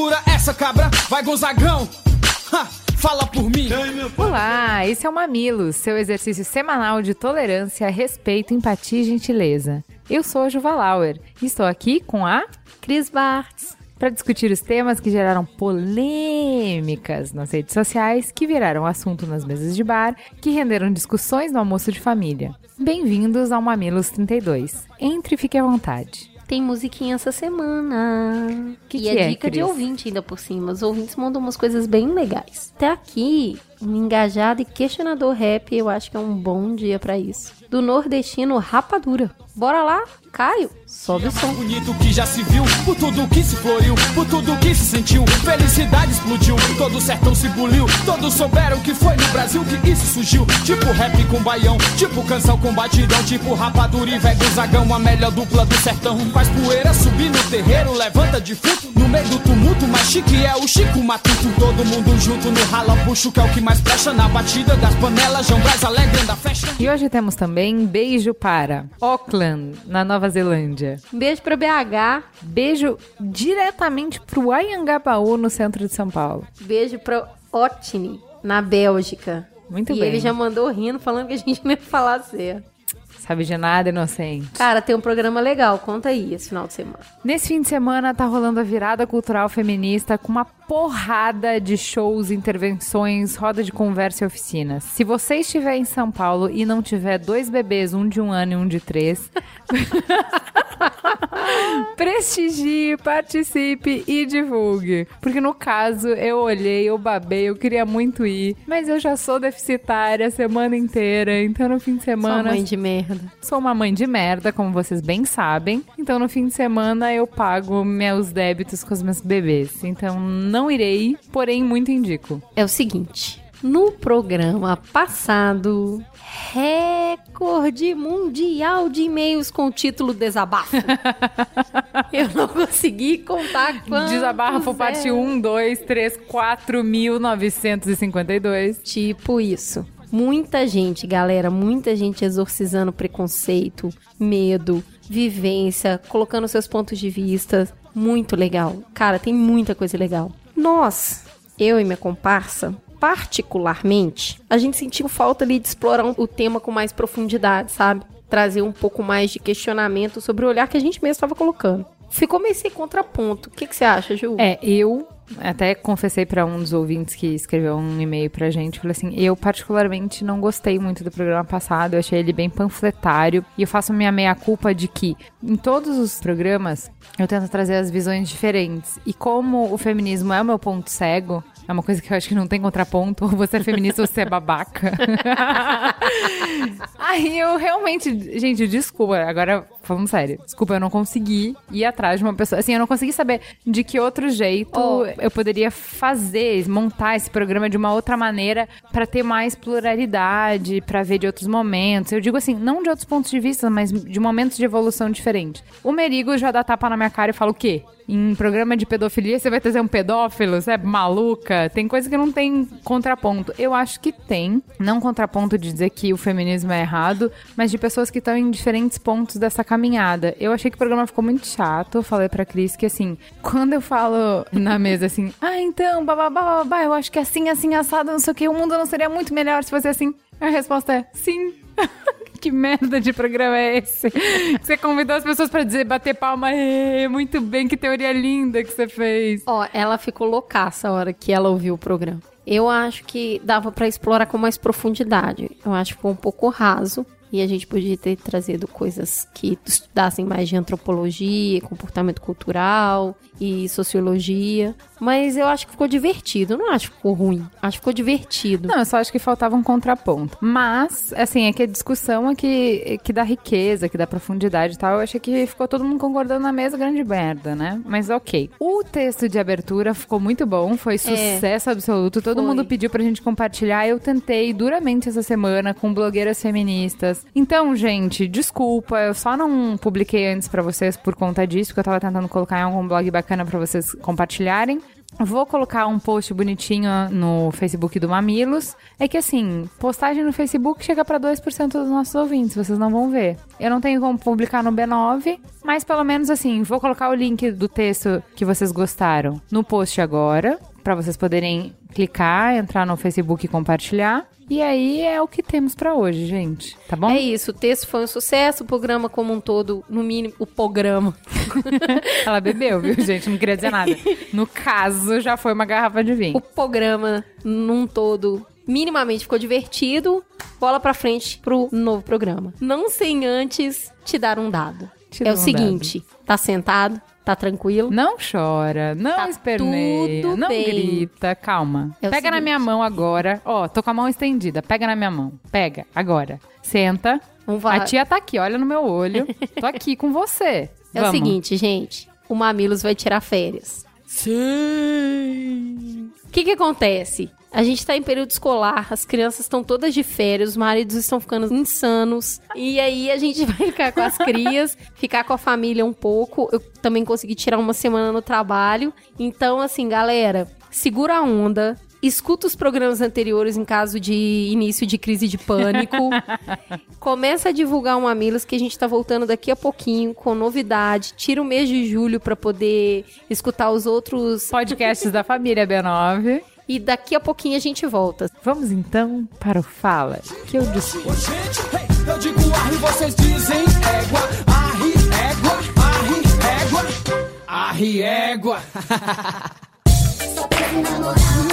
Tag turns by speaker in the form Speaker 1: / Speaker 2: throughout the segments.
Speaker 1: segura essa cabra, vai Gonzagão. Ha, fala por mim.
Speaker 2: Olá, esse é o Mamilos, seu exercício semanal de tolerância, respeito, empatia e gentileza. Eu sou a Juva Lauer e estou aqui com a Cris Bartz para discutir os temas que geraram polêmicas nas redes sociais, que viraram assunto nas mesas de bar, que renderam discussões no almoço de família. Bem-vindos ao Mamilos 32. Entre e fique à vontade.
Speaker 3: Tem musiquinha essa semana.
Speaker 2: Que
Speaker 3: e
Speaker 2: que
Speaker 3: é
Speaker 2: é,
Speaker 3: dica de
Speaker 2: Cris?
Speaker 3: ouvinte ainda por cima. Os ouvintes mandam umas coisas bem legais. Até aqui, um engajado e questionador rap, eu acho que é um bom dia pra isso. Do nordestino Rapadura. Bora lá, Caio, sobe o som.
Speaker 1: Bonito que já se viu, por tudo que se floriu, por tudo que se sentiu. Felicidade explodiu, todo o sertão se buliu. Todos souberam que foi no Brasil que isso surgiu. Tipo rap com baião, tipo canção com batidão, tipo rapadura e velho zagão, a melhor dupla do sertão. Faz poeira subir no terreiro, levanta defunto. No meio do tumulto, mais chique é o Chico Matuto. Todo mundo junto no rala, puxo que é o que mais presta. Na batida das panelas, João Braz alegrando a festa.
Speaker 2: E hoje temos também beijo para Auckland, na Nova Zelândia.
Speaker 3: Um beijo pra BH,
Speaker 2: Beijo diretamente pro Ayangabaú, no centro de São Paulo.
Speaker 3: beijo pra Otni, na Bélgica.
Speaker 2: Muito
Speaker 3: e
Speaker 2: bem.
Speaker 3: ele já mandou rindo, falando que a gente não ia falar certo.
Speaker 2: Sabe de nada, inocente.
Speaker 3: Cara, tem um programa legal, conta aí esse final de semana.
Speaker 2: Nesse fim de semana tá rolando a virada cultural feminista com uma porrada de shows, intervenções, roda de conversa e oficinas. Se você estiver em São Paulo e não tiver dois bebês, um de um ano e um de três, prestigie, participe e divulgue. Porque no caso, eu olhei, eu babei, eu queria muito ir, mas eu já sou deficitária a semana inteira, então no fim de
Speaker 3: Sua
Speaker 2: semana
Speaker 3: mãe de merda.
Speaker 2: Sou uma mãe de merda, como vocês bem sabem. Então, no fim de semana, eu pago meus débitos com os meus bebês. Então, não irei, porém, muito indico.
Speaker 3: É o seguinte, no programa passado, recorde mundial de e-mails com o título Desabafo. Eu não consegui contar quantos.
Speaker 2: Desabafo
Speaker 3: é.
Speaker 2: parte 1, 2, 3, 4.952.
Speaker 3: Tipo isso. Muita gente, galera, muita gente exorcizando preconceito, medo, vivência, colocando seus pontos de vista. Muito legal. Cara, tem muita coisa legal. Nós, eu e minha comparsa, particularmente, a gente sentiu falta ali de explorar o tema com mais profundidade, sabe? Trazer um pouco mais de questionamento sobre o olhar que a gente mesmo estava colocando. Ficou meio sem contraponto. O que, que você acha, Ju?
Speaker 2: É, eu até confessei pra um dos ouvintes que escreveu um e-mail pra gente, falei assim, eu particularmente não gostei muito do programa passado, eu achei ele bem panfletário, e eu faço minha meia culpa de que em todos os programas eu tento trazer as visões diferentes. E como o feminismo é o meu ponto cego, é uma coisa que eu acho que não tem contraponto, ou você é feminista ou você é babaca. Aí eu realmente, gente, desculpa, agora falando sério, desculpa, eu não consegui ir atrás de uma pessoa, assim, eu não consegui saber de que outro jeito
Speaker 3: Oh.
Speaker 2: eu poderia fazer, montar esse programa de uma outra maneira pra ter mais pluralidade, pra ver de outros momentos. Eu digo assim, não de outros pontos de vista, mas de momentos de evolução diferentes. O Merigo já dá tapa na minha cara e fala o quê? Em programa de pedofilia você vai trazer um pedófilo? Você é maluca? Tem coisa que não tem contraponto. Eu acho que tem. Não contraponto de dizer que o feminismo é errado, mas de pessoas que estão em diferentes pontos dessa caminhada. Eu achei que o programa ficou muito chato. Eu falei pra Cris que assim, quando eu falo na mesa assim, ah, então, bababá, babá, eu acho que assim, assim, assado, não sei o que, o mundo não seria muito melhor se fosse assim. A resposta é sim. Que merda de programa é esse? Você convidou as pessoas pra dizer, bater palma, "Ê, muito bem, que teoria linda que você fez.
Speaker 3: Ó, ela ficou loucaça a hora que ela ouviu o programa. Eu acho que dava pra explorar com mais profundidade. Eu acho que ficou um pouco raso. E a gente podia ter trazido coisas que estudassem mais de antropologia, comportamento cultural e sociologia. Mas eu acho que ficou divertido. Eu não acho que ficou ruim. Acho que ficou divertido.
Speaker 2: Não, eu só acho que faltava um contraponto. Mas, assim, é que a discussão é que, que dá riqueza, que dá profundidade e tal. Eu achei que ficou todo mundo concordando na mesma grande merda, né? Mas ok. O texto de abertura ficou muito bom, foi sucesso absoluto. Todo
Speaker 3: Foi.
Speaker 2: mundo pediu pra gente compartilhar. Eu tentei duramente essa semana com blogueiras feministas. Então, gente, desculpa, eu só não publiquei antes pra vocês por conta disso, porque eu tava tentando colocar em algum blog bacana pra vocês compartilharem. Vou colocar um post bonitinho no Facebook do Mamilos. É que assim, postagem no Facebook chega pra 2% dos nossos ouvintes, vocês não vão ver. Eu não tenho como publicar no B9, mas pelo menos assim, vou colocar o link do texto que vocês gostaram no post agora, pra vocês poderem clicar, entrar no Facebook e compartilhar. E aí é o que temos pra hoje, gente. Tá bom?
Speaker 3: É isso, o texto foi um sucesso, o programa como um todo, no mínimo, o programa.
Speaker 2: Ela bebeu, viu, gente? Não queria dizer nada. No caso, já foi uma garrafa de
Speaker 3: O
Speaker 2: vinho.
Speaker 3: programa, num todo, minimamente ficou divertido. Bola pra frente pro novo programa. Não sem antes te dar um dado. É o seguinte, tá sentado, tá tranquilo.
Speaker 2: Não chora, não
Speaker 3: Tá
Speaker 2: esperneia, não
Speaker 3: bem.
Speaker 2: grita, calma.
Speaker 3: É o
Speaker 2: pega na
Speaker 3: seguinte.
Speaker 2: minha mão agora. Ó, tô com a mão estendida. Pega na minha mão. Pega, agora. Senta. A tia tá aqui, olha no meu olho. Tô aqui com você.
Speaker 3: É o
Speaker 2: Vamos.
Speaker 3: seguinte, gente. O Mamilos vai tirar férias.
Speaker 1: Sim.
Speaker 3: O que que acontece? A gente tá em período escolar, as crianças estão todas de férias, os maridos estão ficando insanos. E aí a gente vai ficar com as crias, ficar com a família um pouco. Eu também consegui tirar uma semana no trabalho. Então, assim, galera, segura a onda. Escuta os programas anteriores em caso de início de crise de pânico. Começa a divulgar o Mamilos que a gente tá voltando daqui a pouquinho com novidade. Tira o mês de julho pra poder escutar os outros
Speaker 2: Podcasts da família B9.
Speaker 3: E daqui a pouquinho a gente volta.
Speaker 2: Vamos então para o Fala, que eu
Speaker 1: hey, eu digo arre, vocês dizem égua. Arre, égua, arre, égua. Arre, égua. Oxi,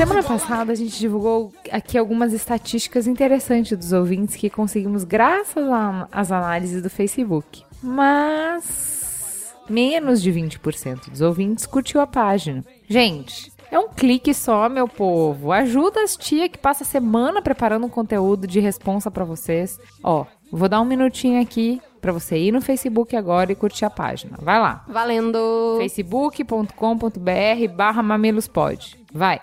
Speaker 2: Semana passada a gente divulgou aqui algumas estatísticas interessantes dos ouvintes que conseguimos graças às análises do Facebook. Mas menos de 20% dos ouvintes curtiu a página. Gente, é um clique só, meu povo. Ajuda as tia que passa a semana preparando um conteúdo de responsa pra vocês. Ó, vou dar um minutinho aqui pra você ir no Facebook agora e curtir a página. Vai lá.
Speaker 3: Valendo!
Speaker 2: facebook.com.br barra mamilospod. Vai.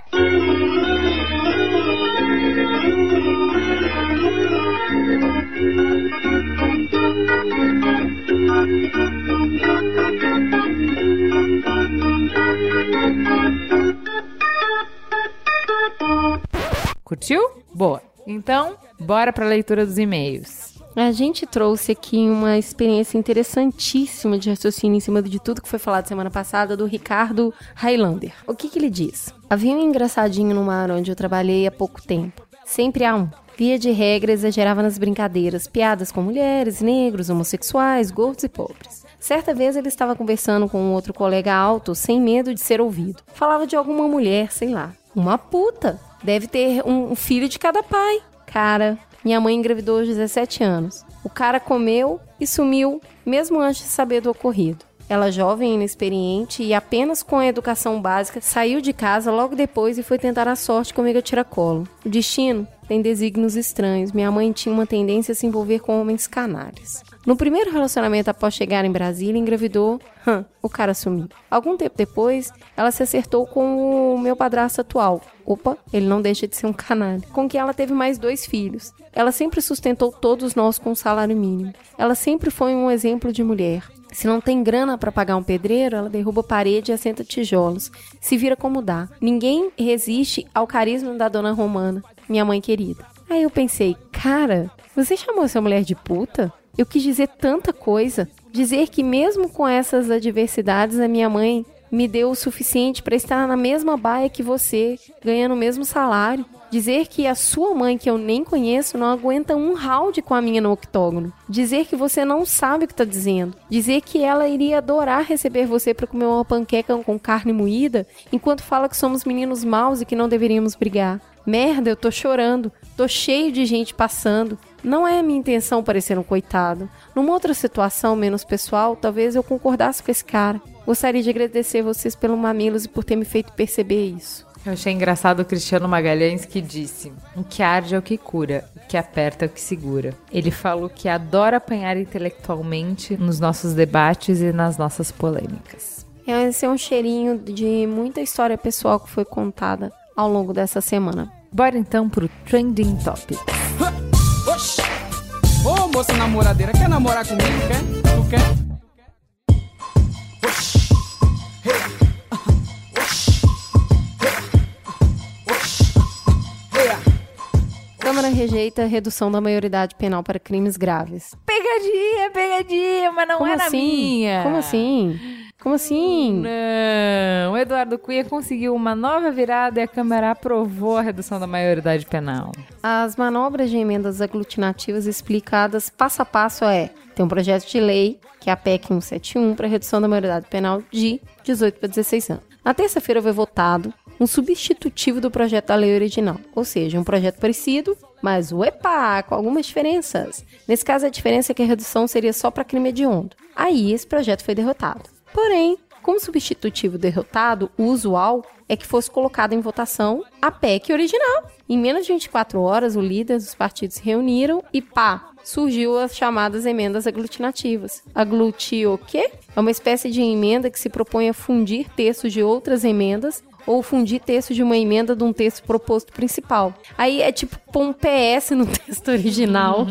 Speaker 2: Curtiu? Boa. Então, bora pra leitura dos e-mails.
Speaker 3: A gente trouxe aqui uma experiência interessantíssima de raciocínio em cima de tudo que foi falado semana passada do Ricardo Highlander. O que, que ele diz? Havia um engraçadinho no mar onde eu trabalhei há pouco tempo. Sempre há um. Via de regra, exagerava nas brincadeiras, piadas com mulheres, negros, homossexuais, gordos e pobres. Certa vez ele estava conversando com um outro colega alto, sem medo de ser ouvido. Falava de alguma mulher, sei lá. Uma puta. Deve ter um um filho de cada pai. Cara, minha mãe engravidou aos 17 anos. O cara comeu e sumiu, mesmo antes de saber do ocorrido. Ela, jovem inexperiente e apenas com a educação básica, saiu de casa logo depois e foi tentar a sorte comigo a tiracolo. O destino tem desígnios estranhos. Minha mãe tinha uma tendência a se envolver com homens canalhas. No primeiro relacionamento após chegar em Brasília, engravidou. Hum, o cara sumiu. Algum tempo depois, ela se acertou com o meu padrasto atual. Opa, ele não deixa de ser um canalha. Com quem ela teve mais dois filhos. Ela sempre sustentou todos nós com um salário mínimo. Ela sempre foi um exemplo de mulher. Se não tem grana para pagar um pedreiro, ela derruba parede e assenta tijolos. Se vira como dá. Ninguém resiste ao carisma da dona Romana, minha mãe querida. Aí eu pensei, cara, você chamou essa mulher de puta? Eu quis dizer tanta coisa. Dizer que mesmo com essas adversidades, a minha mãe me deu o suficiente para estar na mesma baia que você, ganhando o mesmo salário. Dizer que a sua mãe, que eu nem conheço, não aguenta um round com a minha no octógono. Dizer que você não sabe o que está dizendo. Dizer que ela iria adorar receber você para comer uma panqueca com carne moída, enquanto fala que somos meninos maus e que não deveríamos brigar. Merda, eu tô chorando. Tô cheio de gente passando. Não é a minha intenção parecer um coitado. Numa outra situação menos pessoal, talvez eu concordasse com esse cara. Gostaria de agradecer vocês pelo Mamilos e por ter me feito perceber isso.
Speaker 2: Eu achei engraçado o Cristiano Magalhães que disse: O que arde é o que cura, o que aperta é o que segura. Ele falou que adora apanhar intelectualmente nos nossos debates e nas nossas polêmicas.
Speaker 3: Esse é um cheirinho de muita história pessoal que foi contada ao longo dessa semana.
Speaker 2: Bora então pro Trending Topics.
Speaker 1: Oxi! Ô moça namoradeira, quer namorar comigo? Quer? Tu quer?
Speaker 3: Câmara rejeita a redução da maioridade penal para crimes graves.
Speaker 2: Pegadinha, pegadinha, mas não
Speaker 3: Como
Speaker 2: era
Speaker 3: assim?
Speaker 2: minha.
Speaker 3: Como assim? Como assim?
Speaker 2: Não, o Eduardo Cunha conseguiu uma nova virada e a Câmara aprovou a redução da maioridade penal.
Speaker 3: As manobras de emendas aglutinativas explicadas passo a passo é: tem um projeto de lei, que é a PEC 171, para redução da maioridade penal de 18 para 16 anos. Na terça-feira foi votado um substitutivo do projeto da lei original, ou seja, um projeto parecido, mas uepa, com algumas diferenças. Nesse caso, a diferença é que a redução seria só para crime hediondo. Aí, esse projeto foi derrotado. Porém, como substitutivo derrotado, o usual é que fosse colocado em votação a PEC original. Em menos de 24 horas, os líderes dos partidos se reuniram e pá, surgiu as chamadas emendas aglutinativas. Aglutir o quê? É uma espécie de emenda que se propõe a fundir textos de outras emendas ou fundir texto de uma emenda de um texto proposto principal. Aí é tipo pôr um PS no texto original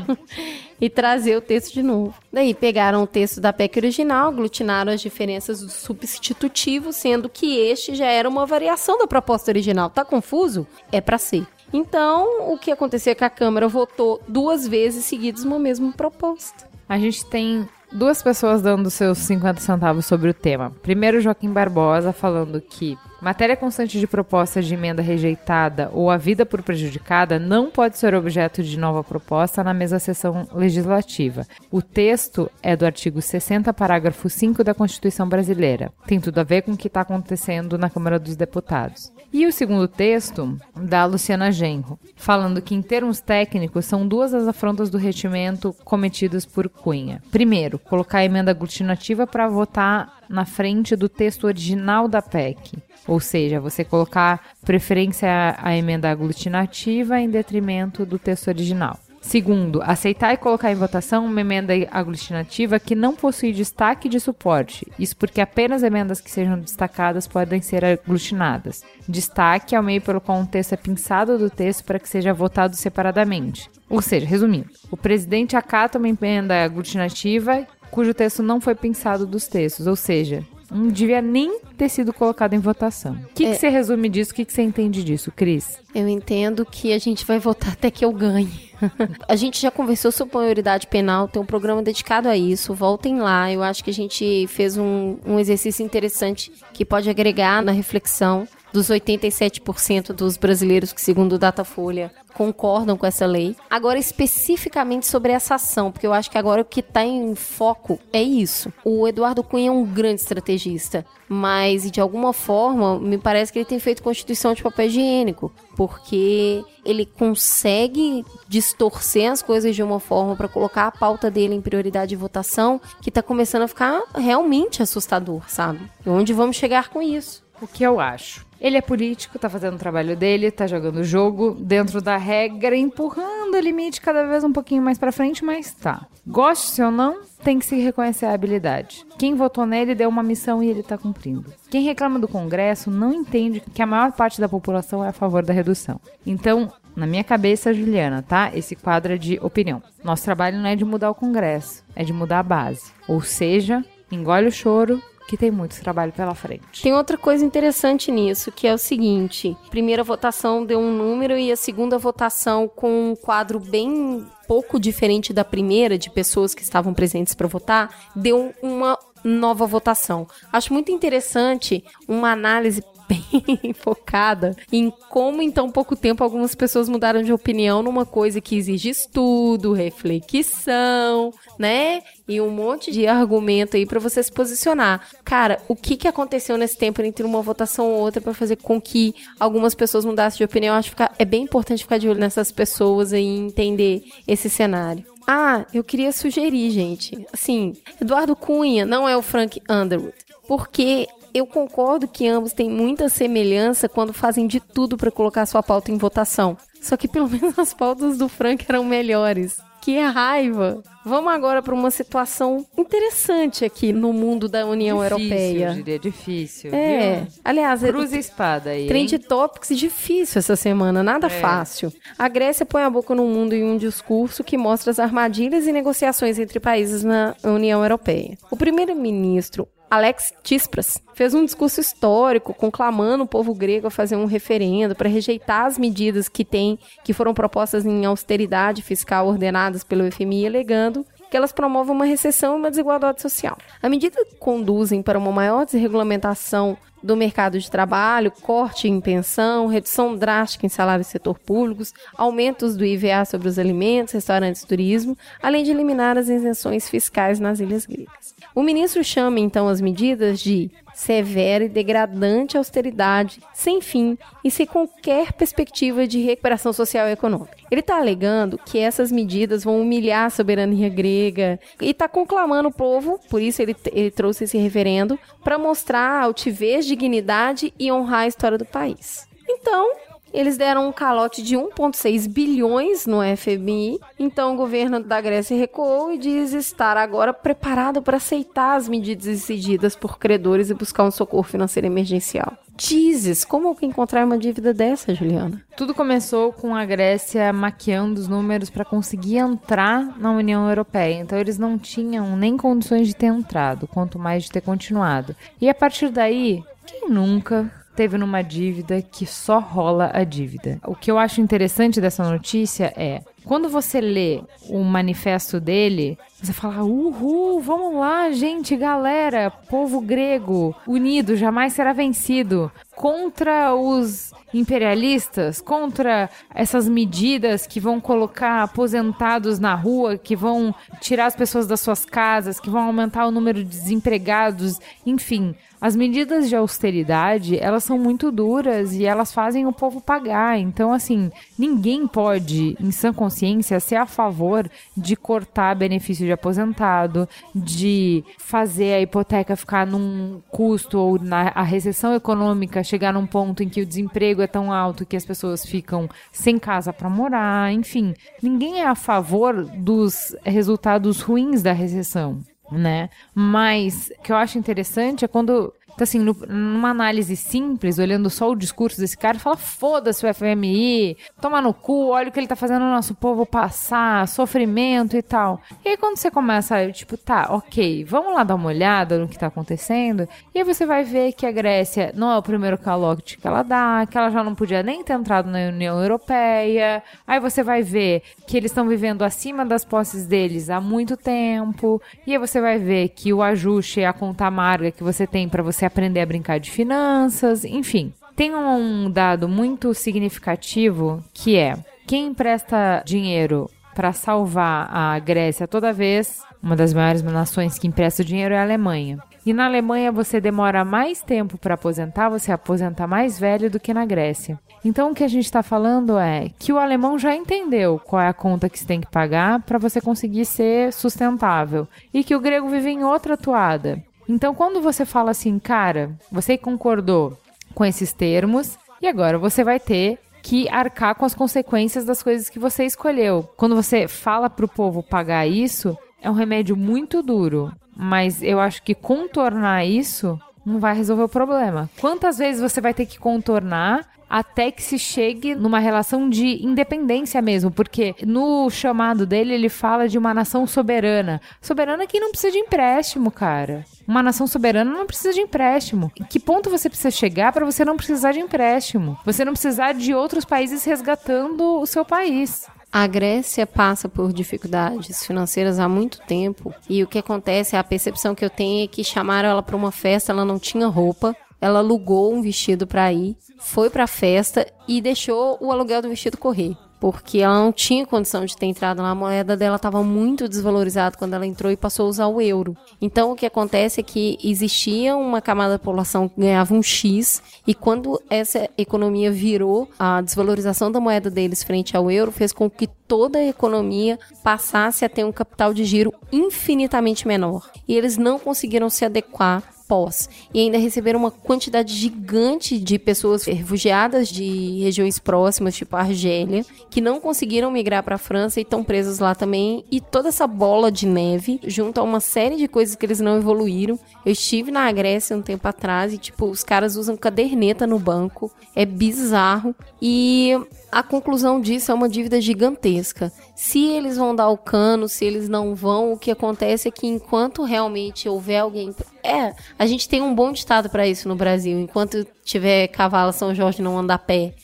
Speaker 3: e trazer o texto de novo. Daí pegaram o texto da PEC original, aglutinaram as diferenças do substitutivo, sendo que este já era uma variação da proposta original. Tá confuso? É para ser. Então, o que aconteceu é que a Câmara votou duas vezes seguidas uma mesma proposta.
Speaker 2: A gente tem duas pessoas dando seus 50 centavos sobre o tema. Primeiro, Joaquim Barbosa falando que matéria constante de proposta de emenda rejeitada ou a vida por prejudicada não pode ser objeto de nova proposta na mesma sessão legislativa. O texto é do artigo 60, parágrafo 5 da Constituição Brasileira. Tem tudo a ver com o que está acontecendo na Câmara dos Deputados. E o segundo texto, da Luciana Genro, falando que, em termos técnicos, são duas as afrontas do retimento cometidas por Cunha. Primeiro, colocar a emenda aglutinativa para votar na frente do texto original da PEC. Ou seja, você colocar preferência à emenda aglutinativa em detrimento do texto original. Segundo, aceitar e colocar em votação uma emenda aglutinativa que não possui destaque de suporte. Isso porque apenas emendas que sejam destacadas podem ser aglutinadas. Destaque é o meio pelo qual um texto é pinçado do texto para que seja votado separadamente. Ou seja, resumindo, o presidente acata uma emenda aglutinativa cujo texto não foi pensado dos textos, ou seja, não devia nem ter sido colocado em votação. O que,
Speaker 3: É.
Speaker 2: que você resume disso? O que, que você entende disso, Cris?
Speaker 3: Eu entendo que a gente vai votar até que eu ganhe. a gente já conversou sobre maioridade penal, tem um programa dedicado a isso. Voltem lá. Eu acho que a gente fez um, um exercício interessante que pode agregar na reflexão dos 87% dos brasileiros que, segundo o Datafolha, concordam com essa lei. Agora, especificamente sobre essa ação, porque eu acho que agora o que está em foco é isso. O Eduardo Cunha é um grande estrategista, mas de alguma forma me parece que ele tem feito constituição de papel higiênico, porque ele consegue distorcer as coisas de uma forma para colocar a pauta dele em prioridade de votação que tá começando a ficar realmente assustador, sabe? E onde vamos chegar com isso?
Speaker 2: O que eu acho? Ele é político, tá fazendo o trabalho dele, tá jogando o jogo dentro da regra, empurrando o limite cada vez um pouquinho mais pra frente, mas tá. Goste ou não, tem que se reconhecer a habilidade. Quem votou nele deu uma missão e ele tá cumprindo. Quem reclama do Congresso não entende que a maior parte da população é a favor da redução. Então, na minha cabeça, Juliana, tá? Esse quadro é de opinião. Nosso trabalho não é de mudar o Congresso, é de mudar a base. Ou seja, engole o choro, que tem muito trabalho pela frente.
Speaker 3: Tem outra coisa interessante nisso, que é o seguinte: primeira votação deu um número e a segunda votação com um quadro bem pouco diferente da primeira de pessoas que estavam presentes para votar, deu uma nova votação. Acho muito interessante uma análise bem focada em como em tão pouco tempo algumas pessoas mudaram de opinião numa coisa que exige estudo, reflexão, né? E um monte de argumento aí para você se posicionar. Cara, o que que aconteceu nesse tempo entre uma votação ou outra para fazer com que algumas pessoas mudassem de opinião? Acho que é bem importante ficar de olho nessas pessoas e entender esse cenário. Ah, eu queria sugerir, gente. Assim, Eduardo Cunha não é o Frank Underwood. Porque eu concordo que ambos têm muita semelhança quando fazem de tudo para colocar sua pauta em votação. Só que pelo menos as pautas do Frank eram melhores. Que raiva! Vamos agora para uma situação interessante aqui no mundo da União
Speaker 2: difícil,
Speaker 3: Europeia.
Speaker 2: Eu diria difícil.
Speaker 3: É.
Speaker 2: Viu?
Speaker 3: Aliás,
Speaker 2: Cruz e espada aí.
Speaker 3: Trend
Speaker 2: hein?
Speaker 3: Topics difícil essa semana, nada
Speaker 2: É.
Speaker 3: fácil. A Grécia põe a boca no mundo em um discurso que mostra as armadilhas e negociações entre países na União Europeia. O primeiro-ministro Alex Tsipras fez um discurso histórico conclamando o povo grego a fazer um referendo para rejeitar as medidas que tem que foram propostas em austeridade fiscal ordenadas pelo FMI, alegando que elas promovem uma recessão e uma desigualdade social. A medida conduzem para uma maior desregulamentação do mercado de trabalho, corte em pensão, redução drástica em salários do setor públicos, aumentos do IVA sobre os alimentos, restaurantes e turismo, além de eliminar as isenções fiscais nas ilhas gregas. O ministro chama então as medidas de severa e degradante austeridade, sem fim e sem qualquer perspectiva de recuperação social e econômica. Ele está alegando que essas medidas vão humilhar a soberania grega e está conclamando o povo, por isso ele, ele trouxe esse referendo, para mostrar altivez, dignidade e honrar a história do país. Então, eles deram um calote de 1,6 bilhões no FMI. Então, o governo da Grécia recuou e diz estar agora preparado para aceitar as medidas exigidas por credores e buscar um socorro financeiro emergencial. Dizes, como encontrar uma dívida dessa, Juliana?
Speaker 2: Tudo começou com a Grécia maquiando os números para conseguir entrar na União Europeia. Então eles não tinham nem condições de ter entrado, quanto mais de ter continuado. E a partir daí, quem nunca teve numa dívida que só rola a dívida? O que eu acho interessante dessa notícia é quando você lê o manifesto dele, você fala: Uhul, vamos lá, gente, galera, povo grego, unido, jamais será vencido. Contra os imperialistas, contra essas medidas que vão colocar aposentados na rua, que vão tirar as pessoas das suas casas, que vão aumentar o número de desempregados, enfim. As medidas de austeridade, elas são muito duras e elas fazem o povo pagar. Então, assim, ninguém pode, em sã consciência, ser a favor de cortar benefício de aposentado, de fazer a hipoteca ficar num custo ou na a recessão econômica chegar num ponto em que o desemprego é tão alto que as pessoas ficam sem casa para morar, enfim, ninguém é a favor dos resultados ruins da recessão né? Mas o que eu acho interessante é quando então, assim, no, numa análise simples, olhando só o discurso desse cara, fala: foda-se o FMI, toma no cu, olha o que ele tá fazendo o nosso povo passar, sofrimento e tal. E aí, quando você começa, tipo, tá, ok, vamos lá dar uma olhada no que tá acontecendo, e aí você vai ver que a Grécia não é o primeiro calote que ela dá, que ela já não podia nem ter entrado na União Europeia. Aí você vai ver que eles estão vivendo acima das posses deles há muito tempo, e aí você vai ver que o ajuste a conta amarga que você tem para você aprender a brincar de finanças, enfim. Tem um dado muito significativo que é quem empresta dinheiro para salvar a Grécia toda vez, uma das maiores nações que empresta dinheiro é a Alemanha. E na Alemanha você demora mais tempo para aposentar, você aposenta mais velho do que na Grécia. Então o que a gente está falando é que o alemão já entendeu qual é a conta que você tem que pagar para você conseguir ser sustentável e que o grego vive em outra toada. Então, quando você fala assim, cara, você concordou com esses termos e agora você vai ter que arcar com as consequências das coisas que você escolheu. Quando você fala pro povo pagar isso, é um remédio muito duro, mas eu acho que contornar isso não vai resolver o problema. Quantas vezes você vai ter que contornar até que se chegue numa relação de independência mesmo, porque no chamado dele ele fala de uma nação soberana. Soberana que não precisa de empréstimo, cara. Uma nação soberana não precisa de empréstimo. Em que ponto você precisa chegar para você não precisar de empréstimo? Você não precisar de outros países resgatando o seu país.
Speaker 3: A Grécia passa por dificuldades financeiras há muito tempo e o que acontece, a percepção que eu tenho é que chamaram ela para uma festa, ela não tinha roupa, ela alugou um vestido para ir, foi para a festa e deixou o aluguel do vestido correr porque ela não tinha condição de ter entrado lá, a moeda dela estava muito desvalorizada quando ela entrou e passou a usar o euro. Então o que acontece é que existia uma camada da população que ganhava um X e quando essa economia virou, a desvalorização da moeda deles frente ao euro fez com que toda a economia passasse a ter um capital de giro infinitamente menor. E eles não conseguiram se adequar pós. E ainda receberam uma quantidade gigante de pessoas refugiadas de regiões próximas, tipo a Argélia, que não conseguiram migrar para a França e estão presas lá também. E toda essa bola de neve, junto a uma série de coisas que eles não evoluíram. Eu estive na Grécia um tempo atrás e, tipo, os caras usam caderneta no banco. É bizarro. E a conclusão disso é uma dívida gigantesca. Se eles vão dar o cano, se eles não vão, o que acontece é que enquanto realmente houver alguém. É, a gente tem um bom ditado para isso no Brasil. Enquanto tiver cavalo São Jorge não anda a pé.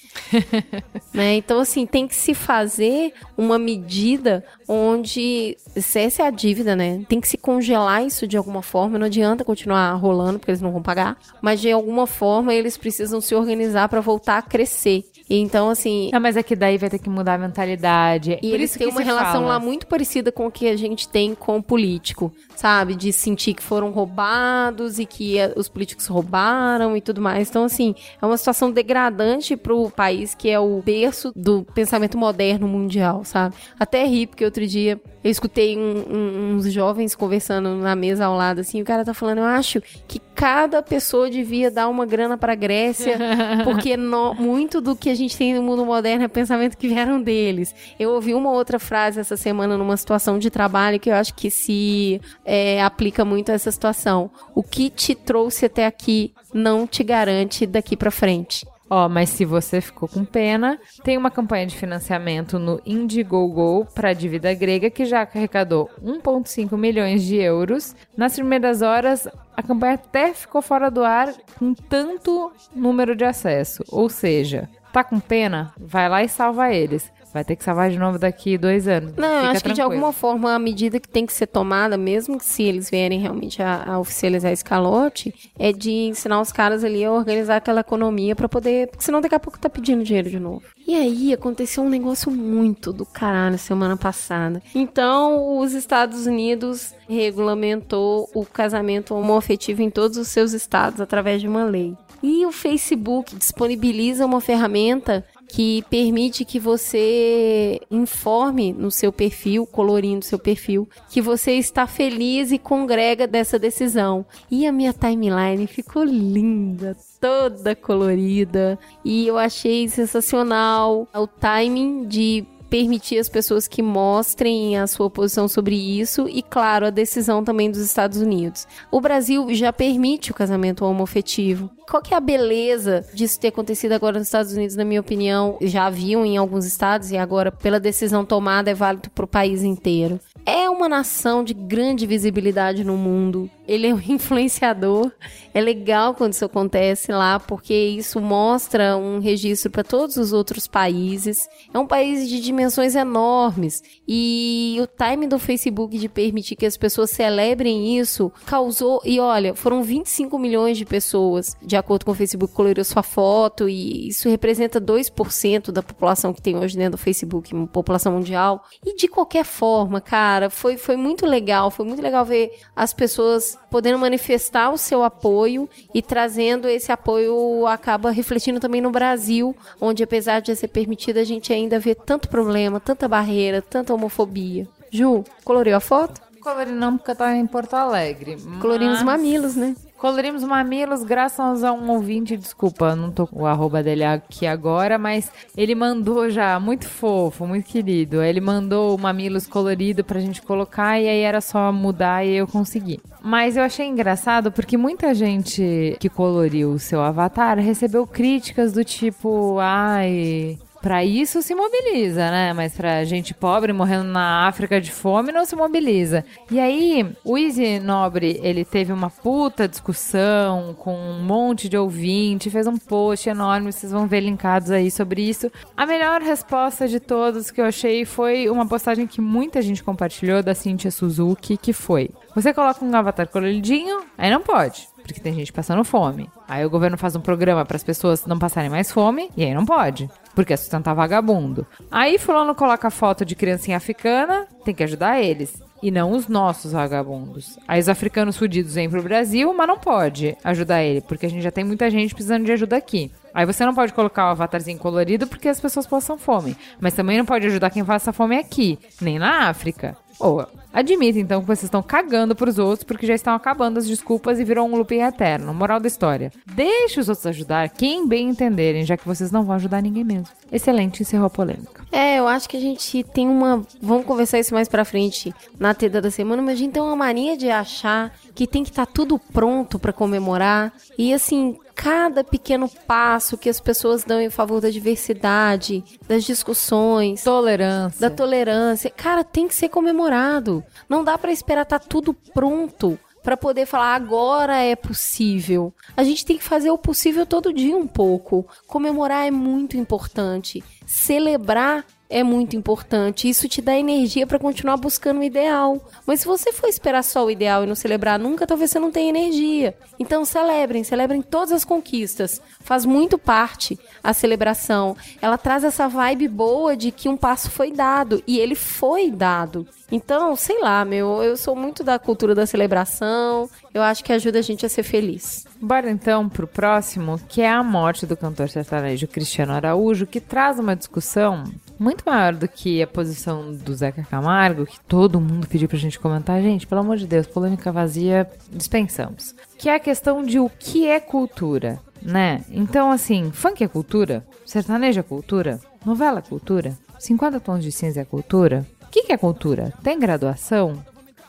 Speaker 3: né? Então, assim, tem que se fazer uma medida onde, se essa é a dívida, né? Tem que se congelar isso de alguma forma. Não adianta continuar rolando, porque eles não vão pagar. Mas, de alguma forma, eles precisam se organizar para voltar a crescer. Então, assim.
Speaker 2: Não, mas é que daí vai ter que mudar a mentalidade.
Speaker 3: E eles têm uma relação
Speaker 2: fala.
Speaker 3: lá muito parecida com o que a gente tem com o político, sabe? De sentir que foram roubados e que eh, os políticos roubaram e tudo mais. Então, assim, é uma situação degradante pro país que é o berço do pensamento moderno mundial, sabe? Até ri, porque outro dia eu escutei um, um, uns jovens conversando na mesa ao lado, assim, o cara tá falando, eu acho que cada pessoa devia dar uma grana pra Grécia, porque no, muito do que a gente tem no mundo moderno é pensamento que vieram deles. Eu ouvi uma outra frase essa semana numa situação de trabalho que eu acho que se é, aplica muito essa situação. O que te trouxe até aqui não te garante daqui para frente.
Speaker 2: Ó, mas se você ficou com pena, tem uma campanha de financiamento no Indiegogo para a dívida grega que já arrecadou 1,5 milhões de euros. Nas primeiras horas, a campanha até ficou fora do ar com tanto número de acesso. Ou seja, tá com pena? Vai lá e salva eles. Vai ter que salvar de novo daqui dois anos.
Speaker 3: Não, Fica acho tranquilo. que de alguma forma a medida que tem que ser tomada, mesmo que se eles vierem realmente a, a oficializar esse calote, é de ensinar os caras ali a organizar aquela economia para poder. Porque senão daqui a pouco tá pedindo dinheiro de novo. E aí aconteceu um negócio muito do caralho semana passada. Então, os Estados Unidos regulamentou o casamento homoafetivo em todos os seus estados através de uma lei. E o Facebook disponibiliza uma ferramenta que permite que você informe no seu perfil, colorindo seu perfil, que você está feliz e congrega dessa decisão. E a minha timeline ficou linda, toda colorida, e eu achei sensacional o timing de permitir as pessoas que mostrem a sua posição sobre isso e, claro, a decisão também dos Estados Unidos. O Brasil já permite o casamento homoafetivo. Qual que é a beleza disso ter acontecido agora nos Estados Unidos, na minha opinião? Já haviam em alguns estados e agora, pela decisão tomada, é válido para o país inteiro é uma nação de grande visibilidade no mundo. Ele é um influenciador. É legal quando isso acontece lá, porque isso mostra um registro para todos os outros países. É um país de dimensões enormes. E o time do Facebook de permitir que as pessoas celebrem isso causou. E olha, foram 25 milhões de pessoas, de acordo com o Facebook, coloriu sua foto. E isso representa 2% da população que tem hoje dentro do Facebook, população mundial. E de qualquer forma, cara foi, foi muito legal. Foi muito legal ver as pessoas podendo manifestar o seu apoio e trazendo esse apoio acaba refletindo também no Brasil, onde apesar de ser permitida, a gente ainda vê tanto problema, tanta barreira, tanta homofobia. Ju, coloriu a foto?
Speaker 2: Colori não, porque eu tava em Porto Alegre.
Speaker 3: Colorimos os mamilos, né?
Speaker 2: Colorimos mamilos graças a um ouvinte, desculpa, não tô com o arroba dele aqui agora, mas ele mandou já, muito fofo, muito querido. Ele mandou o mamilos colorido pra gente colocar e aí era só mudar e eu consegui. Mas eu achei engraçado porque muita gente que coloriu o seu avatar recebeu críticas do tipo, ai, Pra isso se mobiliza, né? Mas pra gente pobre morrendo na África de fome não se mobiliza. E aí, o Easy Nobre, ele teve uma puta discussão com um monte de ouvinte, fez um post enorme, vocês vão ver linkados aí sobre isso. A melhor resposta de todos que eu achei foi uma postagem que muita gente compartilhou da Cintia Suzuki, que foi: Você coloca um avatar coloridinho, aí não pode. Porque tem gente passando fome. Aí o governo faz um programa para as pessoas não passarem mais fome, e aí não pode. Porque é sustentar vagabundo. Aí fulano coloca foto de criancinha africana, tem que ajudar eles. E não os nossos vagabundos. Aí os africanos fudidos vêm pro Brasil, mas não pode ajudar ele, porque a gente já tem muita gente precisando de ajuda aqui. Aí você não pode colocar o avatarzinho colorido porque as pessoas passam fome. Mas também não pode ajudar quem passa fome aqui, nem na África. Ou admita então que vocês estão cagando pros outros porque já estão acabando as desculpas e virou um looping eterno. Moral da história. Deixe os outros ajudar quem bem entenderem, já que vocês não vão ajudar ninguém mesmo. Excelente, encerrou a polêmica.
Speaker 3: É, eu acho que a gente tem uma. Vamos conversar isso mais pra frente na teda da semana, mas a gente tem uma mania de achar que tem que estar tudo pronto pra comemorar. E assim, cada pequeno passo que as pessoas dão em favor da diversidade, das discussões,
Speaker 2: Tolerância.
Speaker 3: da tolerância, cara, tem que ser comemorado. Não dá pra esperar estar tudo pronto pra poder falar agora é possível. A gente tem que fazer o possível todo dia um pouco. Comemorar é muito importante. Celebrar é muito importante. Isso te dá energia pra continuar buscando o ideal. Mas se você for esperar só o ideal e não celebrar nunca, talvez você não tenha energia. Então celebrem, celebrem todas as conquistas. Faz muito parte a celebração. Ela traz essa vibe boa de que um passo foi dado e ele foi dado. Então, sei lá, meu, eu sou muito da cultura da celebração. Eu acho que ajuda a gente a ser feliz.
Speaker 2: Bora então pro próximo, que é a morte do cantor sertanejo Cristiano Araújo, que traz uma discussão muito maior do que a posição do Zeca Camargo, que todo mundo pediu pra gente comentar. Gente, pelo amor de Deus, polêmica vazia, dispensamos. Que é a questão de o que é cultura, né? Então, assim, funk é cultura? Sertanejo é cultura? Novela é cultura? 50 tons de cinza é cultura? O que, que é cultura? Tem graduação?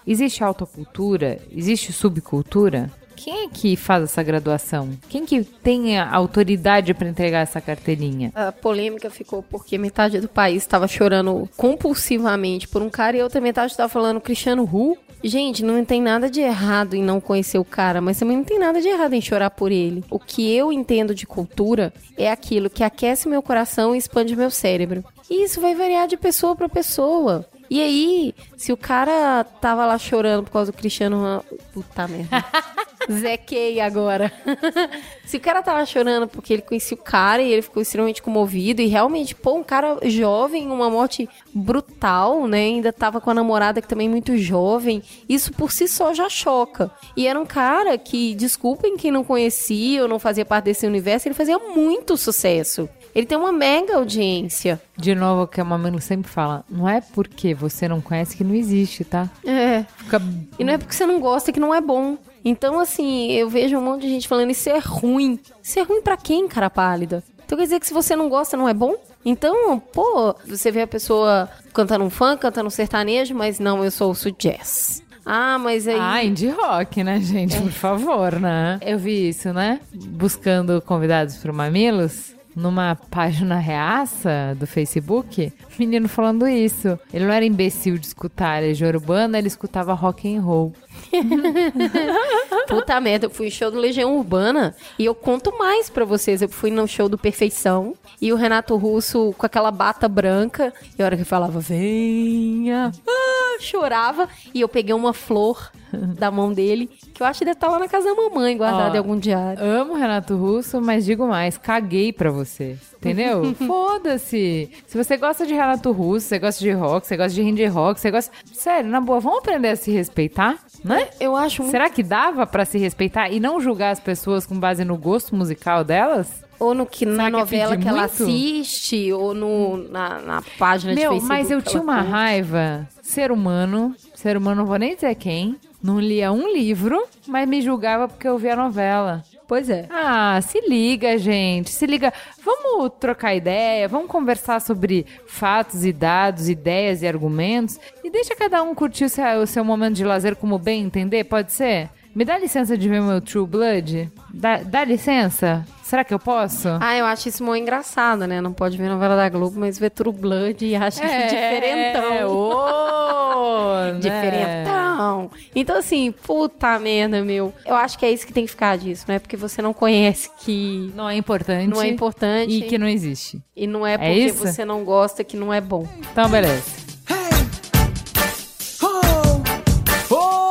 Speaker 2: Existe autocultura? Existe subcultura? Quem é que faz essa graduação? Quem que tem a autoridade para entregar essa carteirinha?
Speaker 3: A polêmica ficou porque metade do país estava chorando compulsivamente por um cara e outra metade estava falando Cristiano Hu. Gente, não tem nada de errado em não conhecer o cara, mas também não tem nada de errado em chorar por ele. O que eu entendo de cultura é aquilo que aquece meu coração e expande meu cérebro. E isso vai variar de pessoa para pessoa. E aí, se o cara tava lá chorando por causa do Cristiano Ronaldo. Puta merda. Zequei agora. se o cara tava chorando porque ele conhecia o cara e ele ficou extremamente comovido e realmente, pô, um cara jovem, uma morte brutal, né? Ainda tava com a namorada que também é muito jovem. Isso por si só já choca. E era um cara que, desculpem quem não conhecia ou não fazia parte desse universo, ele fazia muito sucesso. Ele tem uma mega audiência.
Speaker 2: De novo, o que a Mamilo sempre fala, não é porque você não conhece que não existe, tá?
Speaker 3: É.
Speaker 2: Fica...
Speaker 3: E não é porque você não gosta que não é bom. Então, assim, eu vejo um monte de gente falando isso é ruim. Isso é ruim pra quem, cara pálida? Então quer dizer que se você não gosta, não é bom? Então, pô, você vê a pessoa cantando um funk, cantando um sertanejo, mas não, eu sou o jazz. Ah, mas aí.
Speaker 2: Ah, indie rock, né, gente? Por favor, né? Eu vi isso, né? Buscando convidados pro Mamilos. Numa página reaça do Facebook, menino falando isso. Ele não era imbecil de escutar Legião Urbana, ele escutava rock and roll.
Speaker 3: Puta merda, eu fui em show do Legião Urbana e eu conto mais pra vocês. Eu fui no show do Perfeição e o Renato Russo com aquela bata branca. E a hora que falava, venha, ah, chorava. E eu peguei uma flor da mão dele, que eu acho que deve estar lá na casa da mamãe, guardada
Speaker 2: Ó,
Speaker 3: em algum diário.
Speaker 2: Amo Renato Russo, mas digo mais, caguei pra você. Entendeu? Foda-se. Se você gosta de Renato Russo, você gosta de rock, você gosta de indie rock, você gosta. Sério, na boa, vamos aprender a se respeitar, né?
Speaker 3: Eu acho muito
Speaker 2: Será que dava pra se respeitar e não julgar as pessoas com base no gosto musical delas?
Speaker 3: Ou no que na
Speaker 2: Será que é
Speaker 3: novela que ela
Speaker 2: muito?
Speaker 3: assiste, ou no, na, na página de
Speaker 2: Meu,
Speaker 3: Facebook.
Speaker 2: mas eu
Speaker 3: que
Speaker 2: tinha
Speaker 3: ela
Speaker 2: uma
Speaker 3: curte.
Speaker 2: raiva. Ser humano, ser humano, não vou nem dizer quem, não lia um livro, mas me julgava porque eu via a novela.
Speaker 3: Pois é.
Speaker 2: Ah, se liga, gente, se liga. Vamos trocar ideia, vamos conversar sobre fatos e dados, ideias e argumentos e deixa cada um curtir o seu, o seu momento de lazer como bem entender, pode ser? Me dá licença de ver meu True Blood? Dá, dá licença? Será que eu posso?
Speaker 3: Ah, eu acho isso muito engraçado, né? Não pode ver novela da Globo, mas ver True Blood e acha
Speaker 2: É,
Speaker 3: diferentão.
Speaker 2: ô, né?
Speaker 3: Diferentão. Então, assim, puta merda, meu. Eu acho que é isso que tem que ficar disso, não é porque você não conhece que
Speaker 2: Não é importante.
Speaker 3: não é importante
Speaker 2: E que não existe.
Speaker 3: e não é
Speaker 2: É
Speaker 3: porque
Speaker 2: isso?
Speaker 3: você não gosta que não é bom.
Speaker 2: Então, beleza.
Speaker 1: Oh, gente!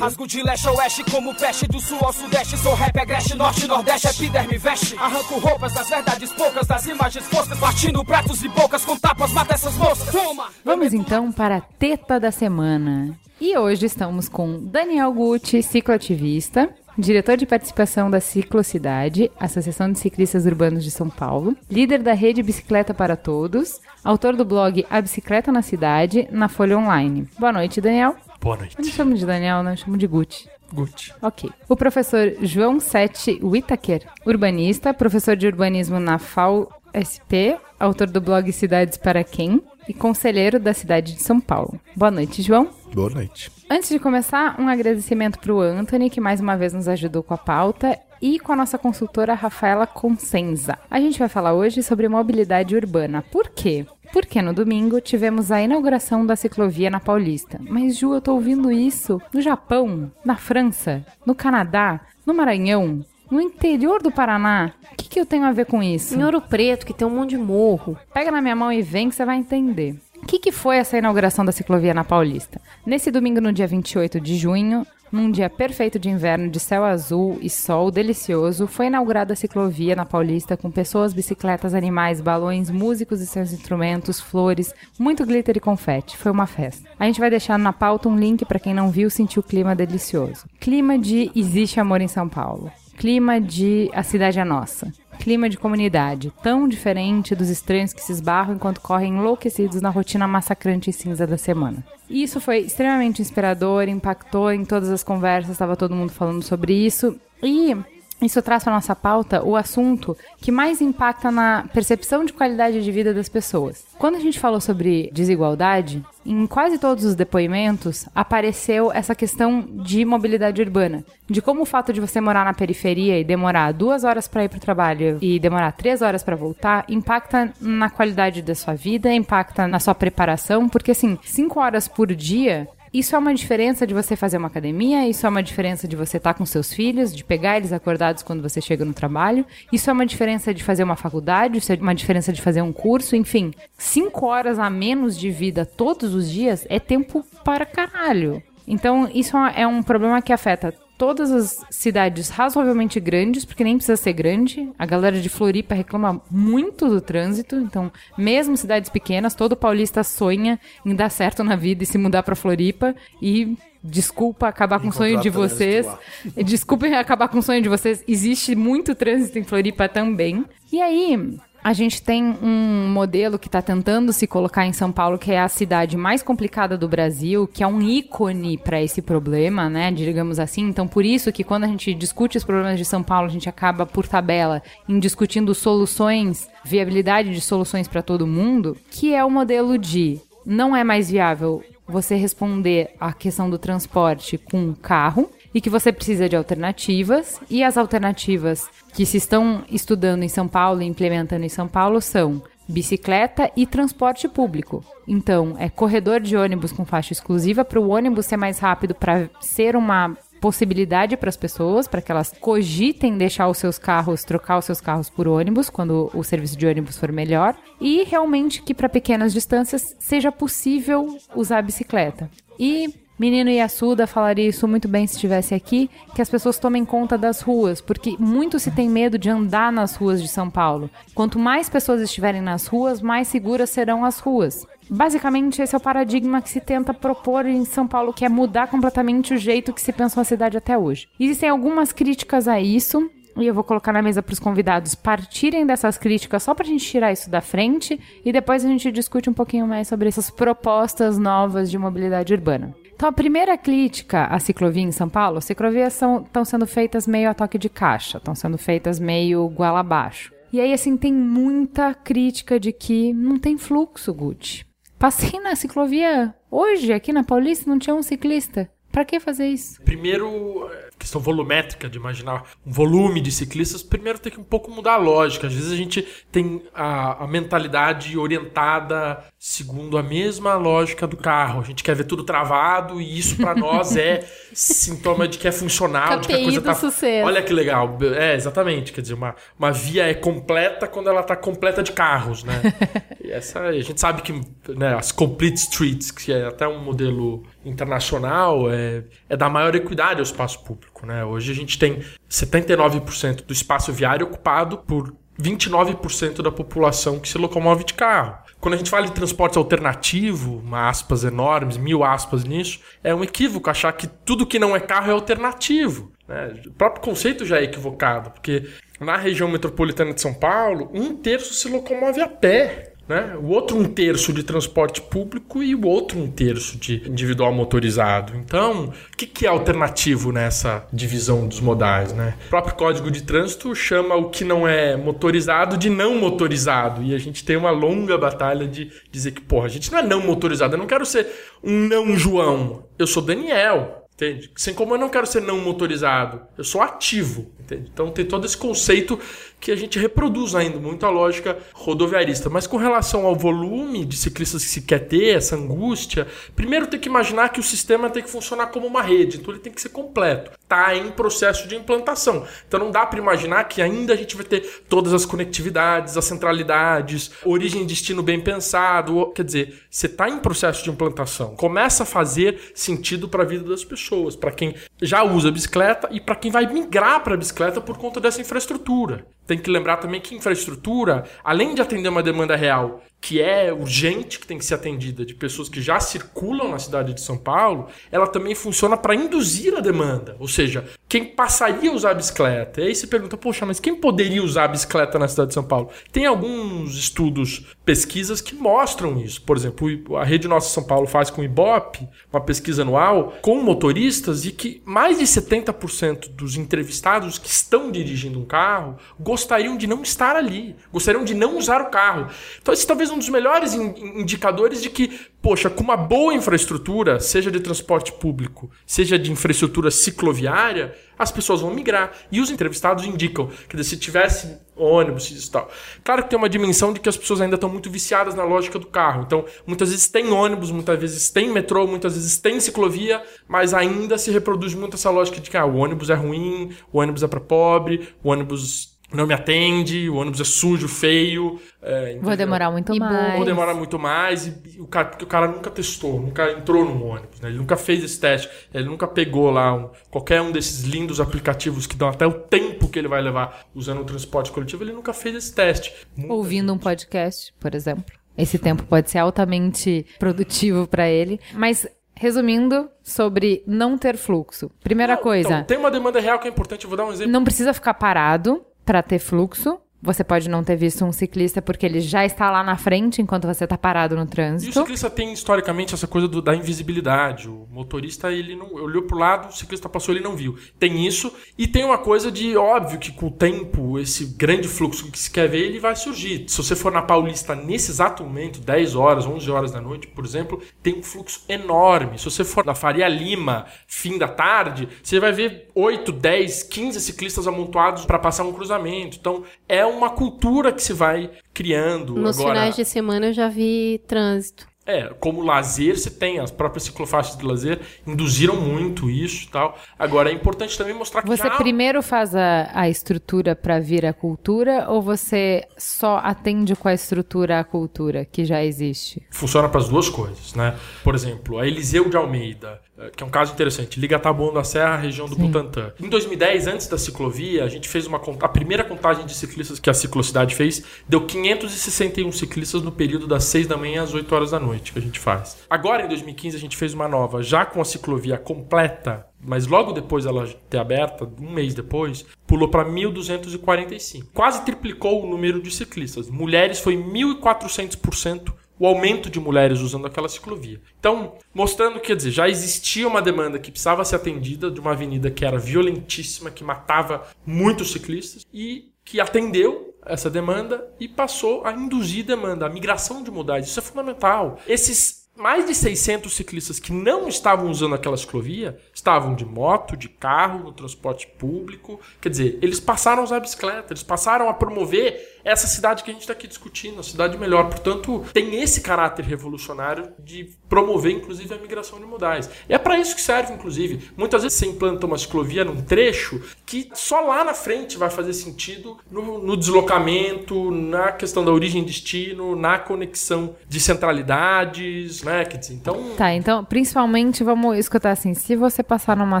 Speaker 1: Rasgo de leste a oeste como peste do sul ao sudeste Sou rap agreste, norte, nordeste, epiderme veste Arranco roupas das verdades poucas, das imagens foscas Partindo pratos e bocas com tapas, mata essas moscas Toma!
Speaker 2: Vamos então para a teta da semana. E hoje estamos com Daniel Gucci, cicloativista, diretor de participação da Ciclocidade, Associação de Ciclistas Urbanos de São Paulo, líder da rede Bicicleta para Todos, autor do blog A Bicicleta na Cidade, na Folha Online. Boa noite, Daniel.
Speaker 4: Boa
Speaker 2: Eu não
Speaker 4: noite.
Speaker 2: chamo de Daniel, não, eu chamo de Gucci.
Speaker 4: Gucci.
Speaker 2: Ok. O professor João Sete Whittaker, urbanista, professor de urbanismo na FAU-SP, autor do blog Cidades para Quem e conselheiro da cidade de São Paulo. Boa noite, João.
Speaker 4: Boa noite.
Speaker 2: Antes de começar, um agradecimento para o Anthony, que mais uma vez nos ajudou com a pauta, e com a nossa consultora Rafaela Consenza. A gente vai falar hoje sobre mobilidade urbana. Por quê? Porque no domingo tivemos a inauguração da ciclovia na Paulista. Mas, Ju, eu tô ouvindo isso no Japão, na França, no Canadá, no Maranhão, no interior do Paraná. O que, que eu tenho a ver com isso?
Speaker 3: Em Ouro Preto, que tem um monte de morro.
Speaker 2: Pega na minha mão e vem que você vai entender. O que, que foi essa inauguração da ciclovia na Paulista? Nesse domingo, no dia 28 de junho, num dia perfeito de inverno, de céu azul e sol delicioso, foi inaugurada a ciclovia na Paulista com pessoas, bicicletas, animais, balões, músicos e seus instrumentos, flores, muito glitter e confete. Foi uma festa. A gente vai deixar na pauta um link para quem não viu sentir o clima delicioso. Clima de Existe Amor em São Paulo. Clima de A Cidade é Nossa. Clima de comunidade, tão diferente dos estranhos que se esbarram enquanto correm enlouquecidos na rotina massacrante e cinza da semana. E isso foi extremamente inspirador, impactou em todas as conversas, estava todo mundo falando sobre isso. E isso traz para nossa pauta o assunto que mais impacta na percepção de qualidade de vida das pessoas. Quando a gente falou sobre desigualdade, em quase todos os depoimentos apareceu essa questão de mobilidade urbana, de como o fato de você morar na periferia e demorar duas horas para ir para o trabalho e demorar três horas para voltar impacta na qualidade da sua vida, impacta na sua preparação, porque assim, cinco horas por dia isso é uma diferença de você fazer uma academia, isso é uma diferença de você estar com seus filhos, de pegar eles acordados quando você chega no trabalho, isso é uma diferença de fazer uma faculdade, isso é uma diferença de fazer um curso, enfim. Cinco horas a menos de vida todos os dias é tempo para caralho. Então, isso é um problema que afeta todas as cidades razoavelmente grandes, porque nem precisa ser grande. A galera de Floripa reclama muito do trânsito, então, mesmo cidades pequenas, todo paulista sonha em dar certo na vida e se mudar para Floripa e Desculpa acabar com o sonho de vocês. Desculpem acabar com o sonho de vocês. Existe muito trânsito em Floripa também. E aí, a gente tem um modelo que está tentando se colocar em São Paulo, que é a cidade mais complicada do Brasil, que é um ícone para esse problema, né? Digamos assim. Então, por isso que quando a gente discute os problemas de São Paulo, a gente acaba por tabela em discutindo soluções, viabilidade de soluções para todo mundo, que é o modelo de não é mais viável você responder à questão do transporte com carro e que você precisa de alternativas e as alternativas que se estão estudando em São Paulo e implementando em São Paulo são bicicleta e transporte público. Então, é corredor de ônibus com faixa exclusiva para o ônibus ser mais rápido para ser uma possibilidade para as pessoas, para que elas cogitem deixar os seus carros, trocar os seus carros por ônibus quando o serviço de ônibus for melhor, e realmente que para pequenas distâncias seja possível usar a bicicleta. E Menino Yasuda falaria isso muito bem se estivesse aqui, que as pessoas tomem conta das ruas, porque muito se tem medo de andar nas ruas de São Paulo. Quanto mais pessoas estiverem nas ruas, mais seguras serão as ruas. Basicamente, esse é o paradigma que se tenta propor em São Paulo, que é mudar completamente o jeito que se pensou a cidade até hoje. Existem algumas críticas a isso, e eu vou colocar na mesa para os convidados partirem dessas críticas só para a gente tirar isso da frente e depois a gente discute um pouquinho mais sobre essas propostas novas de mobilidade urbana. Então, a primeira crítica à ciclovia em São Paulo, as ciclovias estão sendo feitas meio a toque de caixa, estão sendo feitas meio goela abaixo. E aí, assim, tem muita crítica de que não tem fluxo, Gucci. Passei na ciclovia hoje, aqui na Paulista, não tinha um ciclista. Pra que fazer isso?
Speaker 4: Primeiro, questão volumétrica de imaginar um volume de ciclistas, primeiro tem que um pouco mudar a lógica. Às vezes a gente tem a, a mentalidade orientada segundo a mesma lógica do carro. A gente quer ver tudo travado e isso para nós é sintoma de que é funcional, de que a coisa tá.
Speaker 3: Sucesso.
Speaker 4: Olha que legal. É, exatamente. Quer dizer, uma, uma via é completa quando ela tá completa de carros, né? e essa, a gente sabe que né, as complete streets, que é até um modelo internacional, é, é da maior equidade ao espaço público, né? Hoje a gente tem 79% do espaço viário ocupado por 29% da população que se locomove de carro. Quando a gente fala de transporte alternativo, aspas enormes, mil aspas nisso, é um equívoco achar que tudo que não é carro é alternativo. Né? O próprio conceito já é equivocado, porque na região metropolitana de São Paulo, um terço se locomove a pé. Né? O outro um terço de transporte público e o outro um terço de individual motorizado. Então, o que, que é alternativo nessa divisão dos modais? Né? O próprio Código de Trânsito chama o que não é motorizado de não motorizado. E a gente tem uma longa batalha de dizer que, porra, a gente não é não motorizado. Eu não quero ser um não João. Eu sou Daniel. Entende? Assim como eu não quero ser não motorizado, eu sou ativo. Entende? Então tem todo esse conceito que a gente reproduz ainda, muito a lógica rodoviarista. Mas com relação ao volume de ciclistas que se quer ter, essa angústia, primeiro tem que imaginar que o sistema tem que funcionar como uma rede, então ele tem que ser completo. Está em processo de implantação. Então não dá para imaginar que ainda a gente vai ter todas as conectividades, as centralidades, origem e destino bem pensado. Quer dizer, você está em processo de implantação. Começa a fazer sentido para a vida das pessoas, para quem já usa bicicleta e para quem vai migrar para a bicicleta por conta dessa infraestrutura tem que lembrar também que infraestrutura, além de atender uma demanda real, que é urgente, que tem que ser atendida, de pessoas que já circulam na cidade de São Paulo, ela também funciona para induzir a demanda. Ou seja, quem passaria a usar a bicicleta? E aí você pergunta, poxa, mas quem poderia usar a bicicleta na cidade de São Paulo? Tem alguns estudos, pesquisas que mostram isso. Por exemplo, a Rede Nossa São Paulo faz com o Ibope uma pesquisa anual com motoristas e que mais de 70% dos entrevistados que estão dirigindo um carro gostariam de não estar ali, gostariam de não usar o carro. Então, esse talvez um dos melhores indicadores de que, poxa, com uma boa infraestrutura, seja de transporte público, seja de infraestrutura cicloviária, as pessoas vão migrar. E os entrevistados indicam que se tivesse ônibus e tal. Claro que tem uma dimensão de que as pessoas ainda estão muito viciadas na lógica do carro. Então, muitas vezes tem ônibus, muitas vezes tem metrô, muitas vezes tem ciclovia, mas ainda se reproduz muito essa lógica de que ah, o ônibus é ruim, o ônibus é para pobre, o ônibus não me atende, o ônibus é sujo, feio. É,
Speaker 2: vou demorar muito mais.
Speaker 4: Vou demorar muito mais, e o cara, porque o cara nunca testou, nunca entrou no ônibus, né? ele nunca fez esse teste, ele nunca pegou lá um, qualquer um desses lindos aplicativos que dão até o tempo que ele vai levar usando o transporte coletivo, ele nunca fez esse teste.
Speaker 2: Muita Ouvindo gente. um podcast, por exemplo. Esse tempo pode ser altamente produtivo para ele, mas Resumindo, sobre não ter fluxo. Primeira não, coisa. Então,
Speaker 4: tem uma demanda real que é importante, eu vou dar um exemplo.
Speaker 2: Não precisa ficar parado para ter fluxo. Você pode não ter visto um ciclista porque ele já está lá na frente enquanto você está parado no trânsito.
Speaker 4: E o ciclista tem historicamente essa coisa do, da invisibilidade. O motorista ele não olhou pro lado, o ciclista passou, ele não viu. Tem isso e tem uma coisa de óbvio que com o tempo esse grande fluxo que se quer ver ele vai surgir. Se você for na Paulista nesse exato momento, 10 horas, 11 horas da noite, por exemplo, tem um fluxo enorme. Se você for na Faria Lima, fim da tarde, você vai ver 8, 10, 15 ciclistas amontoados para passar um cruzamento. Então é uma cultura que se vai criando.
Speaker 3: Nos
Speaker 4: Agora,
Speaker 3: finais de semana eu já vi trânsito.
Speaker 4: É, como lazer você tem, as próprias ciclofaixas de lazer induziram muito isso e tal. Agora é importante também mostrar que
Speaker 2: Você
Speaker 4: já...
Speaker 2: primeiro faz a, a estrutura para vir a cultura ou você só atende com a estrutura a cultura que já existe?
Speaker 4: Funciona para as duas coisas, né? Por exemplo, a Eliseu de Almeida que é um caso interessante, liga Taboão da Serra à região do Sim. Butantã. Em 2010, antes da ciclovia, a gente fez uma a primeira contagem de ciclistas que a ciclocidade fez, deu 561 ciclistas no período das 6 da manhã às 8 horas da noite que a gente faz. Agora, em 2015, a gente fez uma nova, já com a ciclovia completa, mas logo depois ela ter aberta, um mês depois, pulou para 1.245. Quase triplicou o número de ciclistas. Mulheres foi 1.400% o aumento de mulheres usando aquela ciclovia. Então, mostrando que, quer dizer, já existia uma demanda que precisava ser atendida de uma avenida que era violentíssima, que matava muitos ciclistas e que atendeu essa demanda e passou a induzir demanda, a migração de modais. Isso é fundamental. Esses mais de 600 ciclistas que não estavam usando aquela ciclovia estavam de moto, de carro, no transporte público. Quer dizer, eles passaram a usar bicicleta, eles passaram a promover essa cidade que a gente está aqui discutindo, a cidade melhor. Portanto, tem esse caráter revolucionário de promover, inclusive, a migração de modais. E é para isso que serve, inclusive. Muitas vezes você implanta uma ciclovia num trecho que só lá na frente vai fazer sentido no, no deslocamento, na questão da origem e destino, na conexão de centralidades, né? Quer dizer, então.
Speaker 2: Tá, então, principalmente, vamos escutar assim: se você passar numa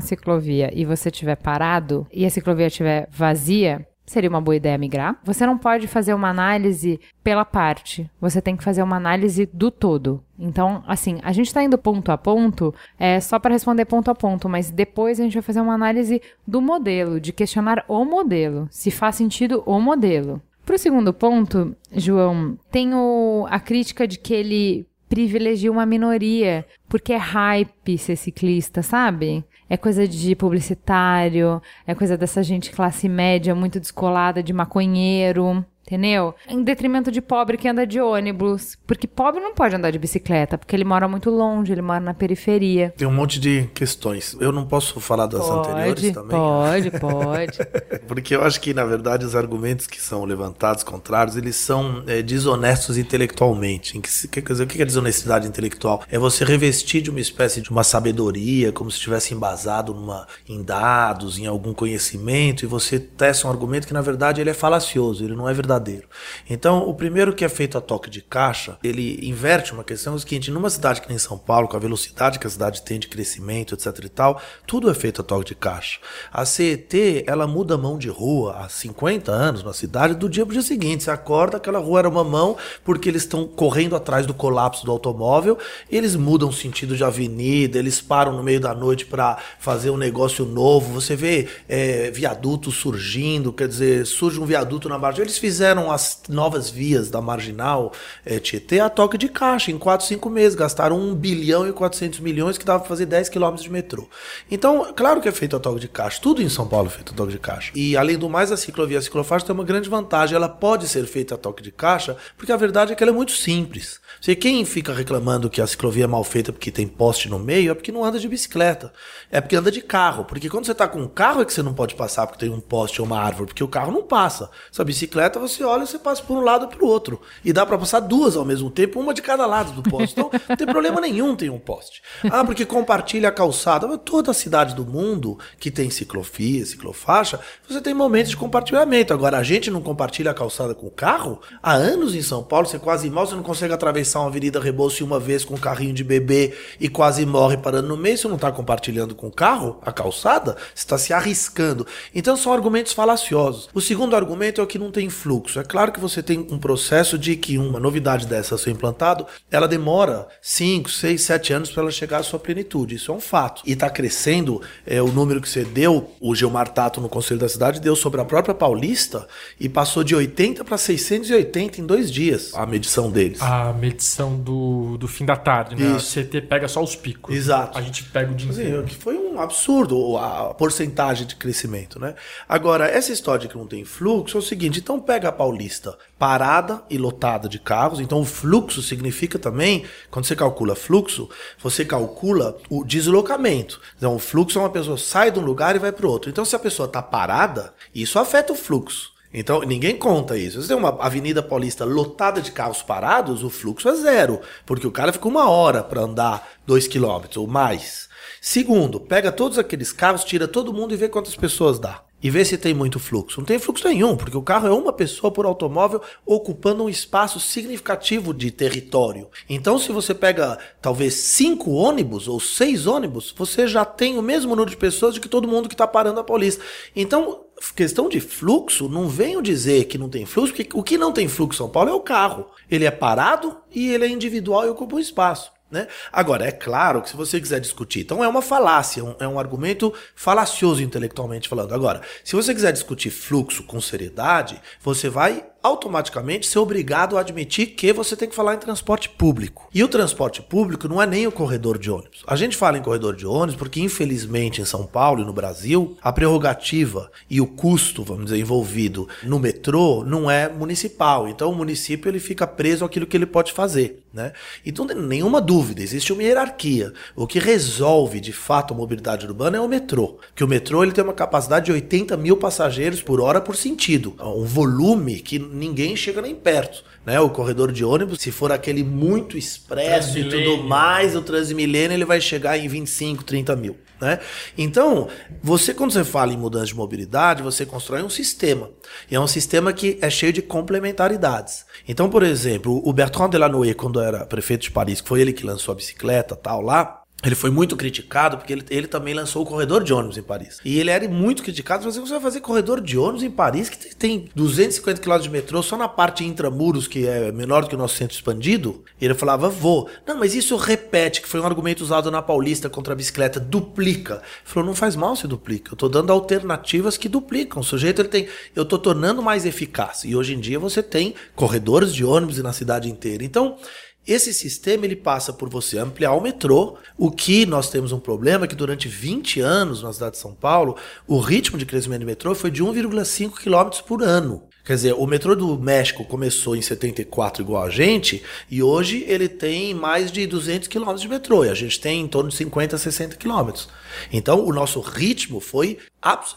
Speaker 2: ciclovia e você estiver parado e a ciclovia estiver vazia, seria uma boa ideia migrar. Você não pode fazer uma análise pela parte, você tem que fazer uma análise do todo. Então, assim, a gente está indo ponto a ponto, é só para responder ponto a ponto, mas depois a gente vai fazer uma análise do modelo, de questionar o modelo, se faz sentido o modelo. Para o segundo ponto, João, tenho a crítica de que ele privilegia uma minoria, porque é hype ser ciclista, sabe? É coisa de publicitário, é coisa dessa gente classe média muito descolada de maconheiro. Entendeu? Em detrimento de pobre que anda de ônibus. Porque pobre não pode andar de bicicleta, porque ele mora muito longe, ele mora na periferia.
Speaker 5: Tem um monte de questões. Eu não posso falar das
Speaker 2: pode,
Speaker 5: anteriores também?
Speaker 2: Pode, pode.
Speaker 5: porque eu acho que, na verdade, os argumentos que são levantados contrários, eles são é, desonestos intelectualmente. Em que, quer dizer, o que é desonestidade intelectual? É você revestir de uma espécie de uma sabedoria, como se estivesse embasado numa, em dados, em algum conhecimento, e você testa um argumento que, na verdade, ele é falacioso, ele não é verdadeiro verdadeiro. Então, o primeiro que é feito a toque de caixa, ele inverte uma questão é o seguinte: numa cidade que nem São Paulo, com a velocidade que a cidade tem de crescimento, etc e tal, tudo é feito a toque de caixa. A CET, ela muda mão de rua há 50 anos na cidade, do dia para o dia seguinte. Você acorda, aquela rua era uma mão, porque eles estão correndo atrás do colapso do automóvel, eles mudam o sentido de avenida, eles param no meio da noite para fazer um negócio novo. Você vê é, viadutos surgindo, quer dizer, surge um viaduto na margem. Eles fizeram fizeram as novas vias da Marginal é, Tietê a toque de caixa em 4, 5 meses. Gastaram 1 bilhão e 400 milhões que dava para fazer 10 quilômetros de metrô. Então, claro que é feito a toque de caixa. Tudo em São Paulo é feito a toque de caixa. E, além do mais, a ciclovia a ciclofaixa tem uma grande vantagem. Ela pode ser feita a toque de caixa, porque a verdade é que ela é muito simples. Se quem fica reclamando que a ciclovia é mal feita porque tem poste no meio, é porque não anda de bicicleta. É porque anda de carro. Porque quando você está com um carro é que você não pode passar porque tem um poste ou uma árvore, porque o carro não passa. Essa bicicleta você olha, você passa por um lado e para o outro. E dá para passar duas ao mesmo tempo, uma de cada lado do poste. Então, não tem problema nenhum ter um poste. Ah, porque compartilha a calçada. Mas toda cidade do mundo que tem ciclofia, ciclofaixa, você tem momentos de compartilhamento. Agora, a gente não compartilha a calçada com o carro? Há anos em São Paulo, você quase mal, você não consegue atravessar uma avenida Rebouças uma vez com um carrinho de bebê e quase morre parando no meio. Você não está compartilhando com o carro a calçada? Você está se arriscando. Então, são argumentos falaciosos. O segundo argumento é o que não tem fluxo fluxo. É claro que você tem um processo de que uma novidade dessa ser implantado, ela demora 5, 6, 7 anos para ela chegar à sua plenitude. Isso é um fato. E está crescendo é, o número que você deu, o Gilmar Tato no Conselho da Cidade deu sobre a própria Paulista e passou de 80 para 680 em dois dias a medição deles.
Speaker 4: A medição do, do fim da tarde, né? Isso. A CT pega só os picos.
Speaker 5: Exato.
Speaker 4: A gente pega o dia
Speaker 5: inteiro. Que foi um absurdo a porcentagem de crescimento, né? Agora, essa história de que não tem fluxo é o seguinte, então pega a Paulista parada e lotada de carros. Então, o fluxo significa também, quando você calcula fluxo, você calcula o deslocamento. Então, o fluxo é uma pessoa sai de um lugar e vai para o outro. Então, se a pessoa está parada, isso afeta o fluxo. Então, ninguém conta isso. Se tem uma avenida paulista lotada de carros parados, o fluxo é zero, porque o cara fica uma hora para andar dois quilômetros ou mais. Segundo, pega todos aqueles carros, tira todo mundo e vê quantas pessoas dá e ver se tem muito fluxo. Não tem fluxo nenhum, porque o carro é uma pessoa por automóvel ocupando um espaço significativo de território. Então, se você pega talvez cinco ônibus ou seis ônibus, você já tem o mesmo número de pessoas de que todo mundo que está parando a polícia. Então, questão de fluxo, não venho dizer que não tem fluxo, porque o que não tem fluxo em São Paulo é o carro. Ele é parado e ele é individual e ocupa um espaço. Né? Agora, é claro que se você quiser discutir, então é uma falácia, um, é um argumento falacioso intelectualmente falando. Agora, se você quiser discutir fluxo com seriedade, você vai automaticamente ser obrigado a admitir que você tem que falar em transporte público. E o transporte público não é nem o corredor de ônibus. A gente fala em corredor de ônibus porque, infelizmente, em São Paulo e no Brasil, a prerrogativa e o custo, vamos dizer, envolvido no metrô não é municipal. Então, o município ele fica preso àquilo que ele pode fazer. Né? Então, nenhuma dúvida, existe uma hierarquia. O que resolve de fato a mobilidade urbana é o metrô. Que o metrô ele tem uma capacidade de 80 mil passageiros por hora por sentido. Um volume que ninguém chega nem perto. Né? O corredor de ônibus, se for aquele muito expresso e tudo mais, o Transmilênio ele vai chegar em 25, 30 mil. Né? Então, você quando você fala em mudança de mobilidade, você constrói um sistema. E é um sistema que é cheio de complementaridades. Então, por exemplo, o Bertrand Delanoë, quando era prefeito de Paris, que foi ele que lançou a bicicleta tal lá, ele foi muito criticado porque ele, ele também lançou o corredor de ônibus em Paris. E ele era muito criticado, mas você vai fazer corredor de ônibus em Paris que tem 250 km de metrô só na parte intramuros, que é menor do que o nosso centro expandido? E ele falava, vou. Não, mas isso repete, que foi um argumento usado na Paulista contra a bicicleta, duplica. Ele falou, não faz mal se duplica. Eu tô dando alternativas que duplicam. O sujeito ele tem, eu tô tornando mais eficaz. E hoje em dia você tem corredores de ônibus na cidade inteira. Então, esse sistema ele passa por você ampliar o metrô. O que nós temos um problema que durante 20 anos na cidade de São Paulo, o ritmo de crescimento do metrô foi de 1,5 km por ano. Quer dizer, o metrô do México começou em 74 igual a gente, e hoje ele tem mais de 200 km de metrô, e a gente tem em torno de 50, 60 km. Então, o nosso ritmo foi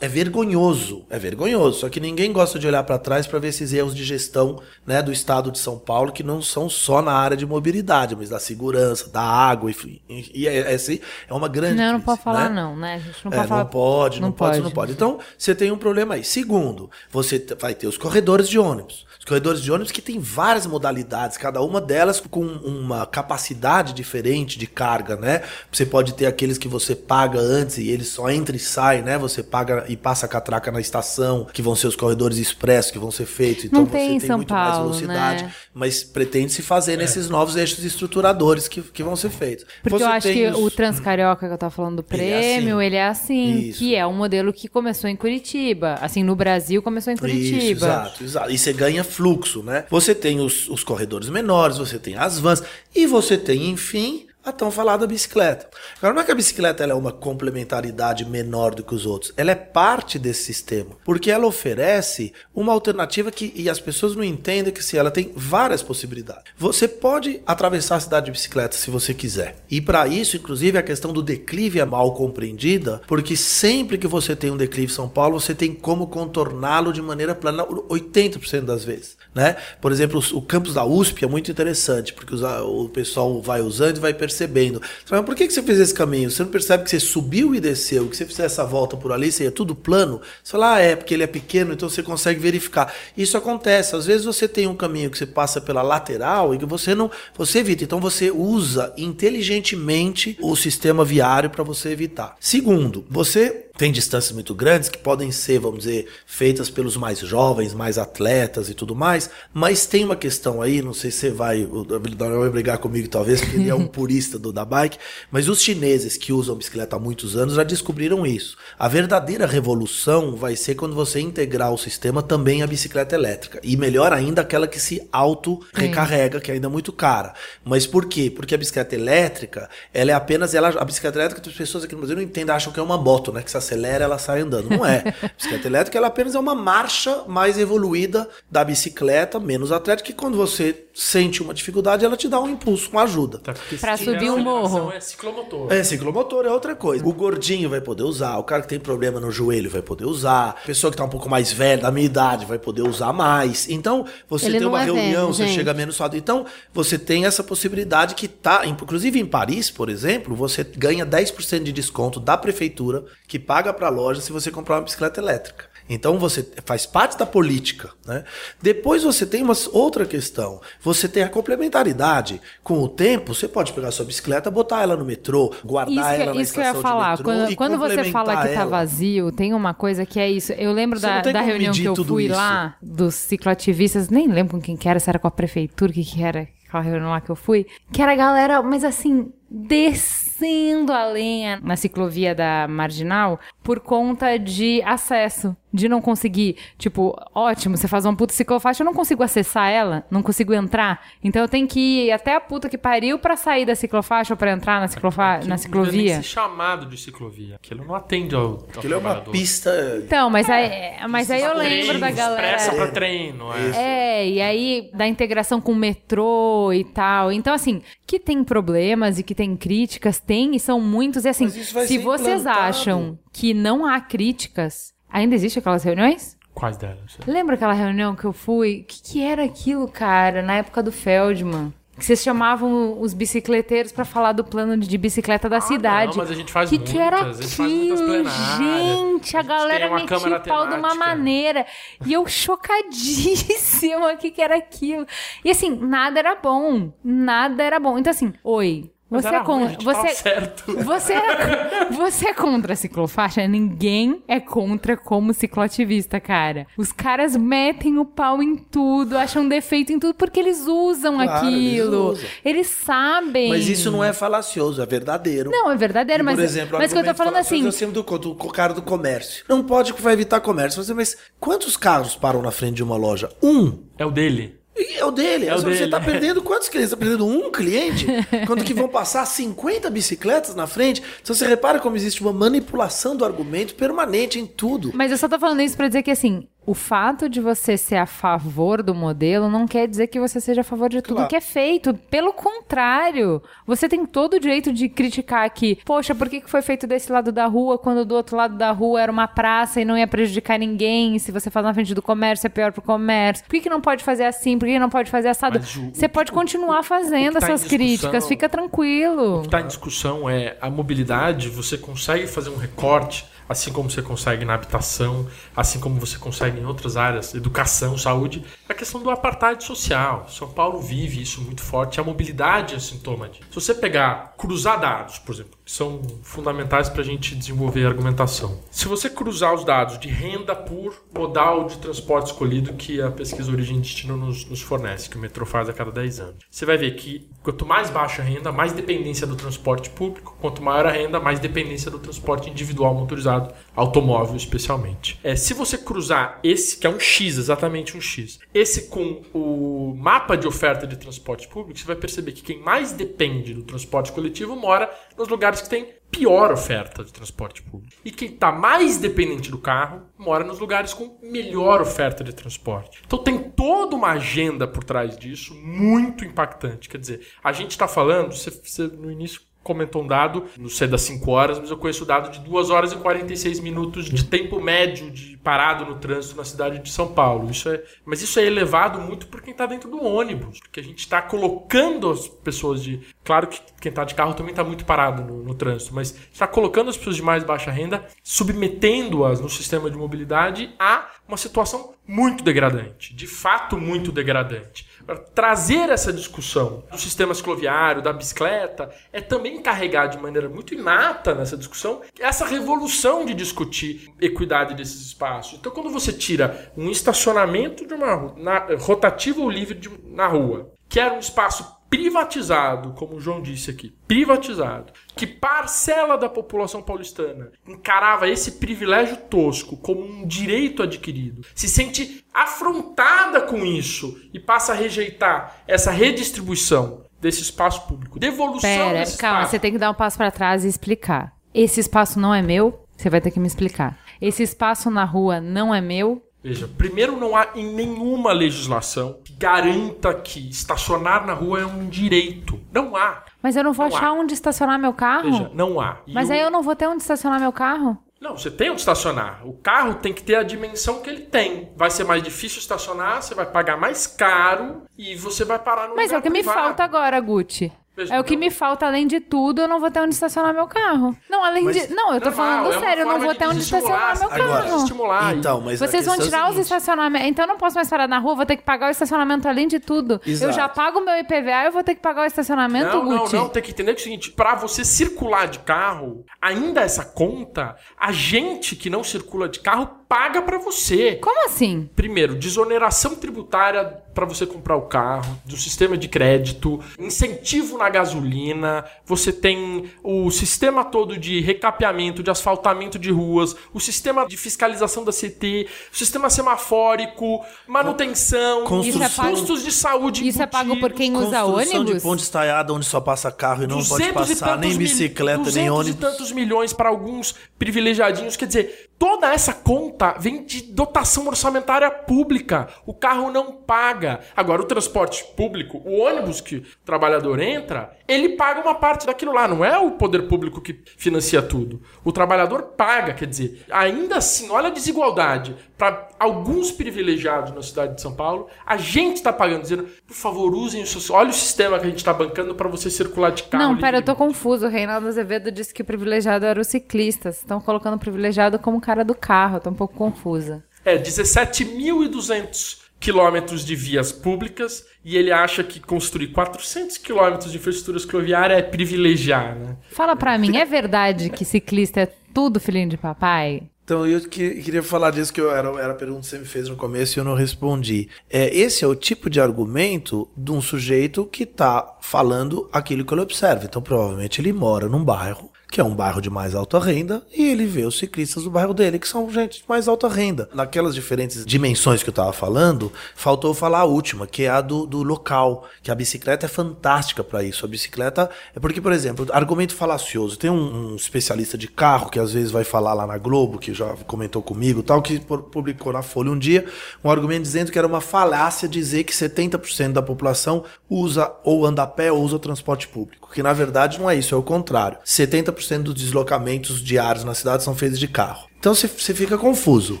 Speaker 5: é vergonhoso, é vergonhoso. Só que ninguém gosta de olhar para trás para ver esses erros de gestão né, do estado de São Paulo, que não são só na área de mobilidade, mas da segurança, da água, enfim. E é, é, é uma grande.
Speaker 2: Não,
Speaker 5: crise,
Speaker 2: não pode falar,
Speaker 5: né?
Speaker 2: não, né? A gente não
Speaker 5: É,
Speaker 2: pode falar.
Speaker 5: não pode, não,
Speaker 2: Não
Speaker 5: pode,
Speaker 2: pode.
Speaker 5: não pode. Então, você tem um problema aí. Segundo, você vai ter os corredores de ônibus. Os corredores de ônibus que tem várias modalidades, cada uma delas com uma capacidade diferente de carga, né? Você pode ter aqueles que você paga antes e eles só entra e sai, né? Você paga e passa a catraca na estação, que vão ser os corredores expressos que vão ser feitos. Então
Speaker 2: Não tem
Speaker 5: você
Speaker 2: em
Speaker 5: tem
Speaker 2: São
Speaker 5: muito mais
Speaker 2: Paulo,
Speaker 5: velocidade,
Speaker 2: né?
Speaker 5: mas pretende se fazer nesses novos eixos estruturadores que, que vão ser feitos.
Speaker 2: Porque
Speaker 5: Você
Speaker 2: eu acho
Speaker 5: tem
Speaker 2: que
Speaker 5: os-
Speaker 2: o Transcarioca que eu tava falando do
Speaker 5: Ele é
Speaker 2: prêmio,
Speaker 5: assim.
Speaker 2: ele é assim, que é um modelo que começou em Curitiba. Assim, no Brasil começou em Curitiba.
Speaker 5: Isso, exato, exato. E você ganha fluxo, né? Você tem os, os corredores menores, você tem as vans e você tem, enfim, a tão falada bicicleta. Agora, não é que a bicicleta é uma complementaridade menor do que os outros. Ela é parte desse sistema. Porque ela oferece uma alternativa que e as pessoas não entendem que se ela tem várias possibilidades. Você pode atravessar a cidade de bicicleta se você quiser. E para isso, inclusive, a questão do declive é mal compreendida, porque sempre que você tem um declive em São Paulo, você tem como contorná-lo de maneira plana 80% das vezes, né? Por exemplo, o campus da USP é muito interessante, porque o pessoal vai usando e vai percebendo. Você fala, por que você fez esse caminho? Você não percebe que você subiu e desceu, que você fizer essa volta por ali, é tudo plano? Você fala, ah, é, porque ele é pequeno, então você consegue verificar. Isso acontece. Às vezes você tem um caminho que você passa pela lateral e que você não. Você evita. Então você usa inteligentemente o sistema viário para você evitar. Segundo, você tem distâncias muito grandes que podem ser, vamos dizer, feitas pelos mais jovens, mais atletas e tudo mais, mas tem uma questão aí, não sei se você vai, o Daniel vai brigar comigo talvez, porque ele é um purista do, da bike, mas os chineses que usam bicicleta há muitos anos já descobriram isso. A verdadeira revolução vai ser quando você integrar o sistema também à bicicleta elétrica, e melhor ainda aquela que se auto-recarrega, que ainda é muito cara. Mas por quê? Porque a bicicleta elétrica, ela é apenas, ela, a bicicleta elétrica, as pessoas aqui no Brasil não entendem, acham que é uma moto, né? Que se acelera, ela sai andando. Não é. A bicicleta elétrica, ela apenas é uma marcha mais evoluída da bicicleta, menos atlética, e quando você sente uma dificuldade, ela te dá um impulso, uma ajuda.
Speaker 4: Tá, se
Speaker 2: subir
Speaker 4: a
Speaker 2: um morro.
Speaker 4: É ciclomotor.
Speaker 5: É, ciclomotor é outra coisa. O gordinho vai poder usar, o cara que tem problema no joelho vai poder usar, a pessoa que tá um pouco mais velha, da minha idade, vai poder usar mais. Então, você
Speaker 3: Ele
Speaker 5: tem uma
Speaker 3: é velho,
Speaker 5: reunião, você
Speaker 3: gente.
Speaker 5: chega menos suado. Então, você tem essa possibilidade que tá, inclusive em Paris, por exemplo, você ganha 10% de desconto da prefeitura que paga para a loja se você comprar uma bicicleta elétrica. Então você faz parte da política, né? Depois você tem uma outra questão. Você tem a complementaridade. Com o tempo, você pode pegar sua bicicleta, botar ela no metrô, guardar
Speaker 2: Isso,
Speaker 5: ela
Speaker 2: que,
Speaker 5: na
Speaker 2: isso que eu ia falar. Quando, quando você fala que tá
Speaker 5: ela.
Speaker 2: vazio, tem uma coisa que é isso. Eu lembro
Speaker 5: Você
Speaker 2: da, da reunião que eu fui
Speaker 5: isso.
Speaker 2: lá, dos cicloativistas, nem lembro com quem que era, se era com a prefeitura, o que que era aquela reunião lá que eu fui. Que era a galera, mas assim, descendo a lenha na ciclovia da Marginal, por conta de acesso. De não conseguir, tipo, ótimo, você faz uma puta ciclofaixa, eu não consigo acessar ela, não consigo entrar. Então eu tenho que ir até a puta que pariu pra sair da ciclofaixa ou pra entrar na, ciclofa
Speaker 4: Aquilo
Speaker 2: na ciclovia.
Speaker 4: chamado de ciclovia. Aquilo não atende ao, ao
Speaker 5: Aquilo é uma pista.
Speaker 2: Então, mas aí, mas aí eu lembro da
Speaker 4: Expressa
Speaker 2: galera.
Speaker 4: pra treino. É.
Speaker 2: É, e aí da integração com o metrô e tal. Então, assim, que tem problemas e que tem críticas, tem e são muitos. E assim, se vocês
Speaker 5: implantado.
Speaker 2: acham que não há críticas, ainda existe aquelas reuniões?
Speaker 4: Quais delas?
Speaker 2: Lembra aquela reunião que eu fui? O que, que era aquilo, cara, na época do Feldman? Que vocês chamavam os bicicleteiros pra falar do plano de bicicleta da cidade.
Speaker 4: Ah, não, mas a gente faz
Speaker 2: que que era
Speaker 4: muitas, a gente faz muitas
Speaker 2: aquilo? Gente, a,
Speaker 4: A gente
Speaker 2: galera metia o pau de uma maneira. E eu chocadíssima, o que que era aquilo? E assim, nada era bom. Nada era bom. Então assim, oi...
Speaker 4: Mas
Speaker 2: Você é, con-
Speaker 4: ruim, a gente
Speaker 2: você,
Speaker 4: certo.
Speaker 2: você, é, você é contra a ciclofaixa? Ninguém é contra como cicloativista, cara. Os caras metem o pau em tudo, acham defeito em tudo, porque eles usam
Speaker 5: Claro,
Speaker 2: aquilo.
Speaker 5: eles
Speaker 2: Eles,
Speaker 5: usam.
Speaker 2: sabem.
Speaker 5: Mas isso não é falacioso, é verdadeiro.
Speaker 2: Não, é verdadeiro, mas,
Speaker 5: Por exemplo,
Speaker 2: mas o que eu tô falando assim.
Speaker 5: Eu sempre do, do, do cara do comércio. Não pode que vai evitar comércio. Mas, mas quantos carros param na frente de uma loja? Um.
Speaker 4: É o dele.
Speaker 5: E é o dele.
Speaker 4: É o
Speaker 5: Você
Speaker 4: dele.
Speaker 5: tá perdendo quantos clientes? Você tá perdendo um cliente? Quando que vão passar 50 bicicletas na frente? Então você repara como existe uma manipulação do argumento permanente em tudo.
Speaker 2: Mas eu só tô falando isso pra dizer que, assim, o fato de você ser a favor do modelo não quer dizer que você seja a favor de tudo
Speaker 5: Claro.
Speaker 2: que é feito. Pelo contrário, você tem todo o direito de criticar aqui. Poxa, por que que foi feito desse lado da rua quando do outro lado da rua era uma praça e não ia prejudicar ninguém? Se você faz na frente do comércio, é pior pro comércio. Por que, que não pode fazer assim? Por que que não pode fazer assado?
Speaker 4: O-
Speaker 2: Você pode continuar fazendo
Speaker 4: o que tá em
Speaker 2: essas críticas, fica tranquilo.
Speaker 4: O que está em discussão é a mobilidade. Você consegue fazer um recorte, assim como você consegue na habitação, assim como você consegue em outras áreas, educação, saúde. A questão do apartheid social. São Paulo vive isso muito forte. A mobilidade é sintoma disso. Se você pegar, cruzar dados, por exemplo, são fundamentais para a gente desenvolver a argumentação. Se você cruzar os dados de renda por modal de transporte escolhido que a pesquisa Origem e Destino nos, nos fornece, que o metrô faz a cada 10 anos, você vai ver que quanto mais baixa a renda, mais dependência do transporte público, quanto maior a renda, mais dependência do transporte individual motorizado, automóvel especialmente. É, se você cruzar esse, que é um X, exatamente um X, esse com o mapa de oferta de transporte público, você vai perceber que quem mais depende do transporte coletivo mora nos lugares que têm pior oferta de transporte público. E quem está mais dependente do carro mora nos lugares com melhor oferta de transporte. Então tem toda uma agenda por trás disso muito impactante. Quer dizer, a gente está falando, você, você no início comentou um dado, não sei das 5 horas, mas eu conheço o dado de 2 horas e 46 minutos de tempo médio de parado no trânsito na cidade de São Paulo. Isso é, mas isso é elevado muito por quem está dentro do ônibus, porque a gente está colocando as pessoas de. Claro que quem está de carro também está muito parado no, no trânsito, mas está colocando as pessoas de mais baixa renda, submetendo-as no sistema de mobilidade a uma situação muito degradante, de fato muito degradante. Agora, trazer essa discussão do sistema cicloviário, da bicicleta, é também carregar de maneira muito inata nessa discussão essa revolução de discutir equidade desses espaços. Então, quando você tira um estacionamento de uma na, rotativo ou livre de- na rua, que era um espaço privatizado, como o João disse aqui, privatizado, que parcela da população paulistana encarava esse privilégio tosco como um direito adquirido, se sente afrontada com isso e passa a rejeitar essa redistribuição desse espaço público, devolução
Speaker 2: Pera,
Speaker 4: desse
Speaker 2: calma,
Speaker 4: espaço.
Speaker 2: você tem que dar um passo pra trás e explicar. Esse espaço não é meu? Você vai ter que me explicar. Esse espaço na rua não é meu?
Speaker 4: Veja, primeiro não há em nenhuma legislação que garanta que estacionar na rua é um direito. Não há.
Speaker 2: Mas eu não vou
Speaker 4: Não
Speaker 2: achar
Speaker 4: há.
Speaker 2: onde estacionar meu carro?
Speaker 4: Veja, não há. E
Speaker 2: Mas
Speaker 4: o-
Speaker 2: aí eu não vou ter onde estacionar meu carro?
Speaker 4: Não, você tem onde estacionar. O carro tem que ter a dimensão que ele tem. Vai ser mais difícil estacionar, você vai pagar mais caro e você vai parar no
Speaker 2: Mas é
Speaker 4: lugar
Speaker 2: o que me
Speaker 4: privado.
Speaker 2: falta agora, Gucci.
Speaker 4: Veja,
Speaker 2: É o que
Speaker 4: não.
Speaker 2: me falta, além de tudo, eu não vou ter onde estacionar meu carro. Não, além
Speaker 5: Mas-
Speaker 2: de. Não, eu tô
Speaker 4: Normal,
Speaker 2: falando
Speaker 4: é
Speaker 2: sério, eu não vou ter onde estacionar meu
Speaker 5: agora,
Speaker 2: carro.
Speaker 4: Estimular.
Speaker 5: Então, mas
Speaker 2: Vocês vão
Speaker 5: é
Speaker 2: tirar
Speaker 5: a
Speaker 2: os estacionamentos. Então eu não posso mais parar na rua, vou ter que pagar o estacionamento além de tudo. Eu
Speaker 5: Exato.
Speaker 2: já pago o meu IPVA, eu vou ter que pagar o estacionamento,
Speaker 4: Não, não,
Speaker 2: Gucci.
Speaker 4: não. Tem que entender que é o seguinte: pra você circular de carro, ainda essa conta, a gente que não circula de carro paga pra você.
Speaker 2: Como assim?
Speaker 4: Primeiro, desoneração tributária para você comprar o carro, do sistema de crédito, incentivo na gasolina, você tem o sistema todo de recapeamento, de asfaltamento de ruas, o sistema de fiscalização da CT, o sistema semafórico, manutenção,
Speaker 5: Construção.
Speaker 2: Isso é pago-
Speaker 4: custos de saúde
Speaker 2: Isso é pago por
Speaker 4: embutidos.
Speaker 2: quem usa
Speaker 5: Construção de
Speaker 2: ônibus?
Speaker 5: ponte estaiada onde só passa carro e não pode
Speaker 4: 200 e
Speaker 5: passar nem bicicleta,
Speaker 4: 200
Speaker 5: nem
Speaker 4: e
Speaker 5: ônibus.
Speaker 4: tantos milhões para alguns privilegiadinhos. Quer dizer, toda essa conta vem de dotação orçamentária pública. O carro não paga. Agora, o transporte público, o ônibus que o trabalhador entra, ele paga uma parte daquilo lá. Não é o poder público que financia tudo. O trabalhador paga. Quer dizer, ainda assim, olha a desigualdade. Para alguns privilegiados na cidade de São Paulo, a gente está pagando, dizendo, por favor, usem o seu. Olha o sistema que a gente está bancando para você circular de carro.
Speaker 2: Não, pera, eu tô
Speaker 4: livremente."
Speaker 2: confuso. O Reinaldo Azevedo disse que o privilegiado era os ciclistas. Estão colocando o privilegiado como cara do carro. Tô um pouco confusa.
Speaker 4: É, 17.200 quilômetros de vias públicas e ele acha que construir 400 quilômetros de infraestrutura escloviária é privilegiar, né?
Speaker 2: Fala pra mim, é verdade que ciclista é tudo filhinho de papai?
Speaker 5: Então, eu que- queria falar disso que eu, era, era a pergunta que você me fez no começo e eu não respondi. É, esse é o tipo de argumento de um sujeito que está falando aquilo que ele observa. Então, provavelmente ele mora num bairro que é um bairro de mais alta renda, e ele vê os ciclistas do bairro dele, que são gente de mais alta renda. Naquelas diferentes dimensões que eu estava falando, faltou falar a última, que é a do, do local, que a bicicleta é fantástica para isso. A bicicleta é porque, por exemplo, argumento falacioso. Tem um, um especialista de carro que às vezes vai falar lá na Globo, que já comentou comigo, tal, que pu- publicou na Folha um dia um argumento dizendo que era uma falácia dizer que 70% da população usa ou anda a pé ou usa transporte público. Que na verdade não é isso, é o contrário. 70% dos deslocamentos diários na cidade são feitos de carro. Então você fica confuso.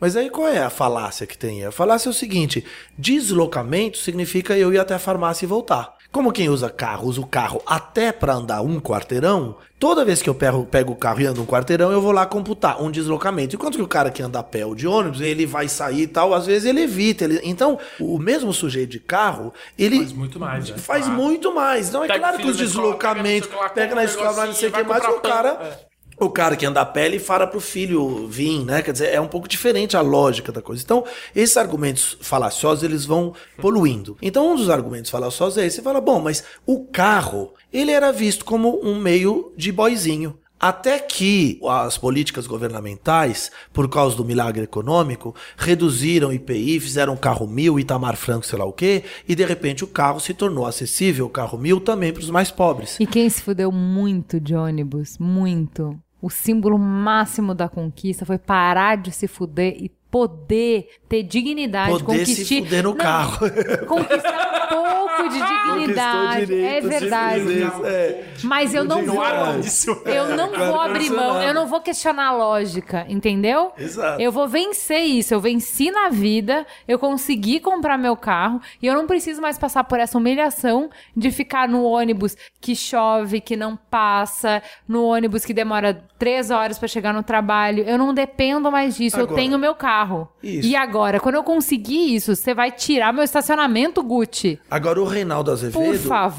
Speaker 5: Mas aí qual é a falácia que tem? A falácia é o seguinte: deslocamento significa eu ir até a farmácia e voltar. Como quem usa carro, usa o carro até para andar um quarteirão, toda vez que eu pego, pego o carro e ando um quarteirão, eu vou lá computar um deslocamento. Enquanto que o cara que anda a pé ou de ônibus, ele vai sair e tal, às vezes ele evita. ele- Então, o mesmo sujeito de carro, ele
Speaker 4: Faz muito mais, né?
Speaker 5: Faz
Speaker 4: Claro.
Speaker 5: muito mais. Não, é
Speaker 4: Pega o
Speaker 5: claro que os deslocamentos,
Speaker 4: pega
Speaker 5: na escola, não sei o que mais, o cara.
Speaker 4: é.
Speaker 5: O cara que anda a pé, ele fala pro filho vir, né? Quer dizer, é um pouco diferente a lógica da coisa. Então, esses argumentos falaciosos, eles vão poluindo. Então, um dos argumentos falaciosos é esse. Você fala, bom, mas o carro, ele era visto como um meio de boizinho. Até que as políticas governamentais, por causa do milagre econômico, reduziram o IPI, fizeram o carro mil, Itamar Franco, sei lá o quê, e de repente o carro se tornou acessível, o carro mil, também para os mais pobres.
Speaker 2: E quem se fudeu muito de ônibus, muito. O símbolo máximo da conquista foi parar de se fuder e poder ter dignidade,
Speaker 5: Poder se
Speaker 2: conquistar-
Speaker 5: fuder no
Speaker 2: Não,
Speaker 5: carro.
Speaker 2: Conquistar de dignidade. É verdade.
Speaker 5: É.
Speaker 2: Mas eu não vou.
Speaker 4: ar condicionado.
Speaker 2: Eu não vou abrir mão, eu não vou questionar a lógica, entendeu?
Speaker 5: Exato.
Speaker 2: Eu vou vencer isso. Eu venci na vida, eu consegui comprar meu carro e eu não preciso mais passar por essa humilhação de ficar no ônibus que chove, que não passa, no ônibus que demora três horas pra chegar no trabalho. Eu não dependo mais disso. eu
Speaker 5: Agora.
Speaker 2: tenho meu carro.
Speaker 5: Isso.
Speaker 2: E agora, quando eu conseguir isso, você vai tirar meu estacionamento, Gucci?
Speaker 5: Agora, o Reinaldo Azevedo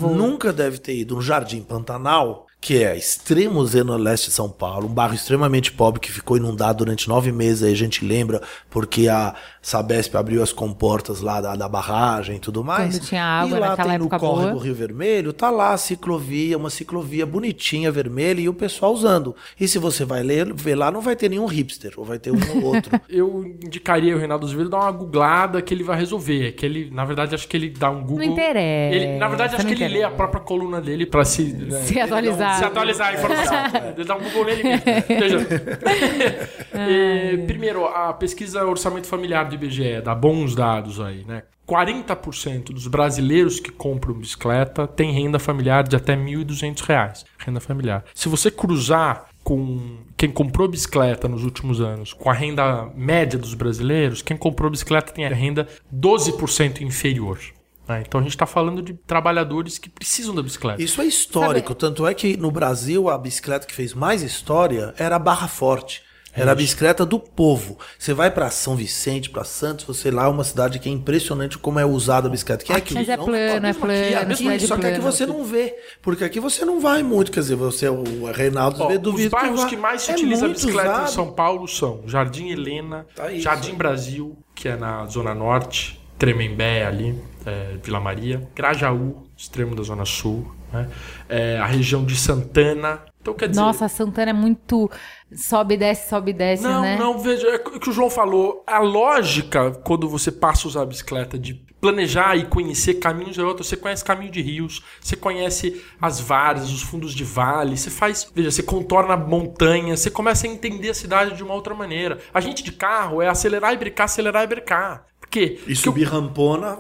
Speaker 5: nunca deve ter ido no Jardim Pantanal, que é extremo zona leste de São Paulo, um bairro extremamente pobre que ficou inundado durante nove meses, aí a gente lembra, porque a Sabesp abriu as comportas lá da, da barragem e tudo mais.
Speaker 2: Quando tinha água
Speaker 5: e lá tem no córrego
Speaker 2: boa.
Speaker 5: Rio Vermelho, tá lá a ciclovia, uma ciclovia bonitinha, vermelha, e o pessoal usando. E se você vai ler, ver lá, não vai ter nenhum hipster, ou vai ter um ou outro.
Speaker 4: Eu indicaria o Reinaldo Azevedo dar uma googlada que ele vai resolver. Que ele, na verdade, acho que ele dá um Google.
Speaker 2: interessa,
Speaker 4: Ele, na verdade, acho
Speaker 2: não
Speaker 4: que ele lê a própria coluna dele pra se, né,
Speaker 2: Se atualizar.
Speaker 4: Se atualizar a informação. ele dá um Google nele mesmo. Veja. E, primeiro, a pesquisa Orçamento Familiar do IBGE dá bons dados aí, né? 40% dos brasileiros que compram bicicleta têm renda familiar de até 1.200 reais. Renda familiar. Se você cruzar com quem comprou bicicleta nos últimos anos, com a renda média dos brasileiros, quem comprou bicicleta tem a renda 12% inferior. né? Então a gente está falando de trabalhadores que precisam da bicicleta.
Speaker 5: Isso é histórico, tanto é que no Brasil a bicicleta que fez mais história era a Barra Forte. Era a bicicleta do povo. Você vai pra São Vicente, pra Santos, você lá é uma cidade que é impressionante como é usada a bicicleta. Que é aqui,
Speaker 2: Mas é
Speaker 5: não,
Speaker 2: plano, é
Speaker 5: mesmo
Speaker 2: plano,
Speaker 5: aqui, só que aqui você não vê. Porque aqui você não vai muito. Quer dizer, você, o Reinaldo
Speaker 4: Ó,
Speaker 5: vê,
Speaker 4: os
Speaker 5: duvido
Speaker 4: bairros
Speaker 5: vá.
Speaker 4: que mais se
Speaker 5: É
Speaker 4: utiliza a bicicleta em
Speaker 5: usado.
Speaker 4: São Paulo são Jardim Helena,
Speaker 5: Tá isso.
Speaker 4: Jardim Brasil, que é na Zona Norte, Tremembé ali, é, Vila Maria, Grajaú, extremo da Zona Sul, né? É, a região de Santana. Então quer dizer.
Speaker 2: Nossa, Santana é muito. Sobe e desce, sobe e desce,
Speaker 4: Não,
Speaker 2: né?
Speaker 4: não, veja, é o que o João falou. A lógica, quando você passa a usar a bicicleta, de planejar e conhecer caminhos é outra. Você conhece caminho de rios, você conhece as várzeas, os fundos de vale, você faz. Veja, você contorna montanhas, você começa a entender a cidade de uma outra maneira. A gente de carro é acelerar e brecar, acelerar e brecar. Quê?
Speaker 5: E subir rampona,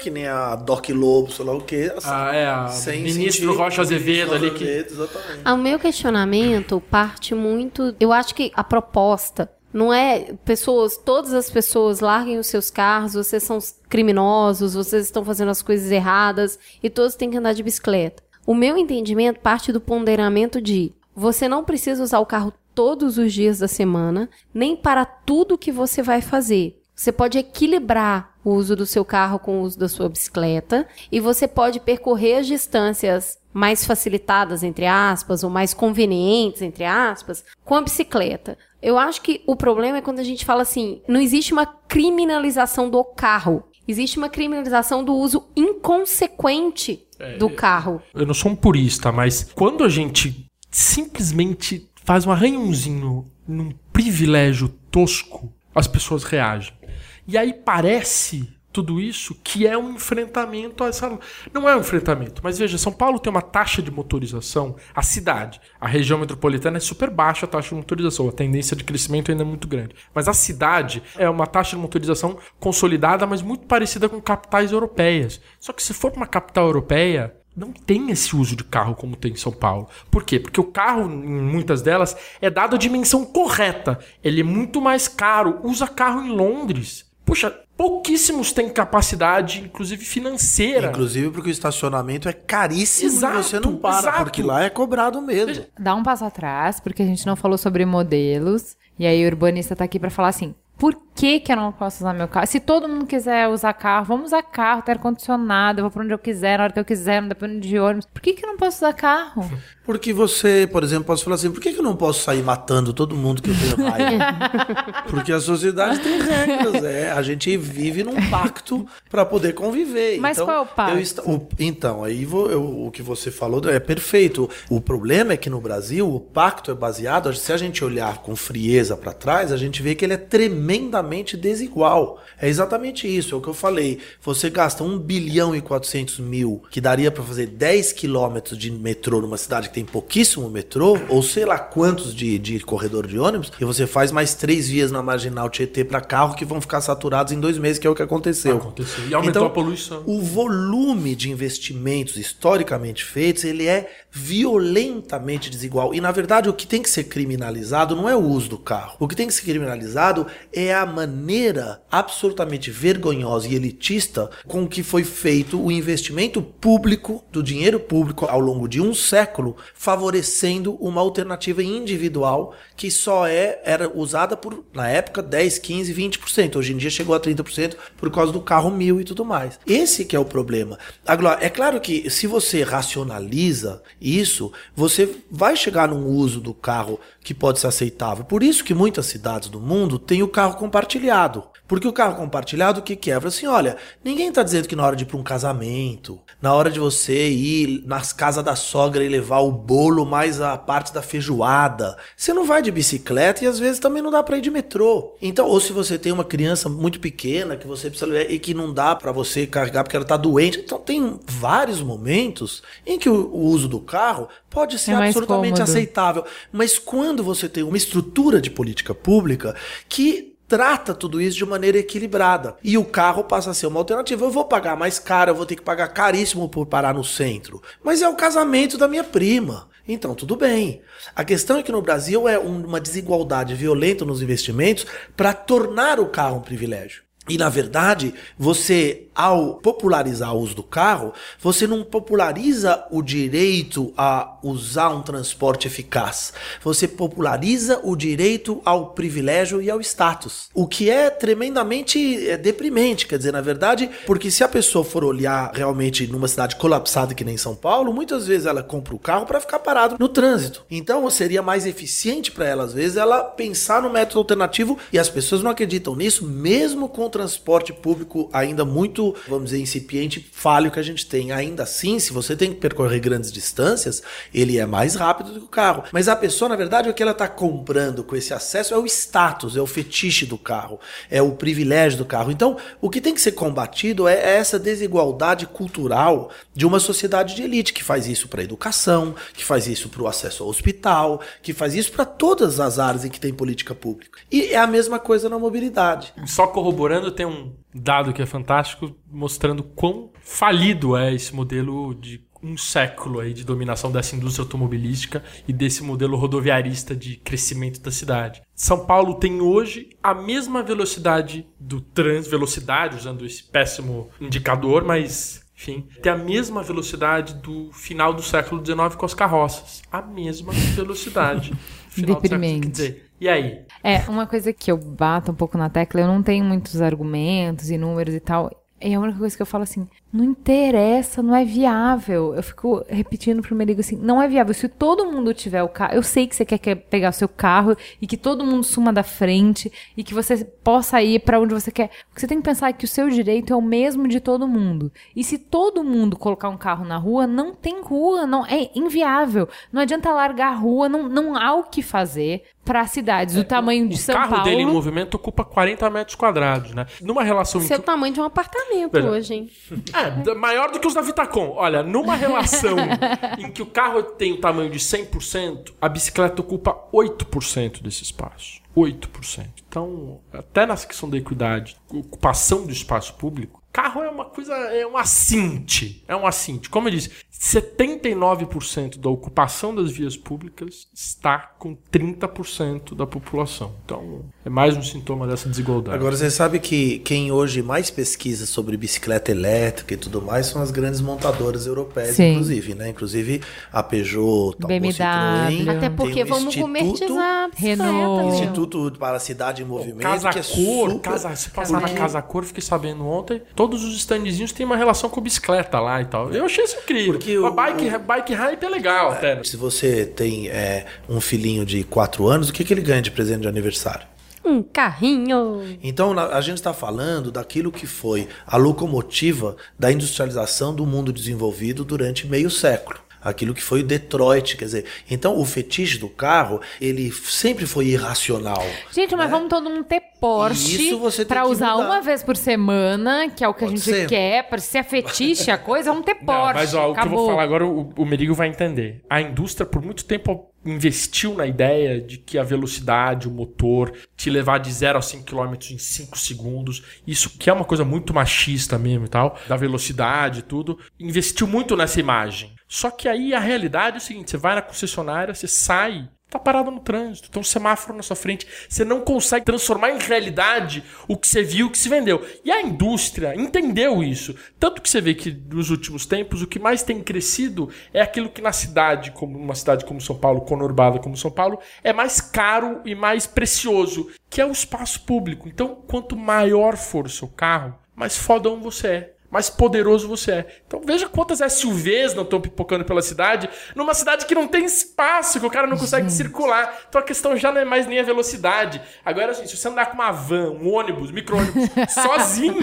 Speaker 5: que nem a Doc Lobo, sei lá o quê. assim,
Speaker 4: Ah, é, a
Speaker 5: sem
Speaker 4: ministro
Speaker 5: sentir-
Speaker 4: Rocha Azevedo ali que.
Speaker 5: Exatamente.
Speaker 3: O meu questionamento parte muito. Eu acho que a proposta não é pessoas, todas as pessoas larguem os seus carros, vocês são criminosos, vocês estão fazendo as coisas erradas e todos têm que andar de bicicleta. O meu entendimento parte do ponderamento de você não precisa usar o carro todos os dias da semana, nem para tudo que você vai fazer. Você pode equilibrar o uso do seu carro com o uso da sua bicicleta e você pode percorrer as distâncias mais facilitadas, entre aspas, ou mais convenientes, entre aspas, com a bicicleta. Eu acho que o problema é quando a gente fala assim, não existe uma criminalização do carro. Existe uma criminalização do uso inconsequente do carro.
Speaker 4: Eu não sou um purista, mas quando a gente simplesmente faz um arranhãozinho num privilégio tosco, as pessoas reagem. E aí parece tudo isso que é um enfrentamento a essa. Não é um enfrentamento, mas veja, São Paulo tem uma taxa de motorização, a cidade, a região metropolitana é super baixa a taxa de motorização, a tendência de crescimento ainda é muito grande. Mas a cidade é uma taxa de motorização consolidada, mas muito parecida com capitais europeias. Só que se for uma capital europeia, não tem esse uso de carro como tem em São Paulo. Por quê? Porque o carro, em muitas delas, é dado a dimensão correta. Ele é muito mais caro. Usa carro em Londres. Puxa, pouquíssimos têm capacidade, inclusive financeira.
Speaker 5: Inclusive porque o estacionamento é caríssimo
Speaker 4: Exato,
Speaker 5: e você não para,
Speaker 4: exato.
Speaker 5: porque lá é cobrado mesmo.
Speaker 2: Dá um passo atrás, porque a gente não falou sobre modelos. E aí o urbanista tá aqui pra falar assim: por que, que eu não posso usar meu carro? Se todo mundo quiser usar carro, vamos usar carro, ter ar-condicionado, eu vou pra onde eu quiser, na hora que eu quiser, não depende de ônibus. Por que, que eu não posso usar carro?
Speaker 5: Porque você, por exemplo, pode falar assim, por que, que eu não posso sair matando todo mundo que eu tenho raiva? Porque a sociedade tem regras, é. A gente vive num pacto para poder conviver.
Speaker 2: Mas
Speaker 5: então,
Speaker 2: qual é o pacto?
Speaker 5: eu esta- o- então, aí vou- eu- o que você falou é perfeito. O problema é que no Brasil o pacto é baseado, se a gente olhar com frieza para trás, a gente vê que ele é tremendamente desigual. É exatamente isso, é o que eu falei. Você gasta 1 bilhão e 400 mil, que daria para fazer 10 quilômetros de metrô numa cidade que tem pouquíssimo metrô, ou sei lá quantos de, de corredor de ônibus, e você faz mais três vias na marginal Tietê para carro que vão ficar saturados em dois meses, que é o que aconteceu.
Speaker 4: Aconteceu. E aumentou a poluição.
Speaker 5: O volume de investimentos historicamente feitos, ele é violentamente desigual. E na verdade, o que tem que ser criminalizado não é o uso do carro. O que tem que ser criminalizado é a maneira absolutamente vergonhosa e elitista com que foi feito o investimento público do dinheiro público ao longo de um século, favorecendo uma alternativa individual que só é era usada por na época 10, 15, 20%. Hoje em dia chegou a 30% por causa do carro mil e tudo mais. Esse que é o problema. Agora, é claro que se você racionaliza isso, você vai chegar num uso do carro que pode ser aceitável. Por isso que muitas cidades do mundo têm o carro compartilhado. Porque o carro compartilhado, o que que é? Fala assim, olha, ninguém tá dizendo que na hora de ir pra um casamento, na hora de você ir nas casas da sogra e levar o bolo mais a parte da feijoada, você não vai de bicicleta e às vezes também não dá pra ir de metrô. Então, ou se você tem uma criança muito pequena que você precisa levar e que não dá pra você carregar porque ela tá doente, então tem vários momentos em que o, uso do carro pode ser
Speaker 2: É
Speaker 5: absolutamente
Speaker 2: cômodo.
Speaker 5: aceitável. Mas quando você tem uma estrutura de política pública que trata tudo isso de maneira equilibrada. E o carro passa a ser uma alternativa. Eu vou pagar mais caro, eu vou ter que pagar caríssimo por parar no centro. Mas é o casamento da minha prima. Então, tudo bem. A questão é que no Brasil é um- uma desigualdade violenta nos investimentos para tornar o carro um privilégio. E na verdade, você, ao popularizar o uso do carro, você não populariza o direito a usar um transporte eficaz. Você populariza o direito ao privilégio e ao status. O que é tremendamente é, deprimente, quer dizer, na verdade, porque se a pessoa for olhar realmente numa cidade colapsada que nem São Paulo, muitas vezes ela compra o carro para ficar parado no trânsito. Então seria mais eficiente para ela, às vezes, ela pensar no método alternativo e as pessoas não acreditam nisso, mesmo com transporte público ainda muito, vamos dizer, incipiente, falho que a gente tem. Ainda assim, se você tem que percorrer grandes distâncias, ele é mais rápido do que o carro. Mas a pessoa, na verdade, o que ela está comprando com esse acesso é o status, é o fetiche do carro, é o privilégio do carro. Então, o que tem que ser combatido é essa desigualdade cultural de uma sociedade de elite que faz isso para a educação, que faz isso para o acesso ao hospital, que faz isso para todas as áreas em que tem política pública. E é a mesma coisa na mobilidade.
Speaker 4: Só corroborando, tem um dado que é fantástico mostrando quão falido é esse modelo de um século aí de dominação dessa indústria automobilística e desse modelo rodoviarista de crescimento da cidade. São Paulo tem hoje a mesma velocidade do trânsito, velocidade, usando esse péssimo indicador, mas enfim, tem a mesma velocidade do final do século XIX com as carroças. A mesma velocidade. Final
Speaker 2: Deprimente.
Speaker 4: Do século, quer dizer, e aí?
Speaker 2: É, uma coisa que eu bato um pouco na tecla, eu não tenho muitos argumentos e números e tal. E a única coisa que eu falo assim, não interessa, não é viável. Eu fico repetindo pro meu amigo assim, não é viável. Se todo mundo tiver o carro, eu sei que você quer, quer pegar o seu carro e que todo mundo suma da frente e que você possa ir para onde você quer. O que você tem que pensar é que o seu direito é o mesmo de todo mundo. E se todo mundo colocar um carro na rua, não tem rua, não é inviável. Não adianta largar a rua, não, não há o que fazer para cidades do tamanho de
Speaker 4: o
Speaker 2: São
Speaker 4: carro
Speaker 2: Paulo.
Speaker 4: dele em movimento ocupa 40 metros quadrados, né? Numa relação em
Speaker 3: Seu
Speaker 4: que-
Speaker 3: tamanho de um apartamento
Speaker 4: Veja.
Speaker 3: hoje, hein?
Speaker 4: É, d- maior do que os da Vitacom. Olha, numa relação em que o carro tem o tamanho de 100%, a bicicleta ocupa 8% desse espaço. 8%. Então, até na questão da equidade, ocupação do espaço público, carro é uma coisa, é um assinte. É um assinte. Como eu disse, 79% da ocupação das vias públicas está com 30% da população. Então, é mais um sintoma dessa desigualdade.
Speaker 5: Agora você sabe que quem hoje mais pesquisa sobre bicicleta elétrica e tudo mais são as grandes montadoras europeias,
Speaker 2: Sim.
Speaker 5: inclusive, né? Inclusive a Peugeot, Talbot,
Speaker 2: BMW.
Speaker 5: Citroën,
Speaker 3: Até porque
Speaker 5: um
Speaker 3: vamos comercializar
Speaker 2: Renault.
Speaker 3: meu.
Speaker 5: Instituto para a Cidade em Movimento,
Speaker 4: Casa
Speaker 5: é
Speaker 4: Cor,
Speaker 5: super-
Speaker 4: casa, se passar na
Speaker 5: porque-
Speaker 4: Casa Cor, fiquei sabendo ontem, todos os standzinhos têm uma relação com bicicleta lá e tal. Eu achei isso incrível.
Speaker 5: Porque
Speaker 4: a
Speaker 5: o-
Speaker 4: bike, bike hype é legal até.
Speaker 5: Se você tem é, um filhinho de 4 anos, o que, que ele ganha de presente de aniversário?
Speaker 3: Um carrinho.
Speaker 5: Então a gente está falando daquilo que foi a locomotiva da industrialização do mundo desenvolvido durante meio século. Aquilo que foi o Detroit, quer dizer, então o fetiche do carro, ele sempre foi irracional.
Speaker 2: Gente, mas vamos todo mundo ter Porsche
Speaker 5: que
Speaker 2: usar
Speaker 5: mudar.
Speaker 2: uma vez por semana, que é o que a
Speaker 5: Pode
Speaker 2: gente
Speaker 5: ser.
Speaker 2: quer. Pra se é fetiche a coisa, vamos ter
Speaker 4: Não,
Speaker 2: Porsche.
Speaker 4: mas ó, o que eu vou falar agora, o, o Merigo vai entender. A indústria, por muito tempo, investiu na ideia de que a velocidade, o motor, te levar de 0 a 5 km em 5 segundos, isso que é uma coisa muito machista mesmo e tal, da velocidade e tudo, investiu muito nessa imagem. Só que aí a realidade é o seguinte: você vai na concessionária, você sai. Tá parado no trânsito, tem um semáforo na sua frente. Você não consegue transformar em realidade o que você viu, o que se vendeu. E a indústria entendeu isso. Tanto que você vê que nos últimos tempos o que mais tem crescido é aquilo que na cidade, como uma cidade como São Paulo, conurbada como São Paulo, é mais caro e mais precioso, que é o espaço público. Então, quanto maior for o seu carro, mais fodão você é mais poderoso você é. Então veja quantas SUVs não estão pipocando pela cidade, numa cidade que não tem espaço, que o cara não consegue circular. Então a questão já não é mais nem a velocidade. Agora, assim, se você andar com uma van, um ônibus, micro-ônibus, sozinho,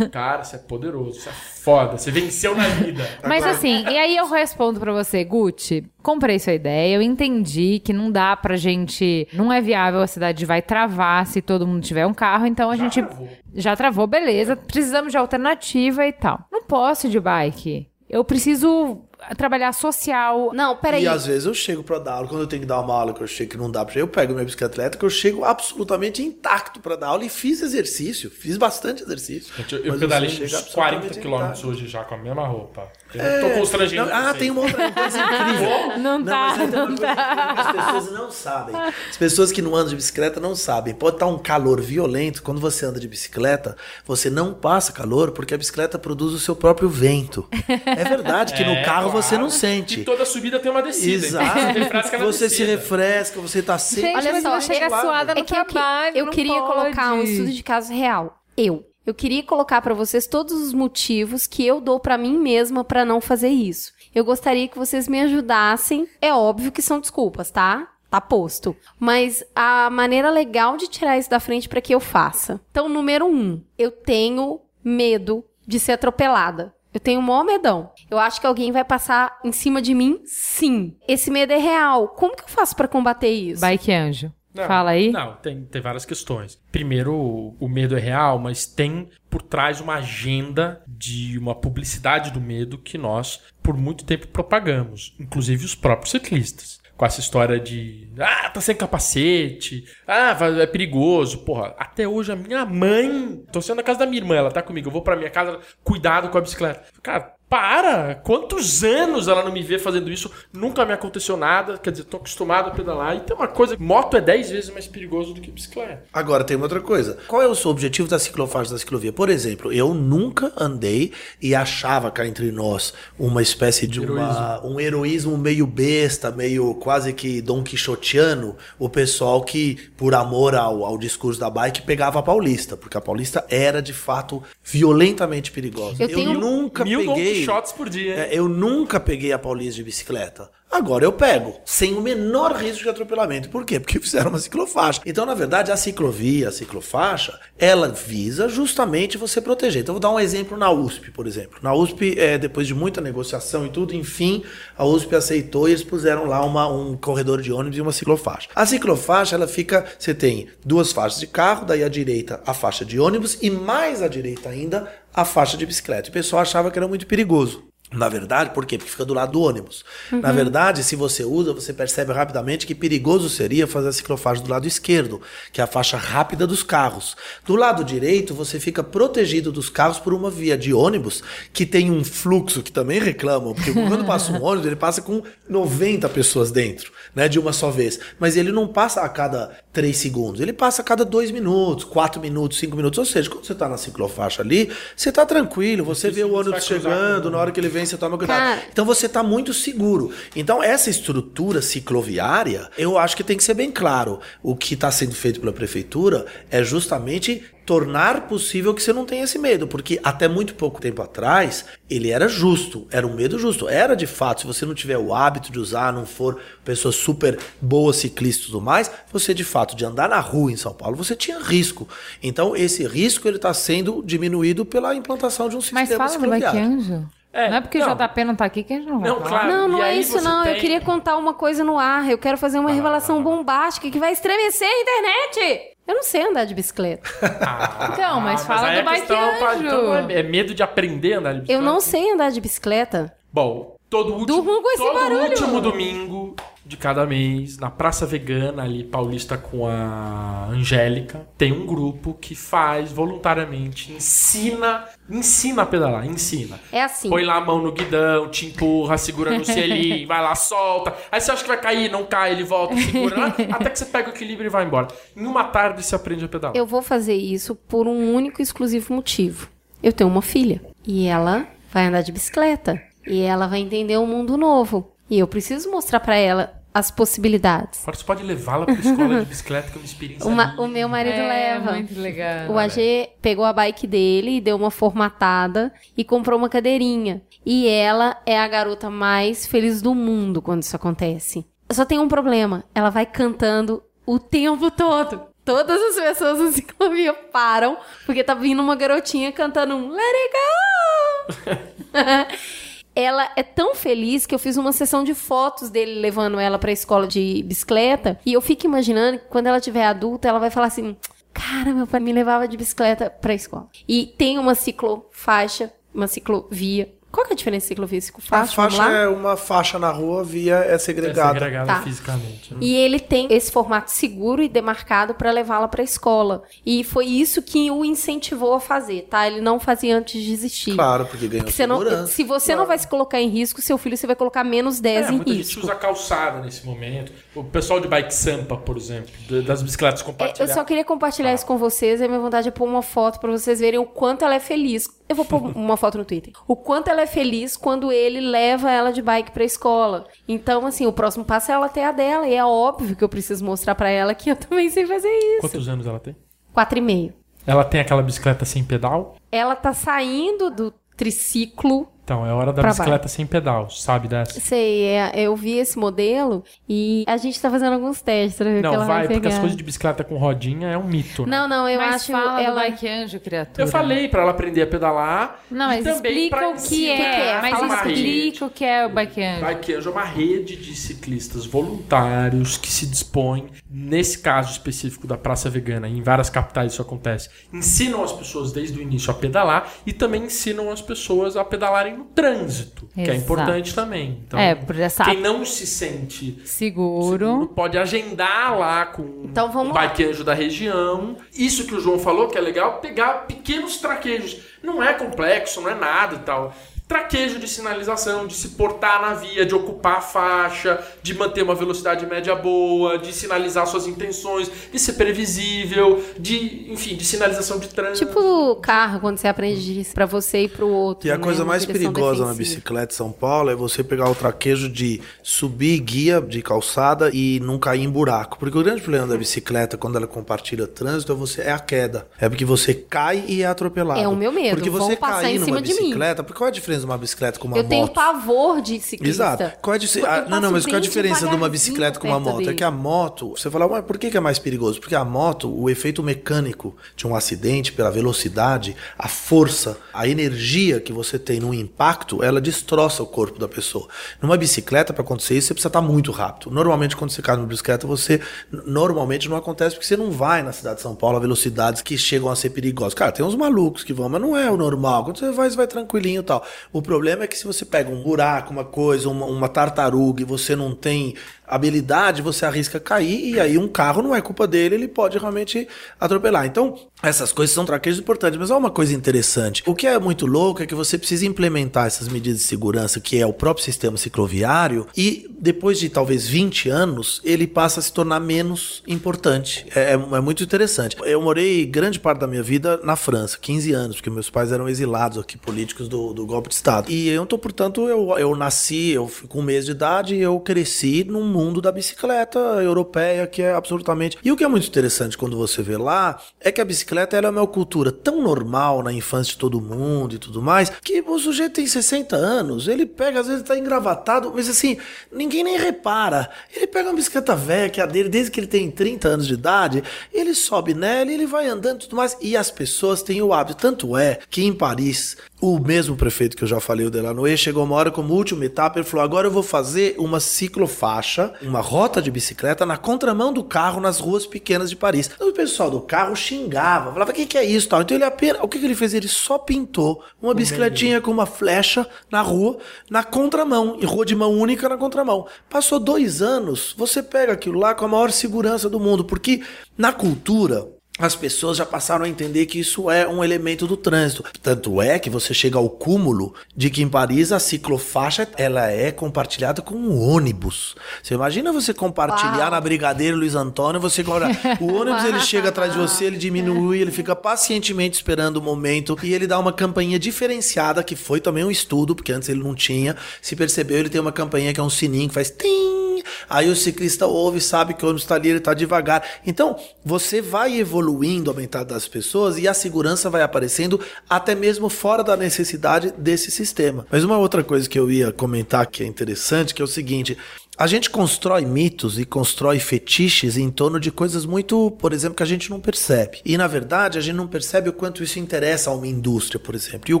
Speaker 4: cara, você é poderoso, você é foda, você venceu na vida.
Speaker 2: Mas assim, e aí eu respondo pra você, Gucci, comprei sua ideia, eu entendi que não dá pra gente, não é viável, a cidade vai travar se todo mundo tiver um carro, então a gente
Speaker 4: travou.
Speaker 2: já travou, beleza, precisamos de alternativa e tal. Não posso ir de bike. Eu preciso trabalhar social.
Speaker 3: Não, peraí.
Speaker 5: E às vezes eu chego pra dar aula, quando eu tenho que dar uma aula que eu chego que não dá pra eu pego minha bicicleta elétrica, eu chego absolutamente intacto pra dar aula e fiz exercício, fiz bastante exercício.
Speaker 4: Gente, eu, pedalei
Speaker 5: você chega
Speaker 4: uns 40
Speaker 5: absolutamente
Speaker 4: quilômetros hoje já com a mesma roupa. Eu
Speaker 5: É,
Speaker 4: tô constrangido.
Speaker 5: não, ah, tem uma outra coisa incrível.
Speaker 2: Não tá, não
Speaker 5: coisa incrível que As pessoas não sabem. As pessoas que não andam de bicicleta não sabem. Pode estar um calor violento. Quando você anda de bicicleta, você não passa calor porque a bicicleta produz o seu próprio vento. É verdade que
Speaker 4: É,
Speaker 5: no carro você
Speaker 4: claro.
Speaker 5: não sente.
Speaker 4: E toda subida tem uma descida. então
Speaker 5: Exato.
Speaker 4: Você
Speaker 5: Você se refresca, você tá sempre.
Speaker 2: Gente,
Speaker 3: Olha só,
Speaker 5: suado.
Speaker 2: suada no
Speaker 3: É que eu, que-
Speaker 2: trabalho.
Speaker 3: eu
Speaker 2: não
Speaker 3: queria
Speaker 2: pode.
Speaker 3: colocar um estudo de caso real. Eu. Eu queria colocar pra vocês todos os motivos que eu dou pra mim mesma pra não fazer isso. Eu gostaria que vocês me ajudassem. É óbvio que são desculpas, tá? Tá posto. Mas a maneira legal de tirar isso da frente pra que eu faça. Então, número um, eu tenho medo de ser atropelada. Eu tenho o maior medão. Eu acho que alguém vai passar em cima de mim, sim. Esse medo é real. Como que eu faço pra combater isso?
Speaker 2: Bike Anjo.
Speaker 4: Não,
Speaker 2: Fala aí.
Speaker 4: Não, tem, tem várias questões. Primeiro, o, o medo é real, mas tem por trás uma agenda de uma publicidade do medo que nós, por muito tempo, propagamos. Inclusive os próprios ciclistas. Com essa história de. Ah, tá sem capacete. Ah, vai- é perigoso. Porra, até hoje a minha mãe. Tô sendo na casa da minha irmã, ela tá comigo. Eu vou pra minha casa, cuidado com a bicicleta. Cara, para! Quantos anos ela não me vê fazendo isso? Nunca me aconteceu nada. Quer dizer, tô acostumado a pedalar. E tem uma coisa: moto é 10 vezes mais perigoso do que bicicleta.
Speaker 5: Agora tem uma outra coisa. Qual é o seu objetivo da ciclofaixa da ciclovia? Por exemplo, eu nunca andei e achava cá entre nós uma espécie de uma- um heroísmo meio besta, meio quase que Dom Quixotiano, o pessoal que, por amor ao, ao discurso da bike, pegava a Paulista, porque a Paulista era de fato violentamente perigosa.
Speaker 3: Eu tenho
Speaker 5: nunca
Speaker 4: Mil Don
Speaker 5: peguei.
Speaker 4: Quixotes por dia.
Speaker 5: É, eu nunca peguei a Paulista de bicicleta. Agora eu pego, sem o menor risco de atropelamento. Por quê? Porque fizeram uma ciclofaixa. Então, na verdade, a ciclovia, a ciclofaixa, ela visa justamente você proteger. Então, vou dar um exemplo na USP, por exemplo. Na USP, é, depois de muita negociação e tudo, enfim, a USP aceitou e eles puseram lá uma- um corredor de ônibus e uma ciclofaixa. A ciclofaixa, ela fica. Você tem duas faixas de carro, daí à direita a faixa de ônibus e mais à direita ainda a faixa de bicicleta. O pessoal achava que era muito perigoso. Na verdade, por quê? Porque fica do lado do ônibus. Na verdade, se você usa, você percebe rapidamente que perigoso seria fazer a ciclofaixa do lado esquerdo, que é a faixa rápida dos carros. Do lado direito, você fica protegido dos carros por uma via de ônibus que tem um fluxo que também reclamam, porque quando passa um ônibus, ele passa com 90 pessoas dentro, né, de uma só vez. Mas ele não passa a cada 3 segundos, ele passa a cada 2 minutos, 4 minutos, 5 minutos. Ou seja, quando você tá na ciclofaixa ali, você tá tranquilo, você vê o ônibus chegando, na hora que ele vem, você toma cuidado.
Speaker 3: Cara.
Speaker 5: Então você tá muito seguro. Então essa estrutura cicloviária, eu acho que tem que ser bem claro. O que está sendo feito pela prefeitura é justamente tornar possível que você não tenha esse medo, porque até muito pouco tempo atrás ele era justo, era um medo justo, era de fato, se você não tiver o hábito de usar, não for pessoa super boa ciclista e tudo mais, você de fato de andar na rua em São Paulo, você tinha risco. Então esse risco ele está sendo diminuído pela implantação de um sistema
Speaker 2: Mas fala
Speaker 5: cicloviário.
Speaker 2: Anjo.
Speaker 4: É,
Speaker 2: não é porque
Speaker 4: não.
Speaker 2: o JP não tá aqui que a gente não vai
Speaker 4: Não,
Speaker 2: falar.
Speaker 4: claro.
Speaker 3: Não, não
Speaker 4: E
Speaker 3: é isso não. Eu
Speaker 4: tem-
Speaker 3: queria contar uma coisa no ar. Eu quero fazer uma revelação bombástica que vai estremecer a internet. Eu não sei andar de bicicleta.
Speaker 2: Então, mas fala
Speaker 4: aí
Speaker 2: do
Speaker 4: é pra-
Speaker 2: Anjo.
Speaker 4: então é, é medo de aprender a andar de bicicleta?
Speaker 3: Eu não sei andar de bicicleta.
Speaker 4: Bom, todo último,
Speaker 3: Durmam com esse
Speaker 4: todo
Speaker 3: barulho.
Speaker 4: último domingo de cada mês, na Praça Vegana, ali paulista com a Angélica, tem um grupo que faz voluntariamente, ensina, ensina a pedalar, ensina.
Speaker 3: É assim.
Speaker 4: Põe lá a mão no guidão, te empurra, segura no selim, vai lá, solta. Aí você acha que vai cair, não cai, ele volta, segura, lá, até que você pega o equilíbrio e vai embora. Em uma tarde você aprende a pedalar.
Speaker 3: Eu vou fazer isso por um único e exclusivo motivo. Eu tenho uma filha e ela vai andar de bicicleta e ela vai entender um mundo novo. E eu preciso mostrar pra ela as possibilidades.
Speaker 4: Agora você pode levá-la pra escola de bicicleta, que é uma experiência
Speaker 3: Uma- o meu marido
Speaker 2: É,
Speaker 3: leva.
Speaker 2: muito legal.
Speaker 3: O AG pegou a bike dele e deu uma formatada e comprou uma cadeirinha. E ela é a garota mais feliz do mundo quando isso acontece. Só tem um problema. Ela vai cantando o tempo todo. Todas as pessoas na ciclovia param porque tá vindo uma garotinha cantando um Let It Go! ela é tão feliz que eu fiz uma sessão de fotos dele levando ela pra escola de bicicleta. E eu fico imaginando que quando ela tiver adulta, ela vai falar assim: Cara, meu pai me levava de bicicleta pra escola. E tem uma ciclofaixa, uma ciclovia Qual que é a diferença de ciclovia e
Speaker 5: A
Speaker 3: ciclofaixa?
Speaker 5: Faixa é uma faixa na rua, via é
Speaker 4: É
Speaker 5: segregada.
Speaker 4: segregada
Speaker 3: Tá.
Speaker 4: fisicamente. né?
Speaker 3: E ele tem esse formato seguro e demarcado para levá-la para a escola. E foi isso que o incentivou a fazer, tá? Ele não fazia antes de existir.
Speaker 5: Claro, porque ganhou
Speaker 3: Porque você não,
Speaker 5: segurança.
Speaker 3: se você não vai se colocar em risco, seu filho você vai colocar menos 10
Speaker 4: É,
Speaker 3: em
Speaker 4: muita gente
Speaker 3: risco.
Speaker 4: usa calçada nesse momento. O pessoal de bike sampa, por exemplo, das bicicletas
Speaker 3: É,
Speaker 4: compartilhadas.
Speaker 3: Eu só queria compartilhar isso com vocês. E a minha vontade é pôr uma foto pra vocês verem o quanto ela é feliz. Eu vou pôr uma foto no Twitter. O quanto ela é feliz quando ele leva ela de bike pra escola. Então, assim, o próximo passo é ela ter a dela. E é óbvio que eu preciso mostrar pra ela que eu também sei fazer isso.
Speaker 4: Quantos anos ela tem?
Speaker 3: Quatro e meio.
Speaker 4: Ela tem aquela bicicleta sem pedal?
Speaker 3: Ela tá saindo do triciclo.
Speaker 4: Então, é hora da
Speaker 3: Pra
Speaker 4: bicicleta sem pedal, sabe dessa?
Speaker 3: Sei, é, eu vi esse modelo e a gente tá fazendo alguns testes pra ver que
Speaker 4: Não,
Speaker 3: ela
Speaker 4: vai,
Speaker 3: vai,
Speaker 4: porque as coisas de bicicleta com rodinha é um mito. né?
Speaker 3: Não, não, eu
Speaker 2: Mas
Speaker 3: acho
Speaker 2: fala
Speaker 3: ela
Speaker 2: do Bike Anjo, criatura.
Speaker 4: Eu falei pra ela aprender a pedalar.
Speaker 2: Não,
Speaker 4: e
Speaker 2: mas explica o que é. Mas
Speaker 4: uma rede.
Speaker 2: explica o que é o Bike Anjo.
Speaker 4: Bike Anjo é uma rede de ciclistas voluntários que se dispõem, nesse caso específico da Praça Vegana, em várias capitais isso acontece, ensinam as pessoas desde o início a pedalar e também ensinam as pessoas a pedalarem no trânsito, que é
Speaker 2: Exato.
Speaker 4: importante também. Então,
Speaker 2: É, por essa-
Speaker 4: quem não se sente
Speaker 2: Seguro.
Speaker 4: pode agendar lá com
Speaker 3: Então vamos
Speaker 4: o anjo da região. Isso que o João falou que é legal, pegar pequenos traquejos. Não é complexo, não é nada e tal. Traquejo de sinalização, de se portar na via, de ocupar a faixa, de manter uma velocidade média boa, de sinalizar suas intenções, de ser previsível, de, enfim, de sinalização de trânsito.
Speaker 3: Tipo o carro, quando você aprende isso pra você e pro outro.
Speaker 5: E a
Speaker 3: né?
Speaker 5: coisa mais perigosa na
Speaker 3: defensiva.
Speaker 5: bicicleta em São Paulo é você pegar o traquejo de subir guia de calçada e não cair em buraco. Porque o grande problema da bicicleta, quando ela compartilha trânsito, é, você, é a queda. É porque você cai e é atropelado.
Speaker 3: É o meu medo.
Speaker 5: Porque
Speaker 3: Vão
Speaker 5: você cair
Speaker 3: em
Speaker 5: numa
Speaker 3: de
Speaker 5: bicicleta, porque qual é a diferença de uma bicicleta com uma
Speaker 3: Eu
Speaker 5: moto?
Speaker 3: tenho pavor de ciclista.
Speaker 5: Exato. Qual é a
Speaker 3: Eu
Speaker 5: ah, não, não, mas qual é a diferença de uma bicicleta com uma moto? É
Speaker 3: dele.
Speaker 5: que a moto, você fala, mas por que, que é mais perigoso? Porque a moto, o efeito mecânico de um acidente, pela velocidade, a força, a energia que você tem num impacto, ela destroça o corpo da pessoa. Numa bicicleta, para acontecer isso, você precisa estar muito rápido. Normalmente, quando você cai numa bicicleta, você. Normalmente não acontece porque você não vai na cidade de São Paulo a velocidades que chegam a ser perigosas. Cara, tem uns malucos que vão, mas não é o normal. Quando você vai, você vai tranquilinho e tal. O problema é que se você pega um buraco, uma coisa, uma, uma tartaruga e você não tem habilidade, você arrisca cair e aí um carro não é culpa dele, ele pode realmente atropelar. Então, essas coisas são traquejos importantes, mas há uma coisa interessante. O que é muito louco é que você precisa implementar essas medidas de segurança, que é o próprio sistema cicloviário, e depois de talvez 20 anos, ele passa a se tornar menos importante. É, é- é muito interessante. Eu morei grande parte da minha vida na França, 15 anos, porque meus pais eram exilados aqui, políticos do, do golpe de Estado. E eu, então, portanto, eu, eu nasci, eu fui com um mês de idade, e eu cresci num mundo da bicicleta europeia, que é absolutamente. E o que é muito interessante quando você vê lá é que a bicicleta ela é uma cultura tão normal na infância de todo mundo e tudo mais, que o sujeito tem 60 anos, ele pega, às vezes tá engravatado, mas assim, ninguém nem repara. Ele pega uma bicicleta velha, que é a dele, desde que ele tem 30 anos de idade, ele sobe nela, ele vai andando e tudo mais. E as pessoas têm o hábito. Tanto é que em Paris, o mesmo prefeito que eu já falei, o Delanoë, chegou uma hora como última etapa, ele falou: agora eu vou fazer uma ciclofaixa, uma rota de bicicleta na contramão do carro nas ruas pequenas de Paris. Então, o pessoal do carro xingava, falava: o que, que é isso? Tal. Então ele apenas. O que, que ele fez? Ele só pintou uma bicicletinha com uma flecha na rua, na contramão, em rua de mão única na contramão. Passou dois anos, você pega aquilo lá com a maior segurança do mundo, porque na cultura as pessoas já passaram a entender que isso é um elemento do trânsito. Tanto é que você chega ao cúmulo de que em Paris a ciclofaixa ela é compartilhada com um ônibus. Você imagina você compartilhar
Speaker 3: Uau.
Speaker 5: na Brigadeiro Luiz Antônio, você o ônibus ele chega atrás de você, ele diminui, ele fica pacientemente esperando o momento e ele dá uma campainha diferenciada que foi também um estudo, porque antes ele não tinha. Se percebeu, ele tem uma campainha que é um sininho que faz tim. Aí o ciclista ouve, sabe que o ônibus está ali, ele está devagar. Então, você vai evoluindo a mentalidade das pessoas e a segurança vai aparecendo até mesmo fora da necessidade desse sistema. Mas uma outra coisa que eu ia comentar que é interessante, que é o seguinte, A gente constrói mitos e constrói fetiches em torno de coisas muito, por exemplo, que a gente não percebe. E na verdade, a gente não percebe o quanto isso interessa a uma indústria, por exemplo, e o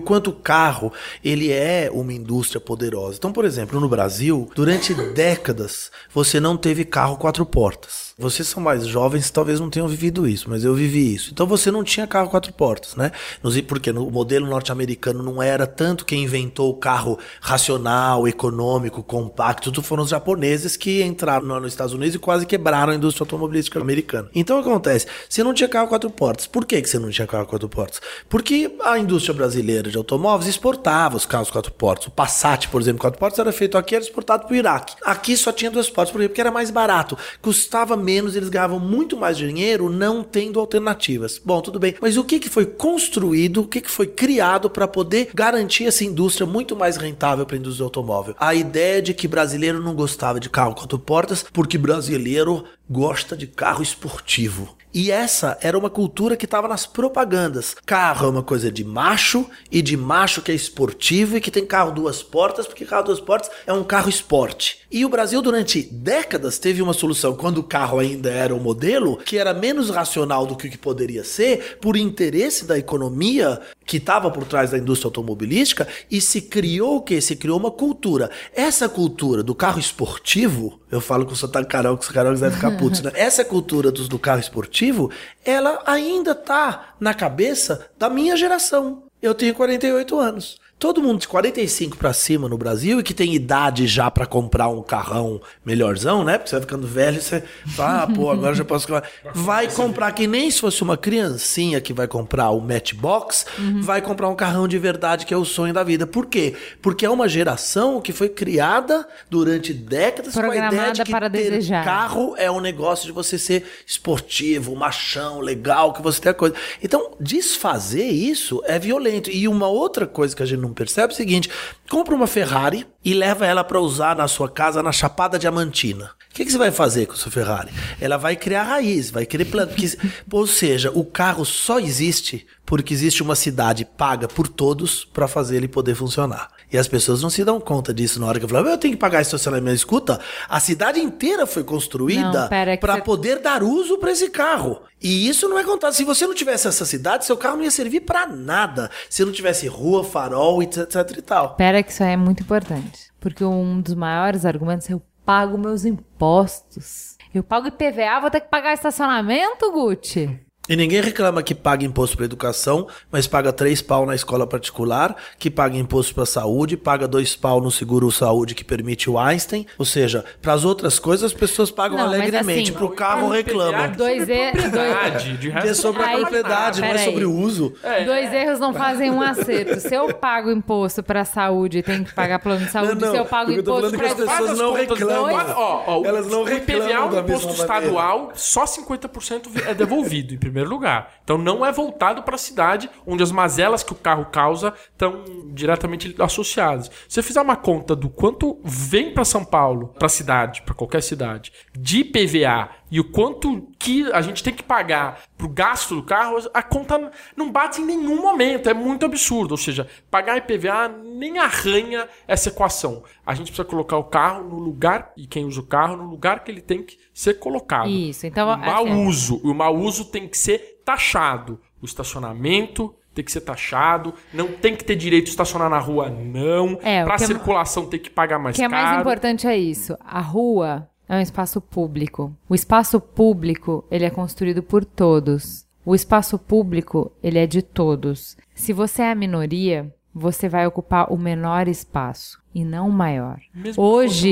Speaker 5: quanto o carro, ele é uma indústria poderosa. Então, por exemplo, no Brasil, durante décadas, você não teve carro quatro portas. Vocês são mais jovens, talvez não tenham vivido isso, mas eu vivi isso. Então você não tinha carro quatro portas, né? Porque no modelo norte-americano não era tanto quem inventou o carro racional, econômico, compacto, tudo foram os japoneses que entraram nos Estados Unidos e quase quebraram a indústria automobilística americana. Então acontece, você não tinha carro quatro portas. Por que, que você não tinha carro quatro portas? Porque a indústria brasileira de automóveis exportava os carros quatro portas. O Passat, por exemplo, quatro portas era feito aqui, era exportado para o Iraque. Aqui só tinha duas portas, por quê? Porque era mais barato. Custava menos, eles ganhavam muito mais dinheiro não tendo alternativas. Bom, tudo bem. Mas o que, que foi construído, o que, que foi criado para poder garantir essa indústria muito mais rentável para a indústria automóvel? A ideia de que brasileiro não gostava de carro quatro portas porque brasileiro gosta de carro esportivo. E essa era uma cultura que estava nas propagandas. Carro é uma coisa de macho e de macho que é esportivo e que tem carro duas portas, porque carro duas portas é um carro esporte. E o Brasil durante décadas teve uma solução quando o carro ainda era o modelo, que era menos racional do que o que poderia ser, por interesse da economia que estava por trás da indústria automobilística e se criou o que se criou uma cultura. Essa cultura do carro esportivo, eu falo com o sotaque carioca, os cariocas devem ficar putos, né? Essa cultura do, do carro esportivo, ela ainda tá na cabeça da minha geração. Eu tenho 48 anos todo mundo de 45 para cima no Brasil e que tem idade já para comprar um carrão melhorzão, né? Porque você vai ficando velho, você fala, ah, pô, agora já posso comprar. Vai comprar que nem se fosse uma criancinha que vai comprar o Matchbox, uhum. vai comprar um carrão de verdade que é o sonho da vida. Por quê? Porque é uma geração que foi criada durante décadas
Speaker 2: Programada
Speaker 5: com a ideia de que
Speaker 2: para
Speaker 5: ter
Speaker 2: desejar.
Speaker 5: carro é um negócio de você ser esportivo, machão, legal, que você tem a coisa. Então, desfazer isso é violento. E uma outra coisa que a gente não percebe o seguinte: compra uma Ferrari e leva ela para usar na sua casa na Chapada Diamantina. O que, que, você vai fazer com a sua Ferrari? Ela vai criar raiz, vai querer planta. Porque, ou seja, o carro só existe porque existe uma cidade paga por todos para fazer ele poder funcionar. E as pessoas não se dão conta disso na hora que eu falo, eu tenho que pagar estacionamento. Escuta, a cidade inteira foi construída para você... poder dar uso para esse carro. E isso não é contado. Se você não tivesse essa cidade, seu carro não ia servir para nada. Se não tivesse rua, farol, etc, e tal.
Speaker 2: Pera que isso aí é muito importante. Porque um dos maiores argumentos é eu pago meus impostos. Eu pago IPVA, vou ter que pagar estacionamento, Gucci?
Speaker 5: E ninguém reclama que paga imposto para educação, mas paga três pau na escola particular, que paga imposto para saúde, paga dois pau no seguro saúde que permite o Einstein. Ou seja, para as outras coisas as pessoas pagam não, alegremente. Assim, para o carro reclamam.
Speaker 2: Dois erros.
Speaker 4: De
Speaker 5: resto, é sobre a propriedade, não é sobre o uso.
Speaker 2: É. Dois erros não fazem um acerto. Se eu pago imposto para saúde, tenho que pagar plano de saúde. Não, não, se eu pago imposto para
Speaker 5: educação, as pessoas não reclamam. Ó,
Speaker 4: ó, Elas não reclamam. O IPVA, o imposto estadual, só 50% é devolvido primeiro lugar. Então não é voltado para a cidade onde as mazelas que o carro causa estão diretamente associadas. Se você fizer uma conta do quanto vem para São Paulo, para a cidade, para qualquer cidade, de PVA e o quanto que a gente tem que pagar pro gasto do carro, a conta não bate em nenhum momento. É muito absurdo. Ou seja, pagar IPVA nem arranha essa equação. A gente precisa colocar o carro no lugar, e quem usa o carro, no lugar que ele tem que ser colocado.
Speaker 2: Isso, então...
Speaker 4: O mau é... uso. O mau uso tem que ser taxado. O estacionamento tem que ser taxado, não tem que ter direito de estacionar na rua, não. É, para é circulação tem que pagar mais caro.
Speaker 2: O que é mais importante é isso. A rua é um espaço público. O espaço público, ele é construído por todos. O espaço público, ele é de todos. Se você é a minoria, você vai ocupar o menor espaço e não o maior.
Speaker 4: Mesmo
Speaker 2: hoje,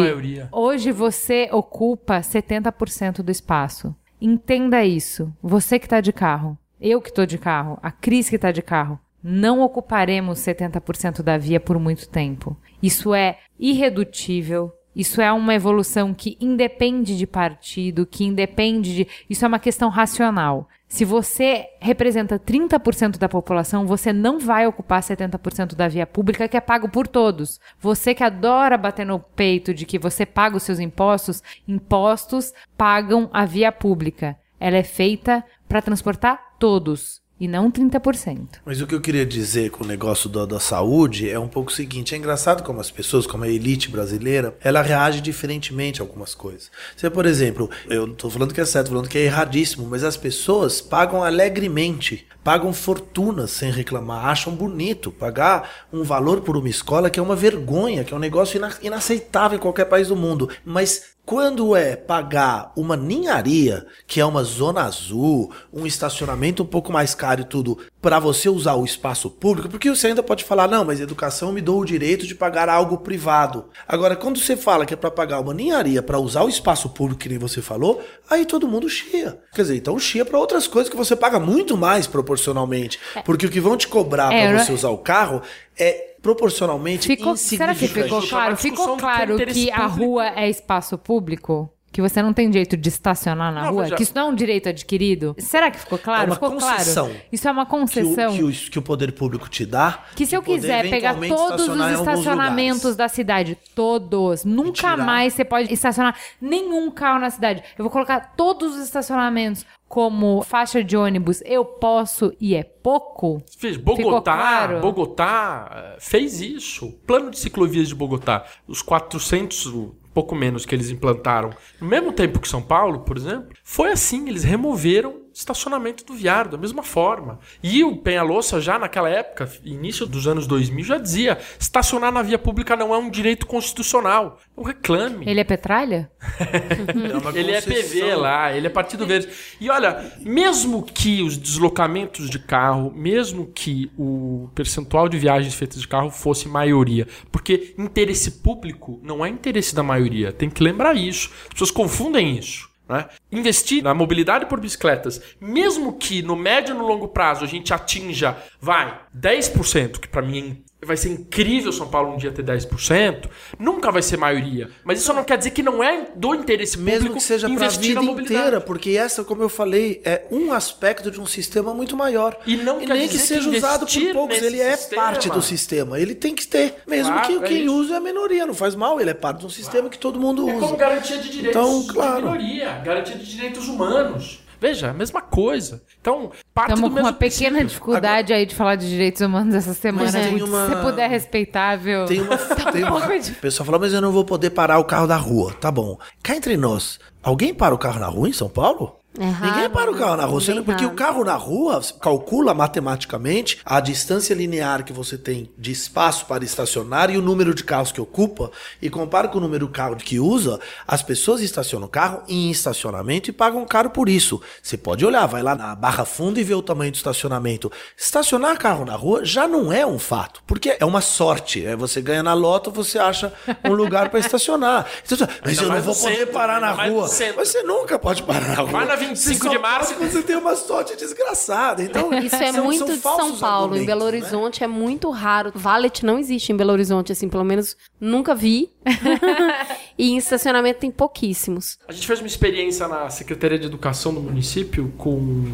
Speaker 2: hoje você ocupa 70% do espaço. Entenda isso. Você que está de carro, eu que estou de carro, a Cris que está de carro, não ocuparemos 70% da via por muito tempo. Isso é irredutível, isso é uma evolução que independe de partido, que independe de. Isso é uma questão racional. Se você representa 30% da população, você não vai ocupar 70% da via pública que é pago por todos. Você que adora bater no peito de que você paga os seus impostos, impostos pagam a via pública. Ela é feita para transportar todos. E não 30%.
Speaker 5: Mas o que eu queria dizer com o negócio da, da saúde é um pouco o seguinte: é engraçado como as pessoas, como a elite brasileira, ela reage diferentemente a algumas coisas. Você, por exemplo, eu não tô falando que é certo, falando que é erradíssimo, mas as pessoas pagam alegremente, pagam fortunas sem reclamar, acham bonito pagar um valor por uma escola que é uma vergonha, que é um negócio ina- inaceitável em qualquer país do mundo. Mas quando é pagar uma ninharia, que é uma zona azul, um estacionamento um pouco mais caro e tudo, para você usar o espaço público, porque você ainda pode falar, não, mas educação me dou o direito de pagar algo privado. Agora, quando você fala que é para pagar uma ninharia para usar o espaço público, que nem você falou, aí todo mundo chia. Quer dizer, então chia para outras coisas que você paga muito mais proporcionalmente. Porque o que vão te cobrar
Speaker 2: É,
Speaker 5: para você
Speaker 2: é-
Speaker 5: usar o carro é proporcionalmente
Speaker 2: Ficou, será que
Speaker 5: insignificante.
Speaker 2: ficou
Speaker 4: é
Speaker 2: claro? Ficou
Speaker 4: do que é
Speaker 2: claro que a rua é espaço público? Que você não tem direito de estacionar na
Speaker 4: Não,
Speaker 2: rua?
Speaker 4: veja-
Speaker 2: Que isso não é um direito adquirido? Será que ficou claro?
Speaker 5: É uma
Speaker 2: ficou
Speaker 5: concessão.
Speaker 2: claro. Isso é uma
Speaker 5: que o,
Speaker 2: concessão.
Speaker 5: que, o, que o poder público te dá.
Speaker 2: Que se eu quiser pegar todos os estacionamentos da cidade, todos, nunca mais você pode estacionar nenhum carro na cidade. Eu vou colocar todos os estacionamentos como faixa de ônibus. Eu posso e é pouco?
Speaker 4: Fez Bogotá,
Speaker 2: claro?
Speaker 4: Bogotá eh, fez isso. Plano de ciclovias de Bogotá, os 400, um pouco menos que eles implantaram, no mesmo tempo que São Paulo, por exemplo, foi assim, eles removeram estacionamento do viário da mesma forma. E o Penhalossi já naquela época, início dos anos 2000, já dizia: estacionar na via pública não é um direito constitucional. Não reclame.
Speaker 2: Ele é petralha?
Speaker 5: É
Speaker 4: Ele é. PV lá, ele é Partido Verde. E olha, mesmo que os deslocamentos de carro, mesmo que o percentual de viagens feitas de carro fosse maioria, porque interesse público não é interesse da maioria, tem que lembrar isso. As pessoas confundem isso. Né? Investir na mobilidade por bicicletas, mesmo que no médio e no longo prazo a gente atinja, vai, 10%, que pra mim vai ser incrível São Paulo um dia ter 10%, nunca vai ser maioria. Mas isso não quer dizer que não é do interesse público
Speaker 5: Mesmo que seja
Speaker 4: investir
Speaker 5: vida
Speaker 4: na mobilidade.
Speaker 5: inteira, porque essa, como eu falei, é um aspecto de um sistema muito maior.
Speaker 4: E não quer
Speaker 5: nem que seja
Speaker 4: que
Speaker 5: usado por poucos, ele é
Speaker 4: sistema-
Speaker 5: parte do sistema. Ele tem que ter, mesmo
Speaker 4: Claro,
Speaker 5: que
Speaker 4: é
Speaker 5: quem
Speaker 4: isso.
Speaker 5: usa é a minoria, não faz mal, ele é parte de um sistema que todo mundo
Speaker 4: É
Speaker 5: usa.
Speaker 4: como garantia de direitos
Speaker 5: Então, claro.
Speaker 4: de minoria, garantia de direitos humanos. Veja, a mesma coisa. Então, parte
Speaker 2: Estamos
Speaker 4: do
Speaker 2: com uma pequena
Speaker 4: princípio.
Speaker 2: dificuldade aí de falar de direitos humanos essa semana.
Speaker 5: Mas tem uma-
Speaker 2: Se você puder respeitável.
Speaker 5: Tem uma, tem uma- O pessoal fala, mas eu não vou poder parar o carro da rua. Tá bom. Cá entre nós, alguém para o carro na rua em São Paulo?
Speaker 3: É raro,
Speaker 5: Ninguém para o carro na rua, porque
Speaker 3: raro.
Speaker 5: o carro na rua calcula matematicamente a distância linear que você tem de espaço para estacionar e o número de carros que ocupa e compara com o número de carro que usa, as pessoas estacionam o carro em estacionamento e pagam caro por isso. Você pode olhar, vai lá na Barra Funda e ver o tamanho do estacionamento. Estacionar carro na rua já não é um fato, porque é uma sorte. É você ganha na loto, você acha um lugar para estacionar. Então, mas
Speaker 4: Ainda
Speaker 5: eu não vou poder parar na rua. você nunca pode parar na rua.
Speaker 4: Vai na 25
Speaker 5: Você só
Speaker 4: de março.
Speaker 5: Você tem uma sorte desgraçada. Então,
Speaker 3: Isso é
Speaker 5: são-
Speaker 3: muito
Speaker 5: são
Speaker 3: de São Paulo. Em Belo
Speaker 5: né?
Speaker 3: Horizonte é muito raro. Valet não existe em Belo Horizonte, assim, pelo menos nunca vi. e em estacionamento tem pouquíssimos.
Speaker 4: A gente fez uma experiência na Secretaria de Educação do município com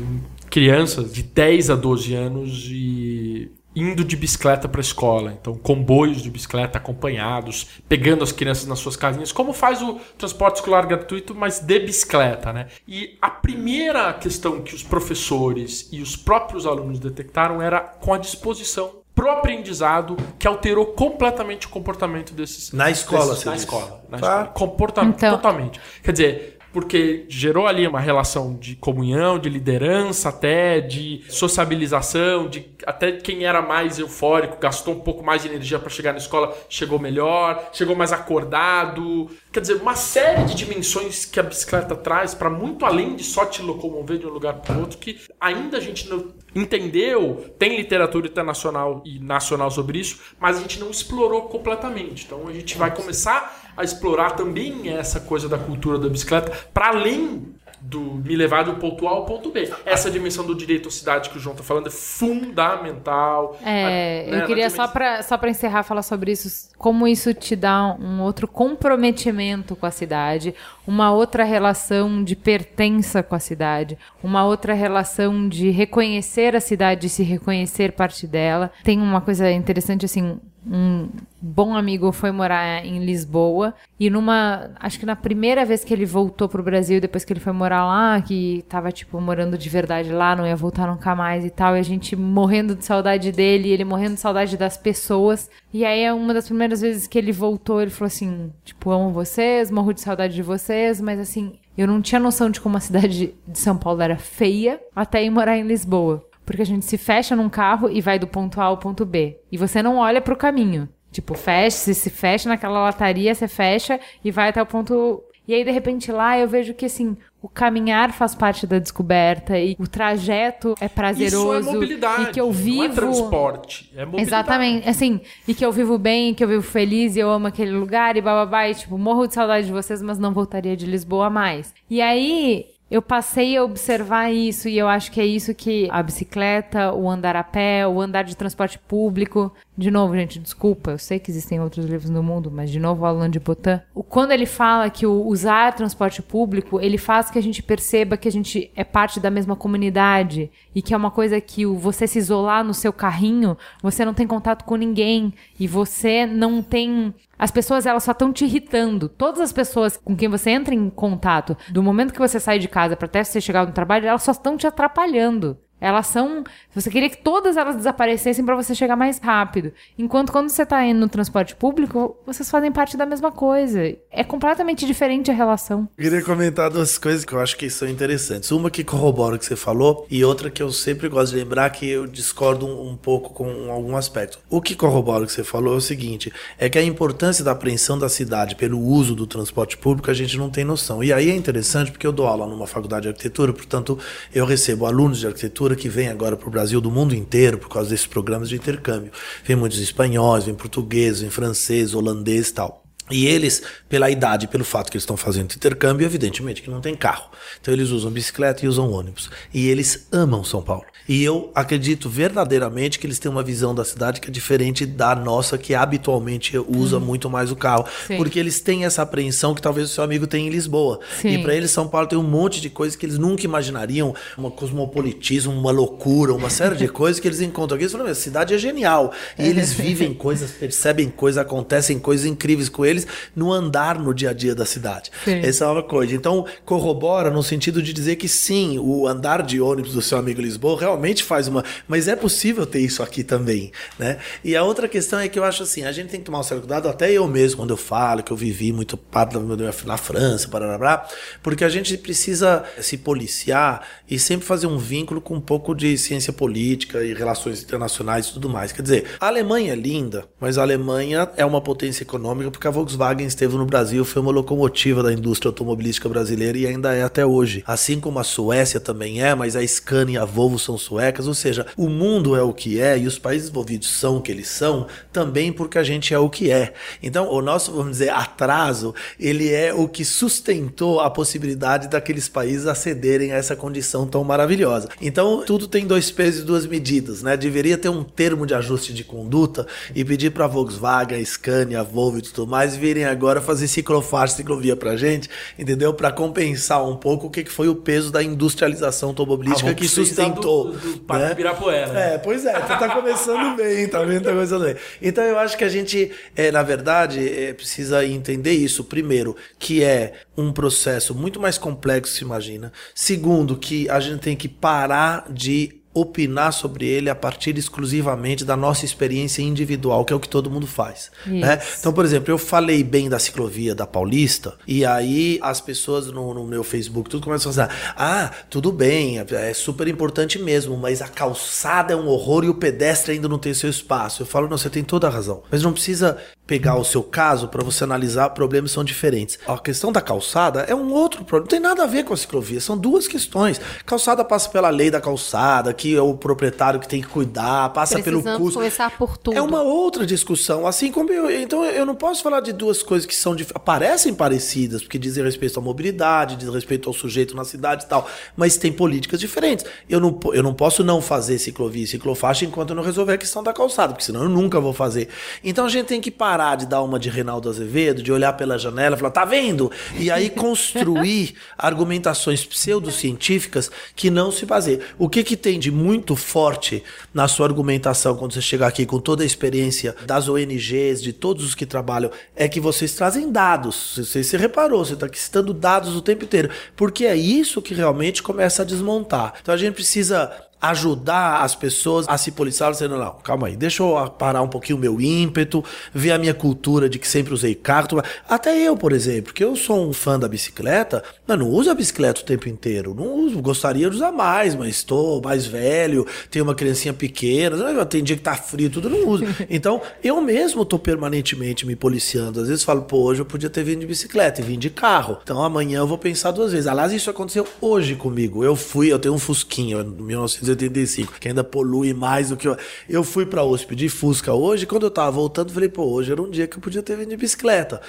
Speaker 4: crianças de 10 a 12 anos e indo de bicicleta para a escola. Então, comboios de bicicleta acompanhados, pegando as crianças nas suas casinhas, como faz o transporte escolar gratuito, mas de bicicleta, né? E a primeira questão que os professores e os próprios alunos detectaram era com a disposição pro aprendizado que alterou completamente o comportamento desses
Speaker 5: Na escola,
Speaker 4: desses-
Speaker 5: você
Speaker 4: na
Speaker 5: diz.
Speaker 4: escola, na
Speaker 5: Tá.
Speaker 4: escola. Comportamento
Speaker 2: Então-
Speaker 4: totalmente. Quer dizer, porque gerou ali uma relação de comunhão, de liderança até, de sociabilização, de até quem era mais eufórico gastou um pouco mais de energia para chegar na escola, chegou melhor, chegou mais acordado. Quer dizer, uma série de dimensões que a bicicleta traz para muito além de só te locomover de um lugar para outro, que ainda a gente não entendeu, tem literatura internacional e nacional sobre isso, mas a gente não explorou completamente. Então a gente vai começar a explorar também essa coisa da cultura da bicicleta para além do me levar do ponto A ao ponto B. Essa dimensão do direito à cidade que o João está falando é fundamental.
Speaker 2: É,
Speaker 4: A- né,
Speaker 2: eu queria só pra, só pra encerrar falar sobre isso, como isso te dá um outro comprometimento com a cidade, uma outra relação de pertença com a cidade, uma outra relação de reconhecer a cidade e se reconhecer parte dela. Tem uma coisa interessante assim, um bom amigo foi morar em Lisboa e numa, acho que na primeira vez que ele voltou pro Brasil, depois que ele foi morar lá, que tava tipo morando de verdade lá, não ia voltar nunca mais e tal, e a gente morrendo de saudade dele, ele morrendo de saudade das pessoas. E aí é uma das primeiras vezes que ele voltou, ele falou assim, tipo, amo vocês, morro de saudade de vocês, mas assim, eu não tinha noção de como a cidade de São Paulo era feia até ir morar em Lisboa. Porque a gente se fecha num carro e vai do ponto A ao ponto B. E você não olha pro caminho. Tipo, fecha, se se fecha naquela lataria, você fecha e vai até o ponto. E aí, de repente, lá eu vejo que, assim, o caminhar faz parte da descoberta e o trajeto é prazeroso.
Speaker 4: Isso é mobilidade.
Speaker 2: E que eu vivo.
Speaker 4: Não é transporte. É mobilidade.
Speaker 2: Exatamente, assim, e que eu vivo bem, que eu vivo feliz e eu amo aquele lugar e bababá, e tipo, morro de saudade de vocês, mas não voltaria de Lisboa mais. E aí, eu passei a observar isso e eu acho que é isso que a bicicleta, o andar a pé, o andar de transporte público. De novo, gente, desculpa, eu sei que existem outros livros no mundo, mas de novo, Alain de Botton. O, quando ele fala que o usar transporte público, ele faz que a gente perceba que a gente é parte da mesma comunidade e que é uma coisa que o, você se isolar no seu carrinho, você não tem contato com ninguém e você não tem as pessoas, elas só estão te irritando. Todas as pessoas com quem você entra em contato, do momento que você sai de casa para até você chegar no trabalho, elas só estão te atrapalhando. Elas são. Você queria que todas elas desaparecessem para você chegar mais rápido. Enquanto quando você tá indo no transporte público, vocês fazem parte da mesma coisa. É completamente diferente a relação.
Speaker 5: Eu queria comentar duas coisas que eu acho que são interessantes. Uma que corrobora o que você falou, e outra que eu sempre gosto de lembrar que eu discordo um, um pouco com algum aspecto. O que corrobora o que você falou é o seguinte: é que a importância da apreensão da cidade pelo uso do transporte público a gente não tem noção. E aí é interessante porque eu dou aula numa faculdade de arquitetura, portanto, eu recebo alunos de arquitetura que vem agora para o Brasil do mundo inteiro por causa desses programas de intercâmbio. Vem muitos espanhóis, vem portugueses, vem francês, holandês e tal. E eles, pela idade, pelo fato que eles estão fazendo intercâmbio, evidentemente que não tem carro. Então eles usam bicicleta e usam ônibus. E eles amam São Paulo. E eu acredito verdadeiramente que eles têm uma visão da cidade que é diferente da nossa, que habitualmente usa muito mais o carro.
Speaker 2: Sim.
Speaker 5: Porque eles têm essa apreensão que talvez o seu amigo tenha em Lisboa.
Speaker 2: Sim.
Speaker 5: E para eles, São Paulo tem um monte de coisas que eles nunca imaginariam. Uma cosmopolitismo, uma loucura, uma série de coisas que eles encontram aqui. Eles falam, "Meu, a cidade é genial. E eles vivem coisas, percebem coisas, acontecem coisas incríveis com eles no andar no dia a dia da cidade.
Speaker 2: Sim.
Speaker 5: Essa é uma coisa. Então, corrobora no sentido de dizer que sim, o andar de ônibus do seu amigo Lisboa realmente faz uma. Mas é possível ter isso aqui também, né? E a outra questão é que eu acho assim, a gente tem que tomar um certo cuidado, até eu mesmo, quando eu falo que eu vivi muito parte na França, parará, porque a gente precisa se policiar e sempre fazer um vínculo com um pouco de ciência política e relações internacionais e tudo mais. Quer dizer, a Alemanha é linda, mas a Alemanha é uma potência econômica porque a Volkswagen esteve no Brasil, foi uma locomotiva da indústria automobilística brasileira e ainda é até hoje. Assim como a Suécia também é, mas a Scania e a Volvo são suecas, ou seja, o mundo é o que é e os países envolvidos são o que eles são, também porque a gente é o que é. Então, o nosso, vamos dizer, atraso, ele é o que sustentou a possibilidade daqueles países acederem a essa condição tão maravilhosa. Então, tudo tem dois pesos e duas medidas, né? Deveria ter um termo de ajuste de conduta e pedir para a Volkswagen, a Scania, a Volvo e tudo mais virem agora fazer ciclofaixa, ciclovia pra gente, entendeu? Para compensar um pouco o que que foi o peso da industrialização automobilística
Speaker 4: Ah,
Speaker 5: que sustentou.
Speaker 4: do- do Parque
Speaker 5: né?
Speaker 4: Ibirapuera, né?
Speaker 5: É, pois é, tu tá começando bem, tá vendo? Tá começando bem. Então eu acho que a gente, é, na verdade, é, precisa entender isso. Primeiro, que é um processo muito mais complexo, se imagina. Segundo, que a gente tem que parar de opinar sobre ele a partir exclusivamente da nossa experiência individual, que é o que todo mundo faz. Né? Então, por exemplo, eu falei bem da ciclovia da Paulista, e aí as pessoas no, no meu Facebook tudo começam a falar: ah, tudo bem, é super importante mesmo, mas a calçada é um horror e o pedestre ainda não tem seu espaço. Eu falo, não, você tem toda a razão. Mas não precisa pegar o seu caso para você analisar, problemas são diferentes. A questão da calçada é um outro problema, não tem nada a ver com a ciclovia, são duas questões. Calçada passa pela lei da calçada, que é o proprietário que tem que cuidar, passa pelo custo.
Speaker 3: começar por tudo.
Speaker 5: É uma outra discussão. Assim como eu. Então eu não posso falar de duas coisas que são parecem parecidas, porque dizem respeito à mobilidade, dizem respeito ao sujeito na cidade e tal, mas tem políticas diferentes. Eu não, eu não posso não fazer ciclovia e ciclofaixa enquanto eu não resolver a questão da calçada, porque senão eu nunca vou fazer. Então a gente tem que parar de dar uma de Reinaldo Azevedo, de olhar pela janela e falar, tá vendo? E aí construir argumentações pseudocientíficas que não se baseiam. O que, que tem de muito forte na sua argumentação quando você chegar aqui com toda a experiência das ONGs, de todos os que trabalham, é que vocês trazem dados. Você, você reparou, você está citando dados o tempo inteiro. Porque é isso que realmente começa a desmontar. Então a gente precisa ajudar as pessoas a se policiar, dizendo, não, calma aí, deixa eu parar um pouquinho o meu ímpeto, ver a minha cultura de que sempre usei carro. Até eu, por exemplo, que eu sou um fã da bicicleta, mas não uso a bicicleta o tempo inteiro. Não uso, gostaria de usar mais, mas estou mais velho, tenho uma criancinha pequena, tem dia que tá frio, tudo não uso. Então, eu mesmo tô permanentemente me policiando. Às vezes falo, pô, hoje eu podia ter vindo de bicicleta e vim de carro. Então amanhã eu vou pensar duas vezes. Aliás, isso aconteceu hoje comigo. Eu fui, eu tenho um Fusquinha, 1900 1985, que ainda polui mais do que eu. Eu fui pra USP de Fusca hoje, quando eu tava voltando, falei, pô, hoje era um dia que eu podia ter vindo de bicicleta.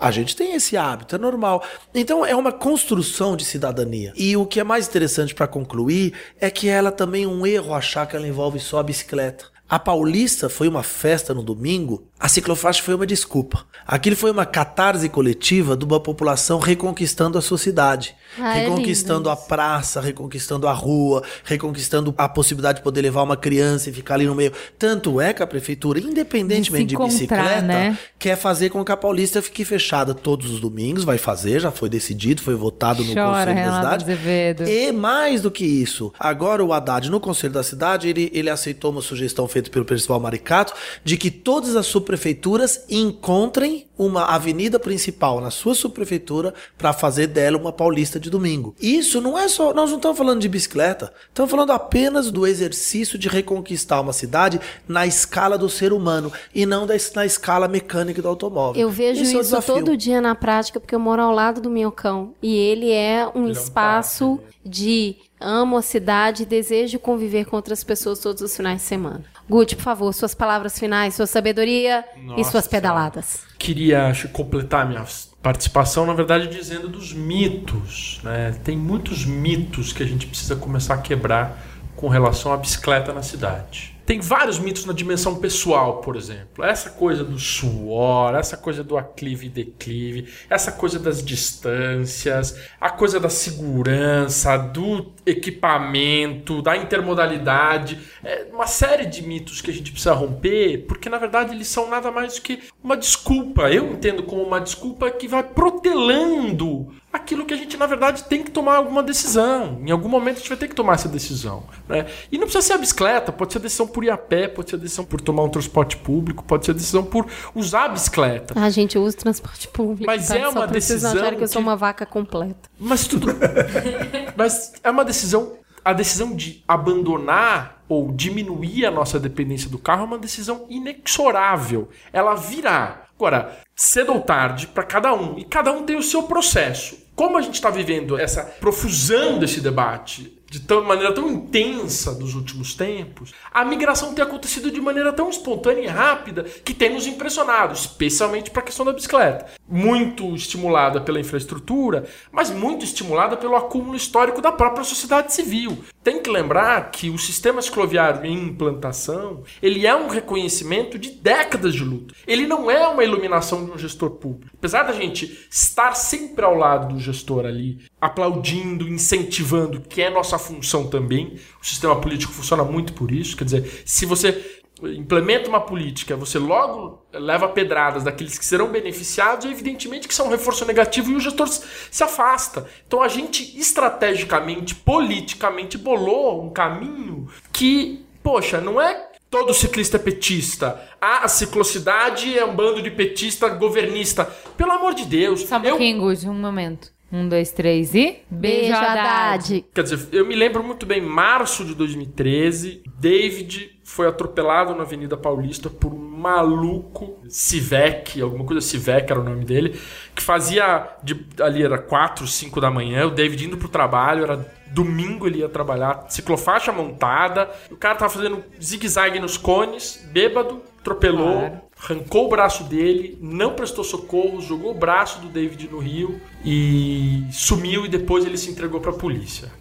Speaker 5: A gente tem esse hábito, é normal. Então é uma construção de cidadania. E o que é mais interessante para concluir é que ela também é um erro achar que ela envolve só a bicicleta. A Paulista foi uma festa no domingo, a ciclofaixa foi uma desculpa. Aquilo foi uma catarse coletiva de uma população reconquistando a sua cidade.
Speaker 3: Ah, é
Speaker 5: reconquistando
Speaker 3: lindo
Speaker 5: a praça, reconquistando a rua, reconquistando a possibilidade de poder levar uma criança e ficar ali no meio. Tanto é que a prefeitura, independentemente
Speaker 2: De
Speaker 5: de, bicicleta,
Speaker 2: né?
Speaker 5: quer fazer com que a Paulista fique fechada todos os domingos, vai fazer, já foi decidido, foi votado no
Speaker 2: Chora,
Speaker 5: Conselho da
Speaker 2: Renato
Speaker 5: Cidade.
Speaker 2: Azevedo.
Speaker 5: E mais do que isso, agora o Haddad, no Conselho da Cidade, ele, ele aceitou uma sugestão feita pelo Percival Maricato de que todas as subprefeituras encontrem uma avenida principal na sua subprefeitura para fazer dela uma paulista de domingo. Isso não é só. Nós não estamos falando de bicicleta, estamos falando apenas do exercício de reconquistar uma cidade na escala do ser humano e não da, na escala mecânica do automóvel.
Speaker 3: Eu vejo
Speaker 5: Esse é o
Speaker 3: isso
Speaker 5: desafio.
Speaker 3: todo dia na prática, porque eu moro ao lado do Minhocão. E ele é um
Speaker 4: Ele é um
Speaker 3: espaço de amo a cidade, desejo conviver com outras pessoas todos os finais de semana. Guti, por favor, suas palavras finais, sua sabedoria e
Speaker 4: Nossa
Speaker 3: suas
Speaker 4: Senhora.
Speaker 3: pedaladas.
Speaker 4: Queria acho, completar minha participação, na verdade, dizendo dos mitos. Né? Tem muitos mitos que a gente precisa começar a quebrar com relação à bicicleta na cidade. Tem vários mitos na dimensão pessoal, por exemplo. Essa coisa do suor, essa coisa do aclive e declive, essa coisa das distâncias, a coisa da segurança, do equipamento, da intermodalidade. É uma série de mitos que a gente precisa romper, porque na verdade eles são nada mais do que uma desculpa. Eu entendo como uma desculpa que vai protelando aquilo que a gente, na verdade, tem que tomar alguma decisão. Em algum momento a gente vai ter que tomar essa decisão. Né? E não precisa ser a bicicleta, pode ser a decisão por ir a pé, pode ser a decisão por tomar um transporte público, pode ser a decisão por usar a bicicleta.
Speaker 3: A gente usa transporte público.
Speaker 4: Mas
Speaker 3: tá?
Speaker 4: é uma decisão
Speaker 3: acharem que eu sou uma vaca completa.
Speaker 4: Mas tudo. Mas é uma decisão. A decisão de abandonar ou diminuir a nossa dependência do carro é uma decisão inexorável. Ela virá. Agora, cedo ou tarde, para cada um. E cada um tem o seu processo. Como a gente está vivendo essa profusão desse debate de tão, maneira tão intensa dos últimos tempos, a migração tem acontecido de maneira tão espontânea e rápida que tem nos impressionado, especialmente para a questão da bicicleta. Muito estimulada pela infraestrutura, mas muito estimulada pelo acúmulo histórico da própria sociedade civil. Tem que lembrar que o sistema cicloviário em implantação, ele é um reconhecimento de décadas de luta. Ele não é uma iluminação de um gestor público. Apesar da gente estar sempre ao lado do gestor ali, aplaudindo, incentivando, que é nossa função também, o sistema político funciona muito por isso. Quer dizer, se você implementa uma política, você logo leva pedradas daqueles que serão beneficiados, e evidentemente que isso é um reforço negativo e o gestor se afasta. Então a gente estrategicamente, politicamente bolou um caminho que, poxa, não é todo ciclista é petista. Ah, a ciclocidade é um bando de petista governista. Pelo amor de Deus.
Speaker 2: Só um
Speaker 4: eu-
Speaker 2: pouquinho, Guti, um momento. Um, dois, três e...
Speaker 3: Beijo, Haddad.
Speaker 4: Quer dizer, eu me lembro muito bem, março de 2013, David foi atropelado na Avenida Paulista por um maluco, Sivek, alguma coisa Sivek era o nome dele, que fazia, de, ali era 4, 5 da manhã, o David indo pro trabalho, era domingo ele ia trabalhar, ciclofaixa montada, o cara tava fazendo zigue-zague nos cones, bêbado, atropelou,
Speaker 2: Claro.
Speaker 4: arrancou o braço dele, não prestou socorro, jogou o braço do David no rio e sumiu e depois ele se entregou pra polícia.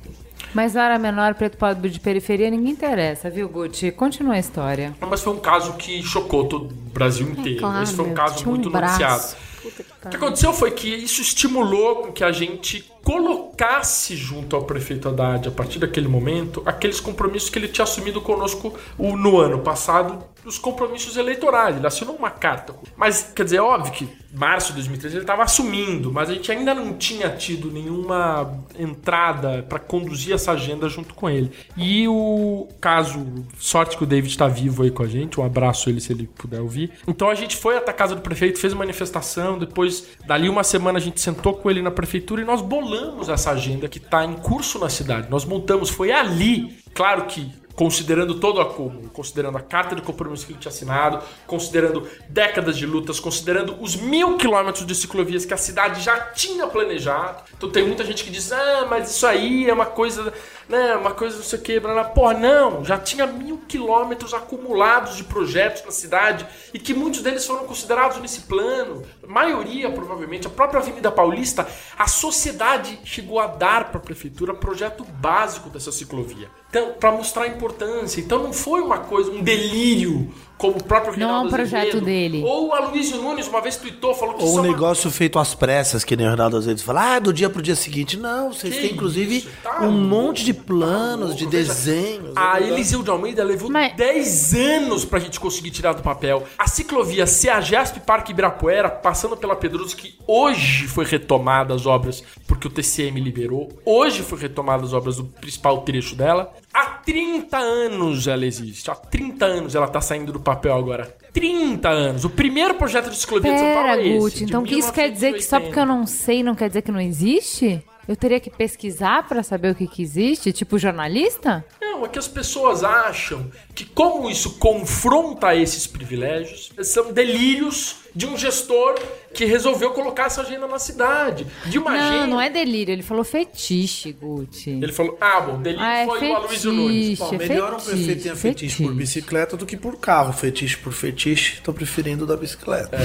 Speaker 2: Mas na área menor, preto pobre de periferia, ninguém interessa, viu, Guti? Continua a história.
Speaker 4: Mas foi um caso que chocou todo o Brasil inteiro.
Speaker 3: claro,
Speaker 4: Esse foi um caso
Speaker 3: um
Speaker 4: muito
Speaker 3: braço.
Speaker 4: noticiado.
Speaker 3: Puta que
Speaker 4: O que aconteceu foi que isso estimulou que a gente colocasse junto ao prefeito Haddad, a partir daquele momento, aqueles compromissos que ele tinha assumido conosco no ano passado, os compromissos eleitorais. Ele assinou uma carta. Mas, quer dizer, é óbvio que março de 2013 ele estava assumindo, mas a gente ainda não tinha tido nenhuma entrada para conduzir essa agenda junto com ele. E o caso, sorte que o David está vivo aí com a gente, um abraço ele se ele puder ouvir. Então a gente foi até a casa do prefeito, fez manifestação, depois, dali uma semana, a gente sentou com ele na prefeitura e nós bolamos essa agenda que está em curso na cidade. Nós montamos, foi ali, claro que considerando todo o acúmulo, considerando a carta de compromisso que ele tinha assinado, considerando décadas de lutas, considerando os mil quilômetros de ciclovias que a cidade já tinha planejado. Então tem muita gente que diz, ah, mas isso aí é uma coisa, né, uma coisa não sei o que. Porra, não, já tinha mil quilômetros acumulados de projetos na cidade e que muitos deles foram considerados nesse plano. A maioria, provavelmente, a própria Avenida Paulista, a sociedade chegou a dar para a prefeitura projeto básico dessa ciclovia. Então, para mostrar a importância. Então não foi uma coisa, um delírio, como o próprio
Speaker 2: Não é um
Speaker 4: Reinaldo
Speaker 2: projeto
Speaker 4: Azevedo.
Speaker 2: dele.
Speaker 4: Ou a Luísio Nunes uma vez tweetou, falou que
Speaker 5: Ou um
Speaker 4: é uma-
Speaker 5: negócio feito às pressas, que nem o às vezes fala, ah, do dia pro dia seguinte. Não, vocês
Speaker 4: Que
Speaker 5: têm inclusive
Speaker 4: isso, tá
Speaker 5: um
Speaker 4: louco,
Speaker 5: monte de
Speaker 4: tá
Speaker 5: planos,
Speaker 4: louco,
Speaker 5: de desenhos.
Speaker 4: A
Speaker 5: é
Speaker 4: Eliseu de Almeida levou
Speaker 2: Mas-
Speaker 4: 10 anos pra gente conseguir tirar do papel. A ciclovia CEAGESP Parque Ibirapuera, passando pela Pedroso, que hoje foi retomada as obras, porque o TCM liberou. Hoje foi retomada as obras do principal trecho dela. Há 30 anos ela existe. Há 30 anos ela tá saindo do papel agora. 30 anos. O primeiro projeto de ciclovia de São Paulo é esse.
Speaker 2: Guti, então isso quer dizer que só
Speaker 4: 1980.
Speaker 2: porque eu não sei não quer dizer que não existe? Eu teria que pesquisar pra saber o que, que existe? Tipo jornalista?
Speaker 4: Não, é que as pessoas acham que como isso confronta esses privilégios, são delírios de um gestor que resolveu colocar essa agenda na cidade. De uma
Speaker 2: Não,
Speaker 4: agenda.
Speaker 2: não é delírio. Ele falou fetiche, Guti.
Speaker 4: Ele falou, ah, bom, delírio
Speaker 2: Ah, é
Speaker 4: foi o Aloysio Nunes.
Speaker 2: fetiche.
Speaker 5: Bom, melhor um
Speaker 2: fetiche,
Speaker 5: prefeito tenha fetiche por
Speaker 2: fetiche.
Speaker 5: bicicleta do que por carro. Fetiche por fetiche, tô preferindo o da bicicleta.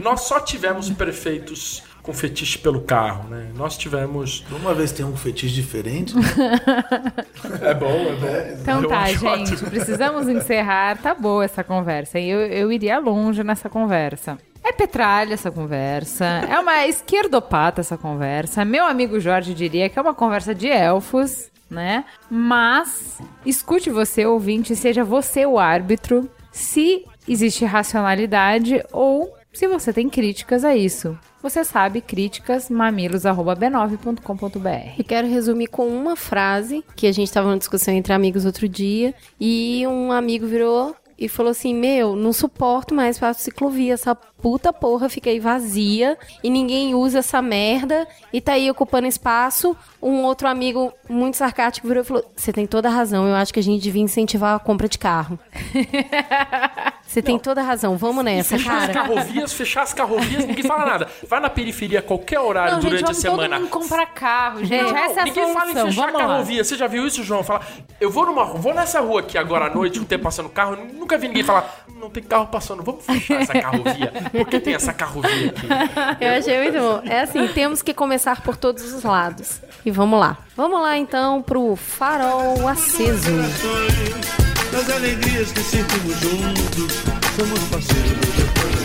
Speaker 4: Nós só tivemos prefeitos com fetiche pelo carro, né? Nós tivemos...
Speaker 5: Uma vez tem um fetiche diferente.
Speaker 4: É bom, é bom.
Speaker 2: Então
Speaker 4: Eu
Speaker 2: tá, gente,
Speaker 4: ótimo.
Speaker 2: precisamos encerrar. Tá boa essa conversa. Eu, eu iria longe nessa conversa. É petralha essa conversa. É uma esquerdopata essa conversa. Meu amigo Jorge diria que é uma conversa de elfos, né? Mas escute você, ouvinte, seja você o árbitro se existe racionalidade ou se você tem críticas a isso. Você sabe, críticas, mamilos.b9.com.br.
Speaker 3: E quero resumir com uma frase que a gente estava numa discussão entre amigos outro dia e um amigo virou e falou assim: Meu, não suporto mais faço ciclovia, essa puta porra fica aí vazia e ninguém usa essa merda e tá aí ocupando espaço. Um outro amigo muito sarcástico virou e falou: Você tem toda a razão, eu acho que a gente devia incentivar a compra de carro. Você tem toda a razão, vamos nessa,
Speaker 4: Fechar as
Speaker 3: cara.
Speaker 4: carrovias, fechar as carrovias, ninguém fala nada. Vai na periferia a qualquer horário
Speaker 2: Não, gente,
Speaker 4: durante a
Speaker 2: vamos
Speaker 4: semana.
Speaker 2: todo mundo comprar carro, gente.
Speaker 4: Não, não,
Speaker 2: Essa é a
Speaker 4: ninguém fala em fechar
Speaker 2: Vamos lá.
Speaker 4: carrovia. Você já viu isso, João? Fala, eu vou numa vou nessa rua aqui agora à noite, um tempo passando carro, nunca vi ninguém falar, não tem carro passando, vamos fechar essa carrovia. Por que tem essa carrovia aqui?
Speaker 3: Eu achei muito bom. É assim, temos que começar por todos os lados. E vamos lá. Vamos lá então pro farol aceso.
Speaker 6: Das alegrias que sentimos juntos, somos parceiros do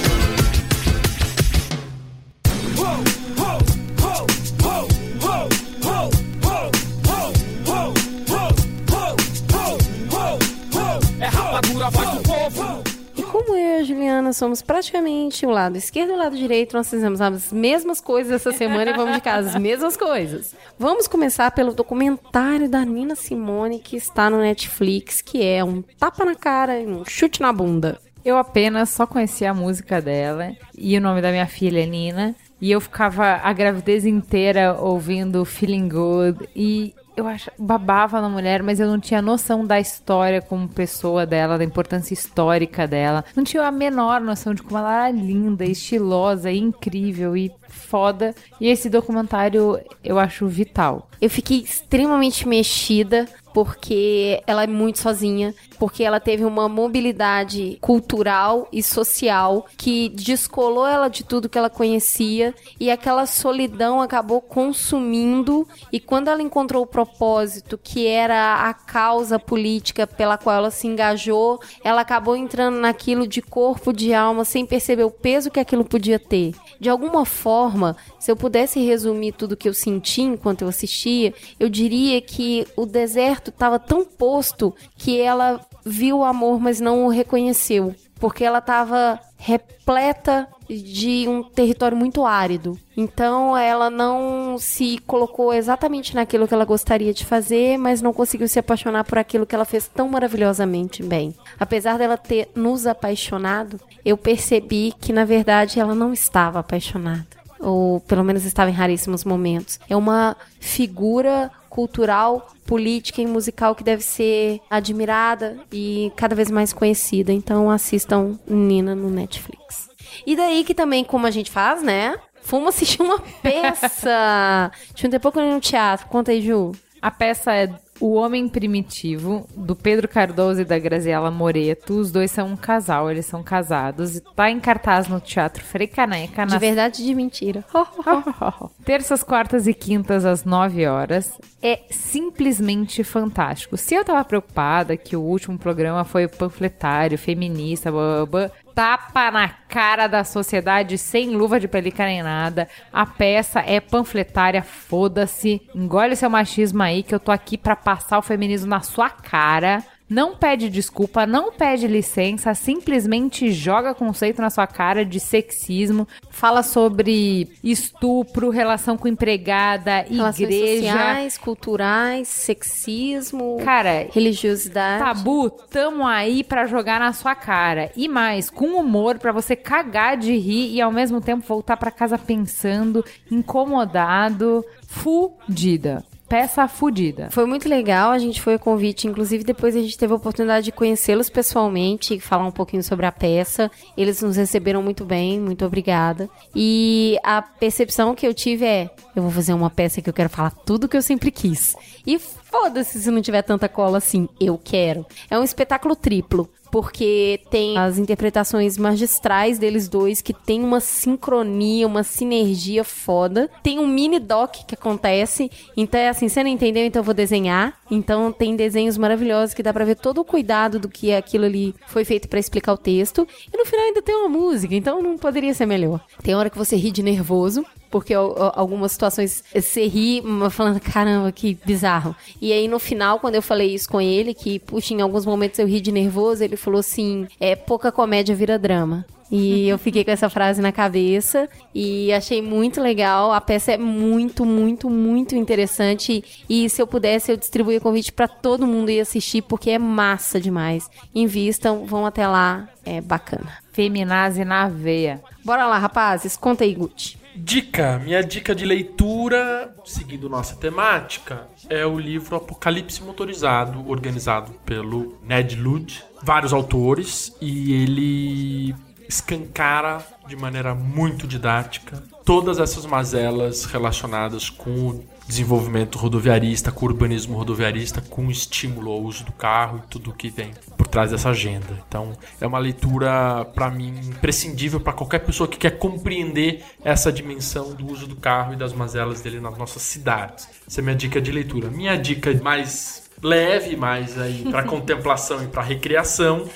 Speaker 1: É rapadura, voz do povo.
Speaker 3: E como eu e a Juliana somos praticamente o lado esquerdo e o lado direito, nós fizemos as mesmas coisas essa semana e vamos de casa as mesmas coisas. Vamos começar pelo documentário da Nina Simone que está no Netflix, que é um tapa na cara e um chute na bunda.
Speaker 2: Eu apenas só conhecia a música dela e o nome da minha filha é Nina. E eu ficava a gravidez inteira ouvindo Feeling Good e eu acho, babava na mulher, mas eu não tinha noção da história como pessoa dela, da importância histórica dela. Não tinha a menor noção de como ela era linda, estilosa incrível e foda. E esse documentário eu acho vital.
Speaker 3: Eu fiquei extremamente mexida porque ela é muito sozinha, porque ela teve uma mobilidade cultural e social que descolou ela de tudo que ela conhecia e aquela solidão acabou consumindo e quando ela encontrou o propósito que era a causa política pela qual ela se engajou, ela acabou entrando naquilo de corpo, de alma, sem perceber o peso que aquilo podia ter. De alguma forma, se eu pudesse resumir tudo que eu senti enquanto eu assistia, eu diria que o deserto estava tão posto que ela viu o amor, mas não o reconheceu. Porque ela estava repleta de um território muito árido. Então ela não se colocou exatamente naquilo que ela gostaria de fazer, mas não conseguiu se apaixonar por aquilo que ela fez tão maravilhosamente bem. Apesar dela ter nos apaixonado, eu percebi que na verdade ela não estava apaixonada ou pelo menos estava em raríssimos momentos. É uma figura cultural, política e musical que deve ser admirada e cada vez mais conhecida. Então assistam Nina no Netflix. E daí que também, como a gente faz, né? Fomos assistir uma peça. Tinha um tempo que eu no teatro. Conta aí, Ju.
Speaker 2: A peça é O Homem Primitivo, do Pedro Cardoso e da Graziela Moreto. Os dois são um casal, eles são casados. E tá em cartaz no Teatro Frei Caneca.
Speaker 3: De
Speaker 2: na
Speaker 3: verdade de mentira.
Speaker 2: Terças, quartas e quintas às 9 horas. É simplesmente fantástico. Se eu tava preocupada que o último programa foi panfletário, feminista, blá, blá, blá, tapa na cara da sociedade sem luva de pelica nem nada. A peça é panfletária, foda-se. Engole seu machismo aí que eu tô aqui pra passar o feminismo na sua cara. Não pede desculpa, não pede licença, simplesmente joga conceito na sua cara de sexismo, fala sobre estupro, relação com empregada,
Speaker 3: Relações
Speaker 2: igreja.
Speaker 3: sociais, culturais, sexismo,
Speaker 2: Cara,
Speaker 3: religiosidade.
Speaker 2: Tabu, tamo aí pra jogar na sua cara. E mais, com humor pra você cagar de rir e ao mesmo tempo voltar pra casa pensando, incomodado, fudida. Peça fudida.
Speaker 3: Foi muito legal, a gente foi a convite, inclusive depois a gente teve a oportunidade de conhecê-los pessoalmente e falar um pouquinho sobre a peça. Eles nos receberam muito bem, muito obrigada. E a percepção que eu tive é: eu vou fazer uma peça que eu quero falar tudo que eu sempre quis. E foda-se se não tiver tanta cola assim, eu quero. É um espetáculo triplo. Porque tem as interpretações magistrais deles dois, que tem uma sincronia, uma sinergia foda. Tem um mini doc que acontece. Então é assim, você não entendeu, então eu vou desenhar. Então tem desenhos maravilhosos que dá pra ver todo o cuidado do que aquilo ali foi feito pra explicar o texto. E no final ainda tem uma música, então não poderia ser melhor. Tem hora que você ri de nervoso, porque al- al- algumas situações você ri falando, caramba, que bizarro. E aí no final, quando eu falei isso com ele, que, puxa, em alguns momentos eu ri de nervoso, ele falou assim: é pouca comédia vira drama. E eu fiquei com essa frase na cabeça e achei muito legal. A peça é muito, muito, muito interessante. E se eu pudesse, eu distribuía convite pra todo mundo ir assistir, porque é massa demais. Invistam, vão até lá, é bacana.
Speaker 2: Feminazi na veia.
Speaker 3: Bora lá, rapazes, conta aí, Gucci.
Speaker 4: Dica, minha dica de leitura, seguindo nossa temática, é o livro Apocalipse Motorizado, organizado pelo Ned Ludd, vários autores, e ele escancara de maneira muito didática todas essas mazelas relacionadas com o desenvolvimento rodoviarista, com urbanismo rodoviarista, com estímulo ao uso do carro e tudo o que vem por trás dessa agenda. Então, é uma leitura para mim imprescindível para qualquer pessoa que quer compreender essa dimensão do uso do carro e das mazelas dele nas nossas cidades. Essa é a minha dica de leitura. Minha dica mais leve, mais aí para contemplação e para recreação,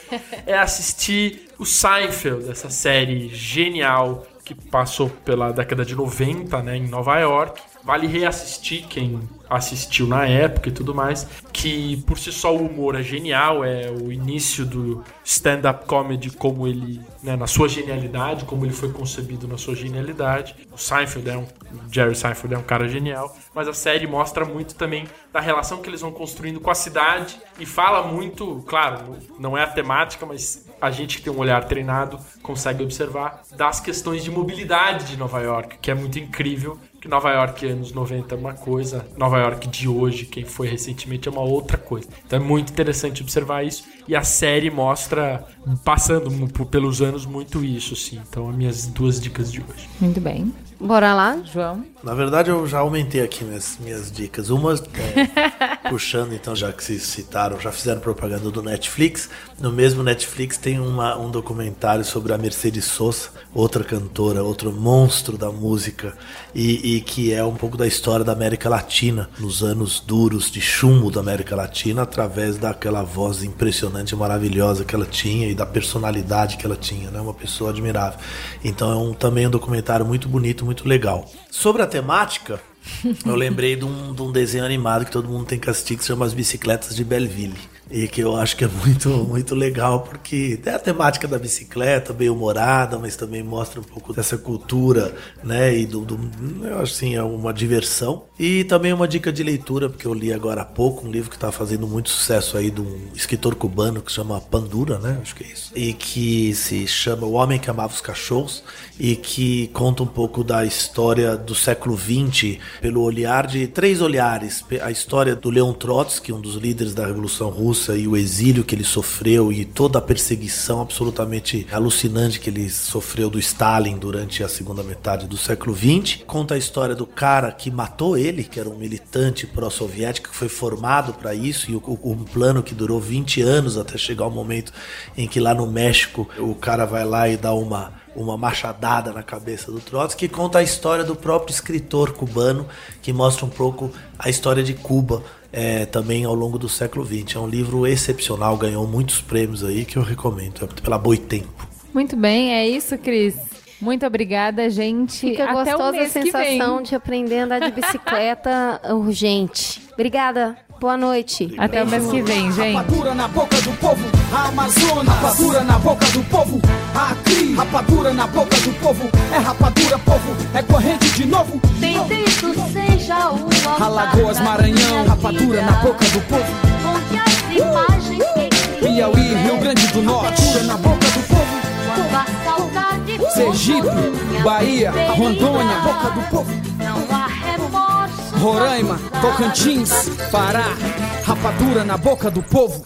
Speaker 4: é assistir o Seinfeld, essa série genial que passou pela década de 90, né, em Nova York. Vale reassistir quem assistiu na época e tudo mais, que por si só o humor é genial, é o início do stand-up comedy como ele, né, na sua genialidade, como ele foi concebido na sua genialidade. O Seinfeld é um, Jerry Seinfeld é um cara genial, mas a série mostra muito também da relação que eles vão construindo com a cidade e fala muito, claro, não é a temática, mas a gente que tem um olhar treinado consegue observar das questões de mobilidade de Nova York, que é muito incrível que Nova York anos 90 é uma coisa, Nova York de hoje, quem foi recentemente, é uma outra coisa. Então é muito interessante observar isso. E a série mostra, passando pelos anos, muito isso, sim. Então, as minhas duas dicas de hoje.
Speaker 2: Muito bem.
Speaker 3: Bora lá?
Speaker 2: João?
Speaker 5: Na verdade, eu já aumentei aqui minhas, minhas dicas. Uma, é, puxando, então, já que vocês citaram, já fizeram propaganda do Netflix. No mesmo Netflix tem uma, um documentário sobre a Mercedes Sosa, outra cantora, outro monstro da música, e, e que é um pouco da história da América Latina, nos anos duros de chumbo da América Latina, através daquela voz impressionante e maravilhosa que ela tinha e da personalidade que ela tinha, né? Uma pessoa admirável. Então é um, também um documentário muito bonito, muito legal. Sobre a temática, eu lembrei de um, de um desenho animado que todo mundo tem que assistir que se chama As Bicicletas de Belleville. E que eu acho que é muito, muito legal, porque tem a temática da bicicleta, bem humorada, mas também mostra um pouco dessa cultura, né? E do, do eu acho assim, é uma diversão. E também uma dica de leitura, porque eu li agora há pouco um livro que está fazendo muito sucesso aí de um escritor cubano que se chama Pandura, né? Acho que é isso. E que se chama O Homem que Amava os Cachorros e que conta um pouco da história do século XX pelo olhar de três olhares. A história do Leon Trotsky, um dos líderes da Revolução Russa, e o exílio que ele sofreu e toda a perseguição absolutamente alucinante que ele sofreu do Stalin durante a segunda metade do século XX. Conta a história do cara que matou ele, que era um militante pró-soviético que foi formado para isso e um plano que durou 20 anos até chegar o momento em que lá no México o cara vai lá e dá uma uma machadada na cabeça do Trotsky, que conta a história do próprio escritor cubano, que mostra um pouco a história de Cuba é, também ao longo do século XX. É um livro excepcional, ganhou muitos prêmios aí que eu recomendo, é pela Boitempo.
Speaker 2: Muito bem, é isso, Cris. Muito obrigada, gente.
Speaker 3: Fica
Speaker 2: Até
Speaker 3: gostosa
Speaker 2: o
Speaker 3: a
Speaker 2: mês que vem.
Speaker 3: sensação de aprender a andar de bicicleta urgente. Obrigada. Boa noite.
Speaker 2: Até o mês que vem, gente.
Speaker 1: Rapadura na boca do povo, a Amazônia. Rapadura na boca do povo, aqui. Rapadura na boca do povo, é rapadura, povo, é corrente de novo.
Speaker 7: Bendito seja o altar
Speaker 1: Alagoas, Maranhão, rapadura na boca do povo.
Speaker 7: Onde as imagens que
Speaker 1: Piauí, Rio Grande do Norte, rapadura na boca do povo.
Speaker 7: Quando a saudade for
Speaker 1: Sergipe, Bahia, Rondônia, boca do povo.
Speaker 7: Não há
Speaker 1: Roraima, Tocantins, Pará, rapadura na boca do povo.